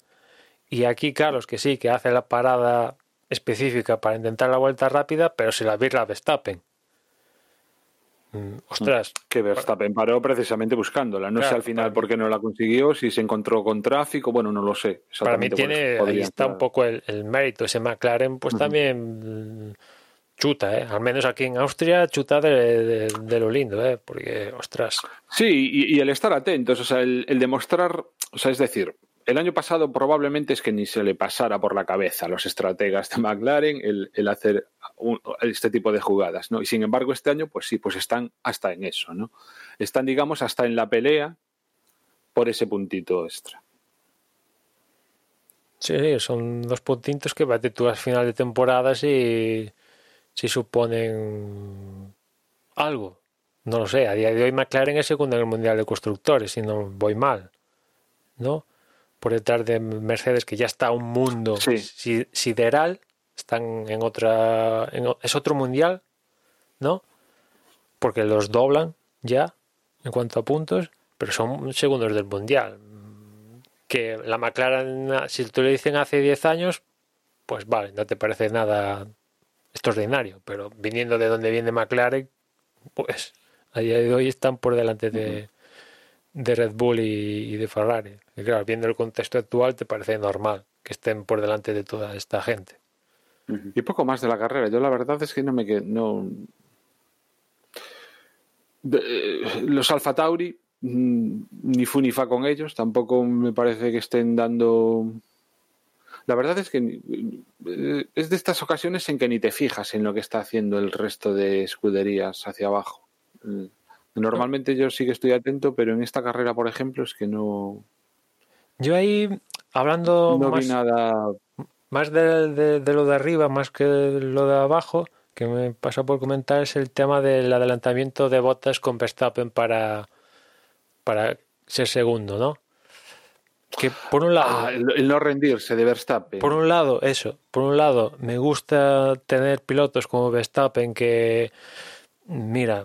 Y aquí Carlos, que sí, que hace la parada específica para intentar la vuelta rápida, pero se la birla Verstappen. Mm, ostras. Que Verstappen paró precisamente buscándola. No sé al final por qué no la consiguió, si se encontró con tráfico, bueno, no lo sé. Para mí tiene, ahí está un poco el, mérito. Ese McLaren, pues también chuta, ¿eh? Al menos aquí en Austria, chuta de, lo lindo, ¿eh? Porque, ostras. Sí, y, el estar atentos, o sea, el, demostrar, o sea, es decir, el año pasado probablemente es que ni se le pasara por la cabeza a los estrategas de McLaren el, hacer este tipo de jugadas, ¿no? Y sin embargo este año, pues sí, pues están hasta en eso, ¿no? Están, digamos, hasta en la pelea por ese puntito extra. Sí, son dos puntitos que bate tú al final de temporada si, si suponen algo. No lo sé, a día de hoy McLaren es segundo en el Mundial de Constructores, si no voy mal, ¿no? Por detrás de Mercedes, que ya está un mundo sideral, están en otra. es otro mundial, ¿no? Porque los doblan ya en cuanto a puntos, pero son segundos del mundial. Que la McLaren, si te lo dicen hace 10 años, pues vale, no te parece nada extraordinario, pero viniendo de donde viene McLaren, pues a día de hoy están por delante de, de Red Bull y, de Ferrari. Y claro, viendo el contexto actual, te parece normal que estén por delante de toda esta gente. Y poco más de la carrera. Yo la verdad es que no me quedo. No... Eh, los Alfa Tauri, mm, ni fu ni fa con ellos, tampoco me parece que estén dando. La verdad es que eh, es de estas ocasiones en que ni te fijas en lo que está haciendo el resto de escuderías hacia abajo. Normalmente yo sí que estoy atento, pero en esta carrera, por ejemplo, es que no. Yo ahí, hablando no más, vi nada... más de, lo de arriba, más que lo de abajo, que me pasa por comentar es el tema del adelantamiento de botas con Verstappen para, para ser segundo, ¿no? Que por un lado. Ah, el, no rendirse de Verstappen. Por un lado, eso. Por un lado, me gusta tener pilotos como Verstappen que. Mira,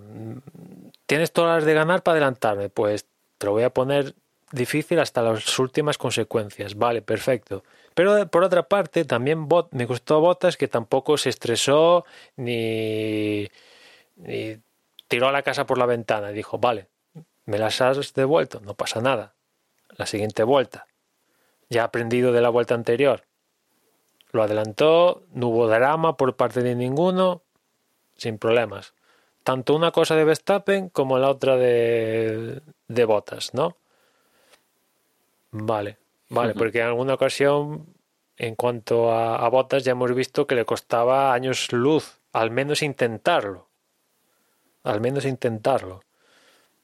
tienes todas las de ganar para adelantarme, pues te lo voy a poner difícil hasta las últimas consecuencias. Vale, perfecto. Pero por otra parte, también Bot, me gustó Botas que tampoco se estresó ni, ni tiró a la casa por la ventana. Dijo, vale, me las has devuelto, no pasa nada. La siguiente vuelta. Ya aprendido de la vuelta anterior. Lo adelantó, no hubo drama por parte de ninguno, sin problemas tanto una cosa de Verstappen como la otra de, de Botas, ¿no? Vale, vale, porque en alguna ocasión, en cuanto a, a Botas, ya hemos visto que le costaba años luz, al menos intentarlo. Al menos intentarlo.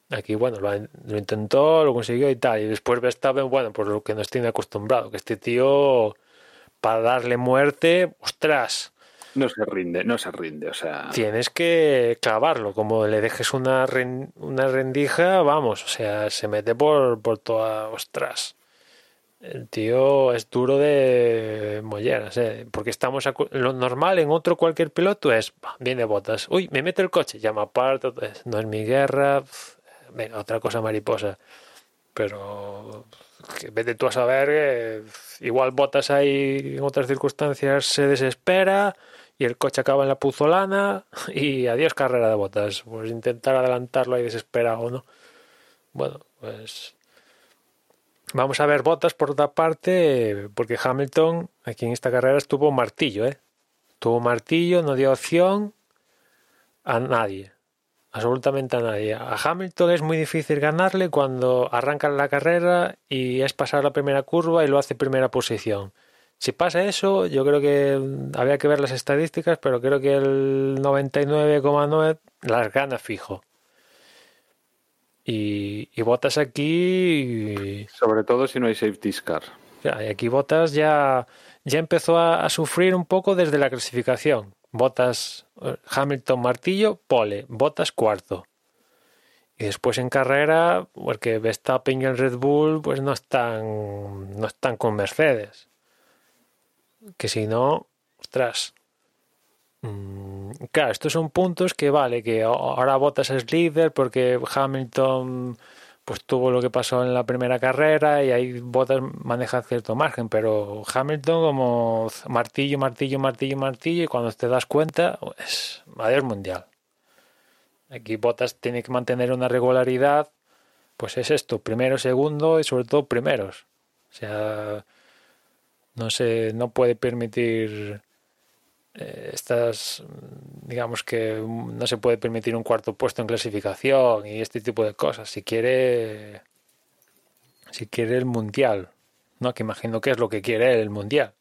Aquí, bueno, lo, lo, intentó, lo consiguió y tal. Y después Verstappen, bueno, por lo que nos tiene acostumbrado, que este tío, para darle muerte, ostras, no se rinde, no se rinde, o sea... Tienes que clavarlo, como le dejes una, una rendija, vamos, o sea, se mete por, por toda... Ostras. El tío es duro de molleras, porque estamos... Lo normal en otro cualquier piloto es, viene botas, uy, me mete el coche, llama aparte, no es mi guerra, venga, otra cosa mariposa. Pero que vete tú a saber igual botas ahí en otras circunstancias se desespera y el coche acaba en la puzolana y adiós carrera de botas. Pues intentar adelantarlo ahí desesperado, ¿no? Bueno, pues vamos a ver botas por otra parte, porque Hamilton aquí en esta carrera estuvo martillo, ¿eh? Tuvo martillo, no dio opción a nadie, absolutamente a nadie. A Hamilton es muy difícil ganarle cuando arranca la carrera y es pasar la primera curva y lo hace primera posición. Si pasa eso, yo creo que había que ver las estadísticas, pero creo que el 99,9 las gana fijo. Y, y botas aquí. Sobre todo si no hay safety car. y aquí Botas ya, ya empezó a, sufrir un poco desde la clasificación. Botas, eh, Hamilton martillo, pole, Botas cuarto. Y después en carrera, porque Verstappen y el Red Bull pues no están, no están con Mercedes que si no, ostras. Mm, claro, estos son puntos que vale, que ahora Bottas es líder porque Hamilton pues tuvo lo que pasó en la primera carrera y ahí Bottas maneja cierto margen, pero Hamilton como martillo, martillo, martillo, martillo y cuando te das cuenta, pues adiós mundial. Aquí Bottas tiene que mantener una regularidad, pues es esto, primero, segundo y sobre todo primeros. O sea, no se, no puede permitir eh, estas, digamos que no se puede permitir un cuarto puesto en clasificación y este tipo de cosas. Si quiere, si quiere el mundial, ¿no? Que imagino que es lo que quiere el mundial.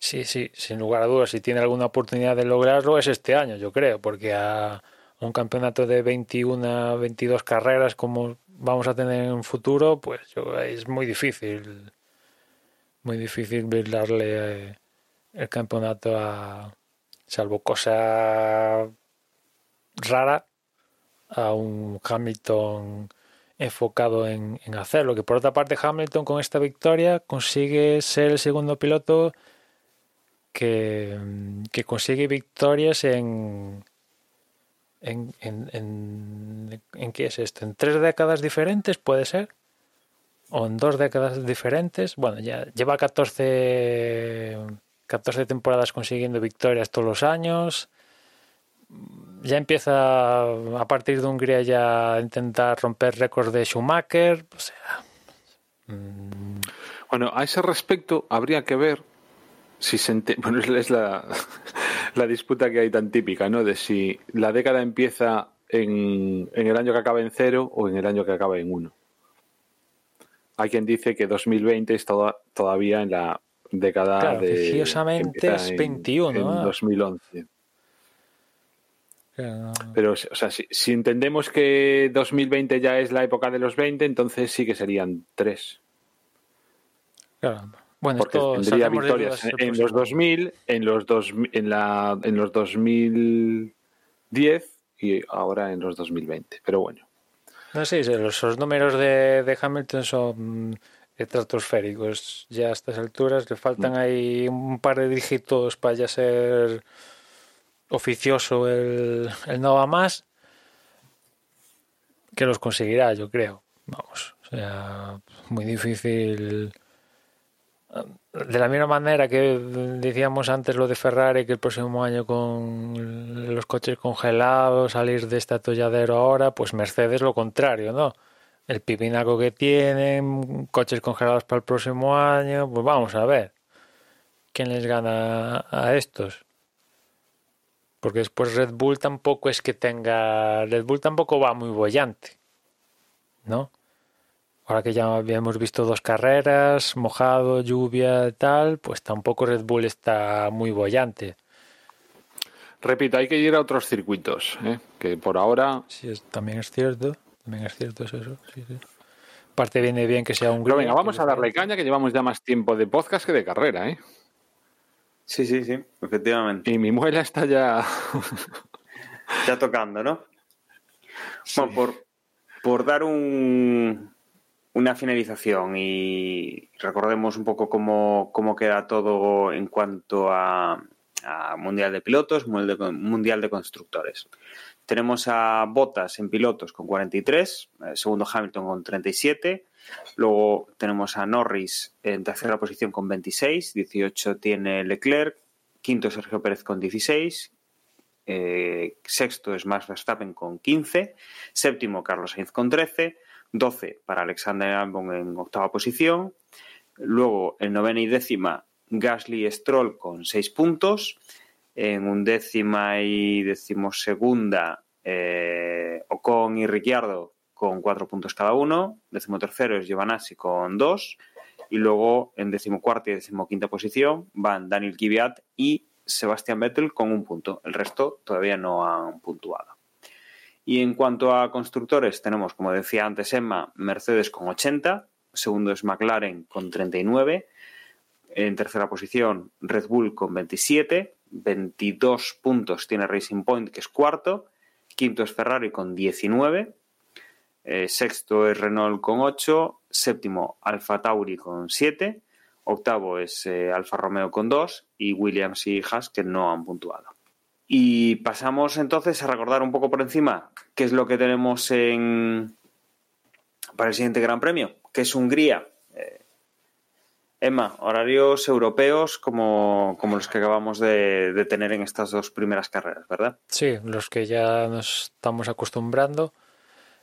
Sí, sí, sin lugar a dudas, si tiene alguna oportunidad de lograrlo es este año, yo creo, porque a un campeonato de 21, 22 carreras como vamos a tener en un futuro, pues es muy difícil, muy difícil darle el campeonato a, salvo cosa rara, a un Hamilton enfocado en, hacerlo. Que por otra parte Hamilton con esta victoria consigue ser el segundo piloto que, que consigue victorias en, en, en, en, en, qué es esto? ¿En tres décadas diferentes puede ser? ¿O en dos décadas diferentes? Bueno, ya lleva 14 14 temporadas consiguiendo victorias todos los años. Ya empieza a partir de Hungría ya a intentar romper récords de Schumacher. O sea. Mm. Bueno, a ese respecto habría que ver si se bueno es la, la disputa que hay tan típica, ¿no? De si la década empieza en, en el año que acaba en cero o en el año que acaba en uno. Hay quien dice que 2020 es todavía en la década claro, de. es 21. En, 2011. Pero, o sea, si, entendemos que 2020 ya es la época de los 20, entonces sí que serían 3. Claro. Bueno, Porque tendría victorias en, los 2000, en los, dos, en, la, en los 2010 y ahora en los 2020. Pero bueno. No sé, los, los números de, de Hamilton son estratosféricos. Ya a estas alturas le faltan mm. ahí un par de dígitos para ya ser oficioso el, el no va más. Que los conseguirá, yo creo. Vamos, o sea, muy difícil. De la misma manera que decíamos antes lo de Ferrari, que el próximo año con los coches congelados, salir de este atolladero ahora, pues Mercedes lo contrario, ¿no? el pipinaco que tienen, coches congelados para el próximo año, pues vamos a ver quién les gana a estos. Porque después Red Bull tampoco es que tenga. Red Bull tampoco va muy bollante. ¿No? Ahora que ya habíamos visto dos carreras, mojado, lluvia, tal, pues tampoco Red Bull está muy bollante. Repito, hay que ir a otros circuitos, ¿eh? que por ahora. Sí, también es cierto. También es cierto eso, sí, sí. Aparte viene bien que sea un grupo. venga, vamos a darle caña que llevamos ya más tiempo de podcast que de carrera, ¿eh? Sí, sí, sí, efectivamente. Y mi muela está ya. ya tocando, ¿no? Bueno, por, por dar un, una finalización y recordemos un poco cómo, cómo queda todo en cuanto a, Mundial de Pilotos, Mundial de Constructores. Tenemos a Bottas en pilotos con 43, eh, segundo Hamilton con 37. Luego tenemos a Norris en tercera posición con 26, 18 tiene Leclerc, quinto Sergio Pérez con 16, eh, sexto es Max Verstappen con 15, séptimo Carlos Sainz con 13, 12 para Alexander Albon en octava posición, luego en novena y décima Gasly Stroll con 6 puntos, en undécima y decimosegunda eh, Ocon y Ricciardo con cuatro puntos cada uno, decimotercero es Giovanassi con dos, y luego en decimocuarta y decimoquinta posición van Daniel Kvyat y Sebastian Vettel con un punto. El resto todavía no han puntuado. Y en cuanto a constructores, tenemos, como decía antes Emma, Mercedes con 80, segundo es McLaren con 39, en tercera posición Red Bull con 27, 22 puntos tiene Racing Point, que es cuarto. Quinto es Ferrari con 19. Eh, sexto es Renault con 8. Séptimo Alfa Tauri con 7. Octavo es eh, Alfa Romeo con dos y Williams y Haas que no han puntuado. Y pasamos entonces a recordar un poco por encima qué es lo que tenemos en para el siguiente Gran Premio, que es Hungría. Eh, Emma, horarios europeos como, como los que acabamos de, de, tener en estas dos primeras carreras, ¿verdad? Sí, los que ya nos estamos acostumbrando.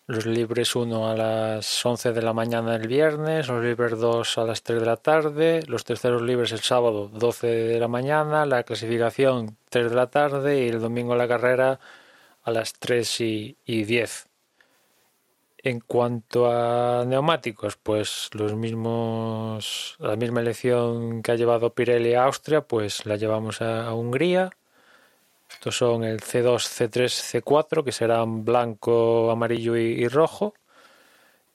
Los libres 1 a las 11 de la mañana el viernes, los libres 2 a las 3 de la tarde, los terceros libres el sábado 12 de la mañana, la clasificación 3 de la tarde y el domingo la carrera a las 3 y, y 10. En cuanto a neumáticos, pues los mismos, la misma elección que ha llevado Pirelli a Austria, pues la llevamos a, a Hungría. Estos son el C2, C3, C4, que serán blanco, amarillo y, rojo.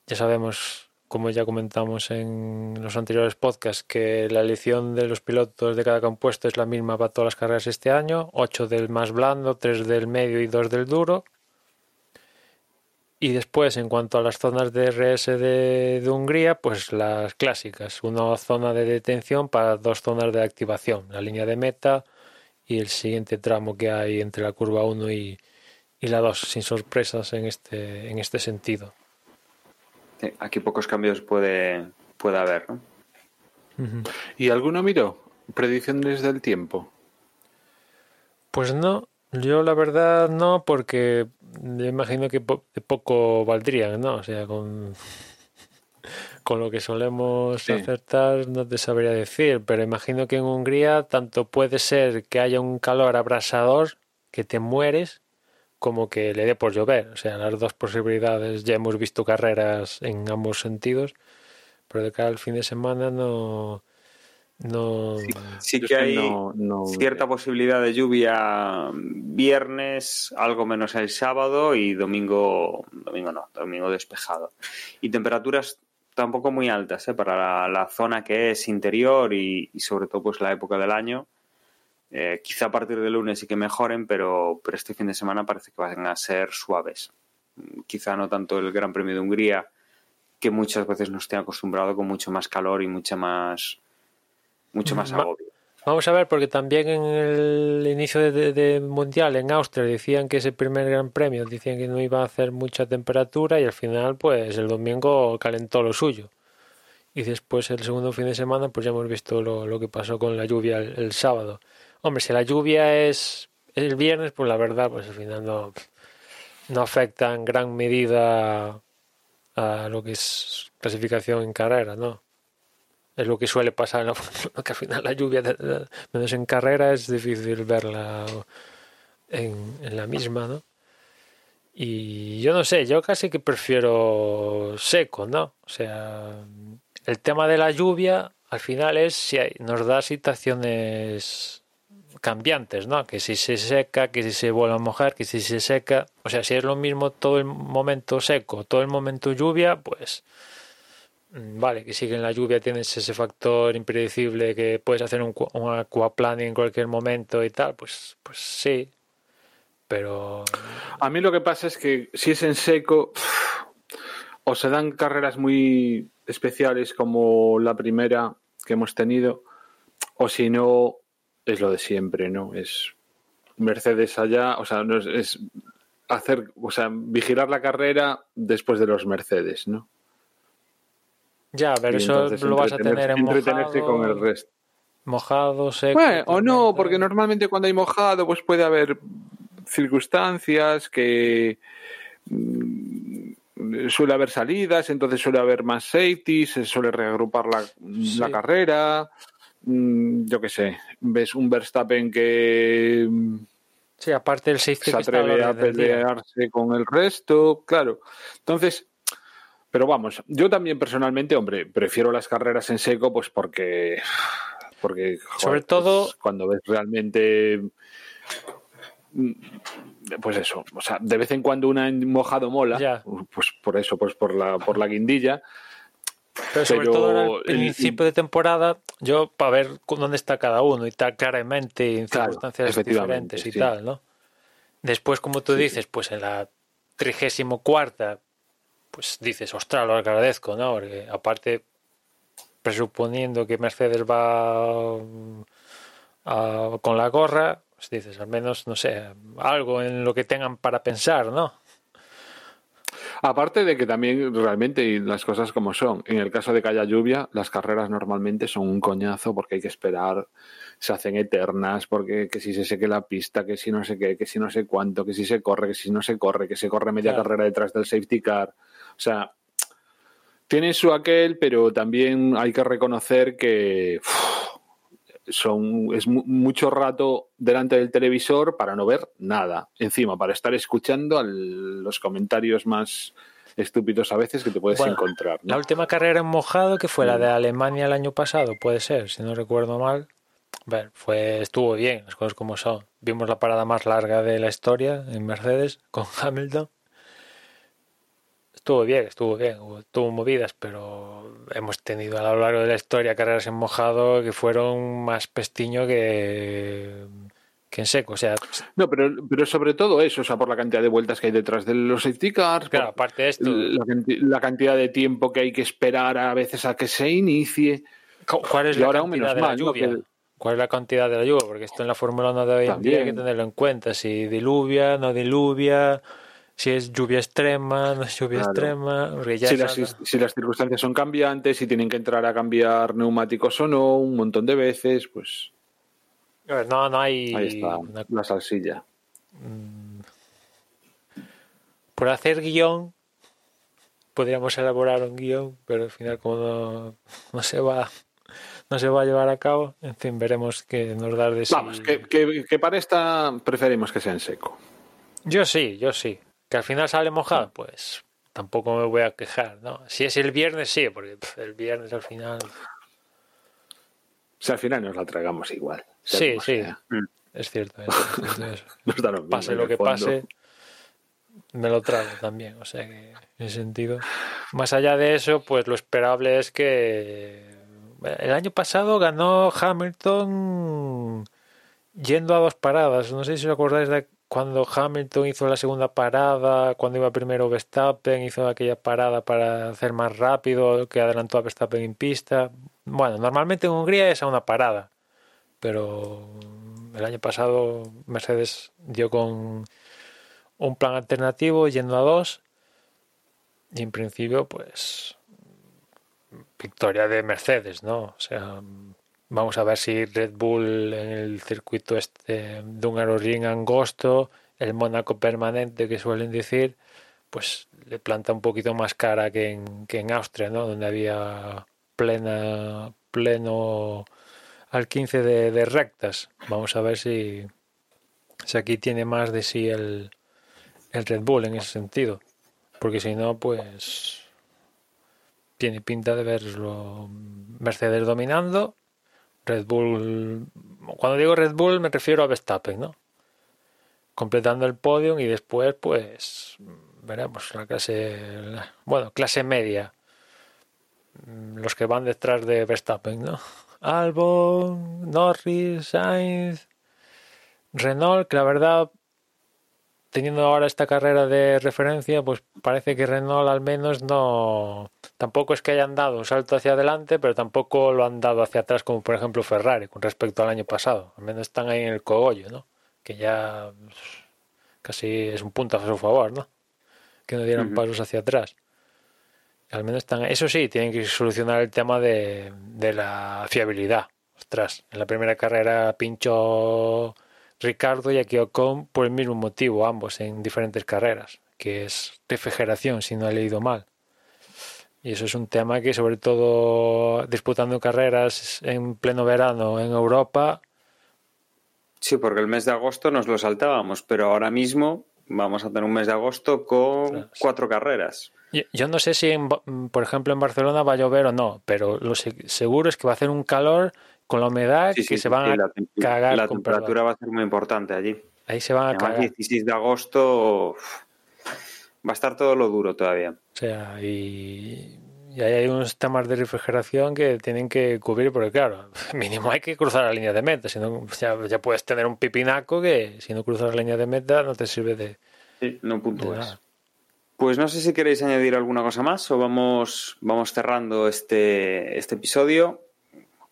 Ya sabemos, como ya comentamos en los anteriores podcasts, que la elección de los pilotos de cada compuesto es la misma para todas las carreras este año. 8 del más blando, 3 del medio y 2 del duro. Y después, en cuanto a las zonas de RS de, Hungría, pues las clásicas. Una zona de detención para dos zonas de activación. La línea de meta y el siguiente tramo que hay entre la curva 1 y, y, la 2, sin sorpresas en este, en este sentido. Sí, aquí pocos cambios puede, puede haber, ¿no? Uh -huh. ¿Y alguno miró? ¿Predicciones del tiempo? Pues no, yo la verdad no, porque me imagino que po poco valdrían, ¿no? O sea, con, con lo que solemos sí. acertar no te sabría decir, pero imagino que en Hungría tanto puede ser que haya un calor abrasador que te mueres como que le dé por llover. O sea, las dos posibilidades ya hemos visto carreras en ambos sentidos, pero de cara al fin de semana no no, sí, sí que hay no, no, cierta posibilidad de lluvia viernes, algo menos el sábado y domingo, domingo no, domingo despejado. Y temperaturas tampoco muy altas ¿eh? para la, la, zona que es interior y, y, sobre todo pues la época del año. Eh, quizá a partir del lunes sí que mejoren, pero, pero este fin de semana parece que van a ser suaves. Quizá no tanto el Gran Premio de Hungría, que muchas veces nos esté acostumbrado con mucho más calor y mucha más mucho más agobio. Vamos a ver, porque también en el inicio de, de, Mundial en Austria decían que ese primer Gran Premio, decían que no iba a hacer mucha temperatura y al final, pues el domingo calentó lo suyo. Y después el segundo fin de semana, pues ya hemos visto lo, lo que pasó con la lluvia el, sábado. Hombre, si la lluvia es el viernes, pues la verdad, pues al final no afecta en gran medida a lo que es clasificación en carrera, ¿no? Es lo que suele pasar, ¿no? que al final la lluvia, menos en carrera, es difícil verla en, en, la misma, ¿no? Y yo no sé, yo casi que prefiero seco, ¿no? O sea, el tema de la lluvia al final es si hay, nos da situaciones cambiantes, ¿no? Que si se seca, que si se vuelve a mojar, que si se seca, o sea, si es lo mismo todo el momento seco, todo el momento lluvia, pues vale, que sigue en la lluvia tienes ese factor impredecible que puedes hacer un, un aquaplaning en cualquier momento y tal, pues, pues sí, pero... A mí lo que pasa es que si es en seco, o se dan carreras muy especiales como la primera que hemos tenido, o si no, es lo de siempre, ¿no? Es Mercedes allá, o sea, no es, es hacer, o sea, vigilar la carrera después de los Mercedes, ¿no? Ya, pero eso lo vas a tener en entretenerse mojado, con el resto. Mojado, seco. Bueno, o no, porque normalmente cuando hay mojado, pues puede haber circunstancias que mm, suele haber salidas, entonces suele haber más safety, se suele reagrupar la, sí. la carrera. Mm, yo qué sé, ves un Verstappen que Sí, aparte el safety se atreve a pelearse con el resto, claro. Entonces, pero vamos, yo también personalmente, hombre, prefiero las carreras en seco, pues porque. Porque. Joder, Sobre todo. Pues, cuando ves realmente. Pues eso, o sea, de vez en cuando una mojado mola, ya. pues por eso, pues por la, por la guindilla. Pero sobre pero, todo al principio de temporada, yo para ver dónde está cada uno y tal claramente en claro, circunstancias diferentes y sí. tal, ¿no? Después, como tú sí. dices, pues en la trigésimo cuarta pues dices, ostras, lo agradezco, ¿no? Porque aparte presuponiendo que Mercedes va mm, con la gorra, pues dices, al menos, no sé, algo en lo que tengan para pensar, ¿no? Aparte de que también realmente las cosas como son, en el caso de que haya lluvia, las carreras normalmente son un coñazo porque hay que esperar, se hacen eternas, porque que si se seque la pista, que si no sé qué, que si no sé cuánto, que si se corre, que si no se corre, que se corre media carrera detrás del safety car. O sea, tiene su aquel, pero también hay que reconocer que son es mucho rato delante del televisor para no ver nada. Encima, para estar escuchando los comentarios más estúpidos a veces que te puedes encontrar. La última carrera en mojado, que fue la de Alemania el año pasado, puede ser, si no recuerdo mal. Bueno, fue, estuvo bien, las cosas como son. Vimos la parada más larga de la historia en Mercedes con Hamilton estuvo bien, estuvo bien, tuvo movidas, pero hemos tenido a lo largo de la historia carreras en mojado que fueron más pestiño que, que en seco. O sea, no, pero, pero sobre todo eso, o sea, por la cantidad de vueltas que hay detrás de los safety cars, claro, aparte de esto, la, cantidad de tiempo que hay que esperar a veces a que se inicie. ¿Cuál es la cantidad de la lluvia? ¿Cuál es la cantidad de la lluvia? Porque esto en la Fórmula 1 de hoy en día hay que tenerlo en cuenta. Si diluvia, no diluvia, si es lluvia extrema, no es lluvia extrema. Si, las, si, las, circunstancias son cambiantes, si tienen que entrar a cambiar neumáticos o no, un montón de veces, pues. no, no hay. Ahí está, la salsilla. Mm. Por hacer guion, podríamos elaborar un guion, pero al final, como no, se va no se va a llevar a cabo. En fin, veremos qué nos da de Vamos, que, que, que, para esta preferimos que sea en seco. Yo sí, yo sí. Que al final sale mojado, pues tampoco me voy a quejar, ¿no? Si es el viernes, sí, porque el viernes al final. Si al final nos la tragamos igual. Sí, sí. Mm. Es cierto. pase lo que pase, me lo trago también. O sea que, en ese sentido. Más allá de eso, pues lo esperable es que. El año pasado ganó Hamilton yendo a dos paradas. No sé si os acordáis de cuando Hamilton hizo la segunda parada, cuando iba primero Verstappen, hizo aquella parada para hacer más rápido, que adelantó a Verstappen en pista. Bueno, normalmente en Hungría es a una parada, pero el año pasado Mercedes dio con un plan alternativo yendo a dos y en principio pues victoria de Mercedes, ¿no? O sea, Vamos a ver si Red Bull en el circuito este de un Ring angosto, el Mónaco permanente que suelen decir, pues le planta un poquito más cara que en, que en Austria, ¿no? Donde había plena, pleno al 15 de, rectas. Vamos a ver si, si aquí tiene más de sí el, el Red Bull en ese sentido. Porque si no, pues tiene pinta de verlo Mercedes dominando Red Bull, cuando digo Red Bull me refiero a Verstappen, ¿no? Completando el podio y después, pues, veremos la clase, bueno, clase media, los que van detrás de Verstappen, ¿no? Albon, Norris, Sainz, Renault, que la verdad teniendo ahora esta carrera de referencia, pues parece que Renault al menos no. Tampoco es que hayan dado un salto hacia adelante, pero tampoco lo han dado hacia atrás, como por ejemplo Ferrari, con respecto al año pasado. Al menos están ahí en el cogollo, ¿no? Que ya pues, casi es un punto a su favor, ¿no? Que no dieran pasos hacia atrás. Al menos están. Eso sí, tienen que solucionar el tema de, de la fiabilidad. Ostras, en la primera carrera pincho Ricardo y Ocon por el mismo motivo, ambos en diferentes carreras, que es refrigeración, si no he leído mal. Y eso es un tema que, sobre todo disputando carreras en pleno verano en Europa. Sí, porque el mes de agosto nos lo saltábamos, pero ahora mismo vamos a tener un mes de agosto con cuatro carreras. Yo no sé si, por ejemplo, en Barcelona va a llover o no, pero lo seguro es que va a hacer un calor con la humedad que se van a cagar. La temperatura va a ser muy importante allí. Ahí se van a Además, cagar. 16 de agosto va a estar todo lo duro todavía. O sea, y, ahí hay unos temas de refrigeración que tienen que cubrir, porque claro, mínimo hay que cruzar la línea de meta, si no, ya, puedes tener un pipinaco que si no cruzas la línea de meta no te sirve de, sí, no puntúas. Pues no sé si queréis añadir alguna cosa más o vamos, vamos cerrando este, este episodio.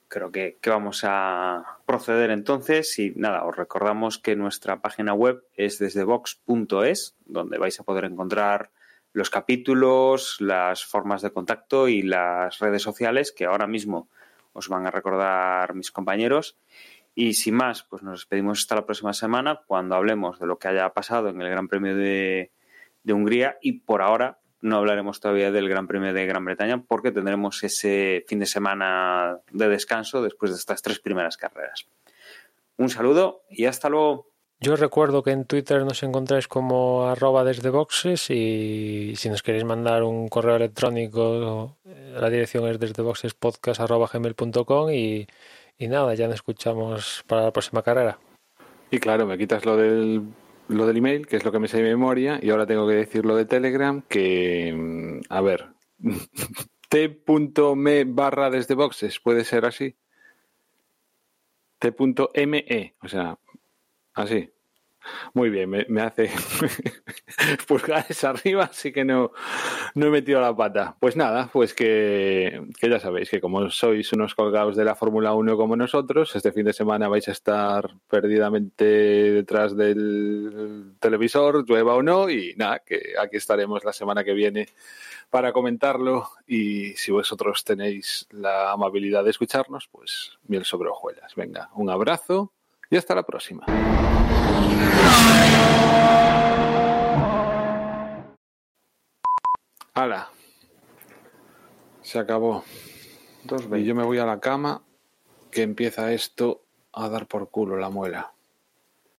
Creo que, que, vamos a proceder entonces y nada, os recordamos que nuestra página web es desde vox.es, donde vais a poder encontrar los capítulos, las formas de contacto y las redes sociales que ahora mismo os van a recordar mis compañeros. Y sin más, pues nos despedimos hasta la próxima semana cuando hablemos de lo que haya pasado en el Gran Premio de Hungría y por ahora no hablaremos todavía del Gran Premio de Gran Bretaña porque tendremos ese fin de semana de descanso después de estas tres primeras carreras. Un saludo y hasta luego. Yo recuerdo que en Twitter nos encontráis como arroba desde boxes y si nos queréis mandar un correo electrónico, la dirección es desde boxespodcast.gmail.com y, y nada, ya nos escuchamos para la próxima carrera. Y claro, me quitas lo del, lo del email, que es lo que me sé de memoria, y ahora tengo que decir lo de Telegram, que, mm, a ver, t.me barra desde boxes, puede ser así. T.me, o sea, Así. Muy bien, me, hace pulgares arriba, así que no, no he metido la pata. Pues nada, pues que, que ya sabéis que como sois unos colgados de la Fórmula 1 como nosotros, este fin de semana vais a estar perdidamente detrás del televisor, llueva o no, y nada, que aquí estaremos la semana que viene para comentarlo y si vosotros tenéis la amabilidad de escucharnos, pues miel sobre hojuelas. Venga, un abrazo y hasta la próxima. ¡Hala! Se acabó. y yo me voy a la cama que empieza esto a dar por culo la muela.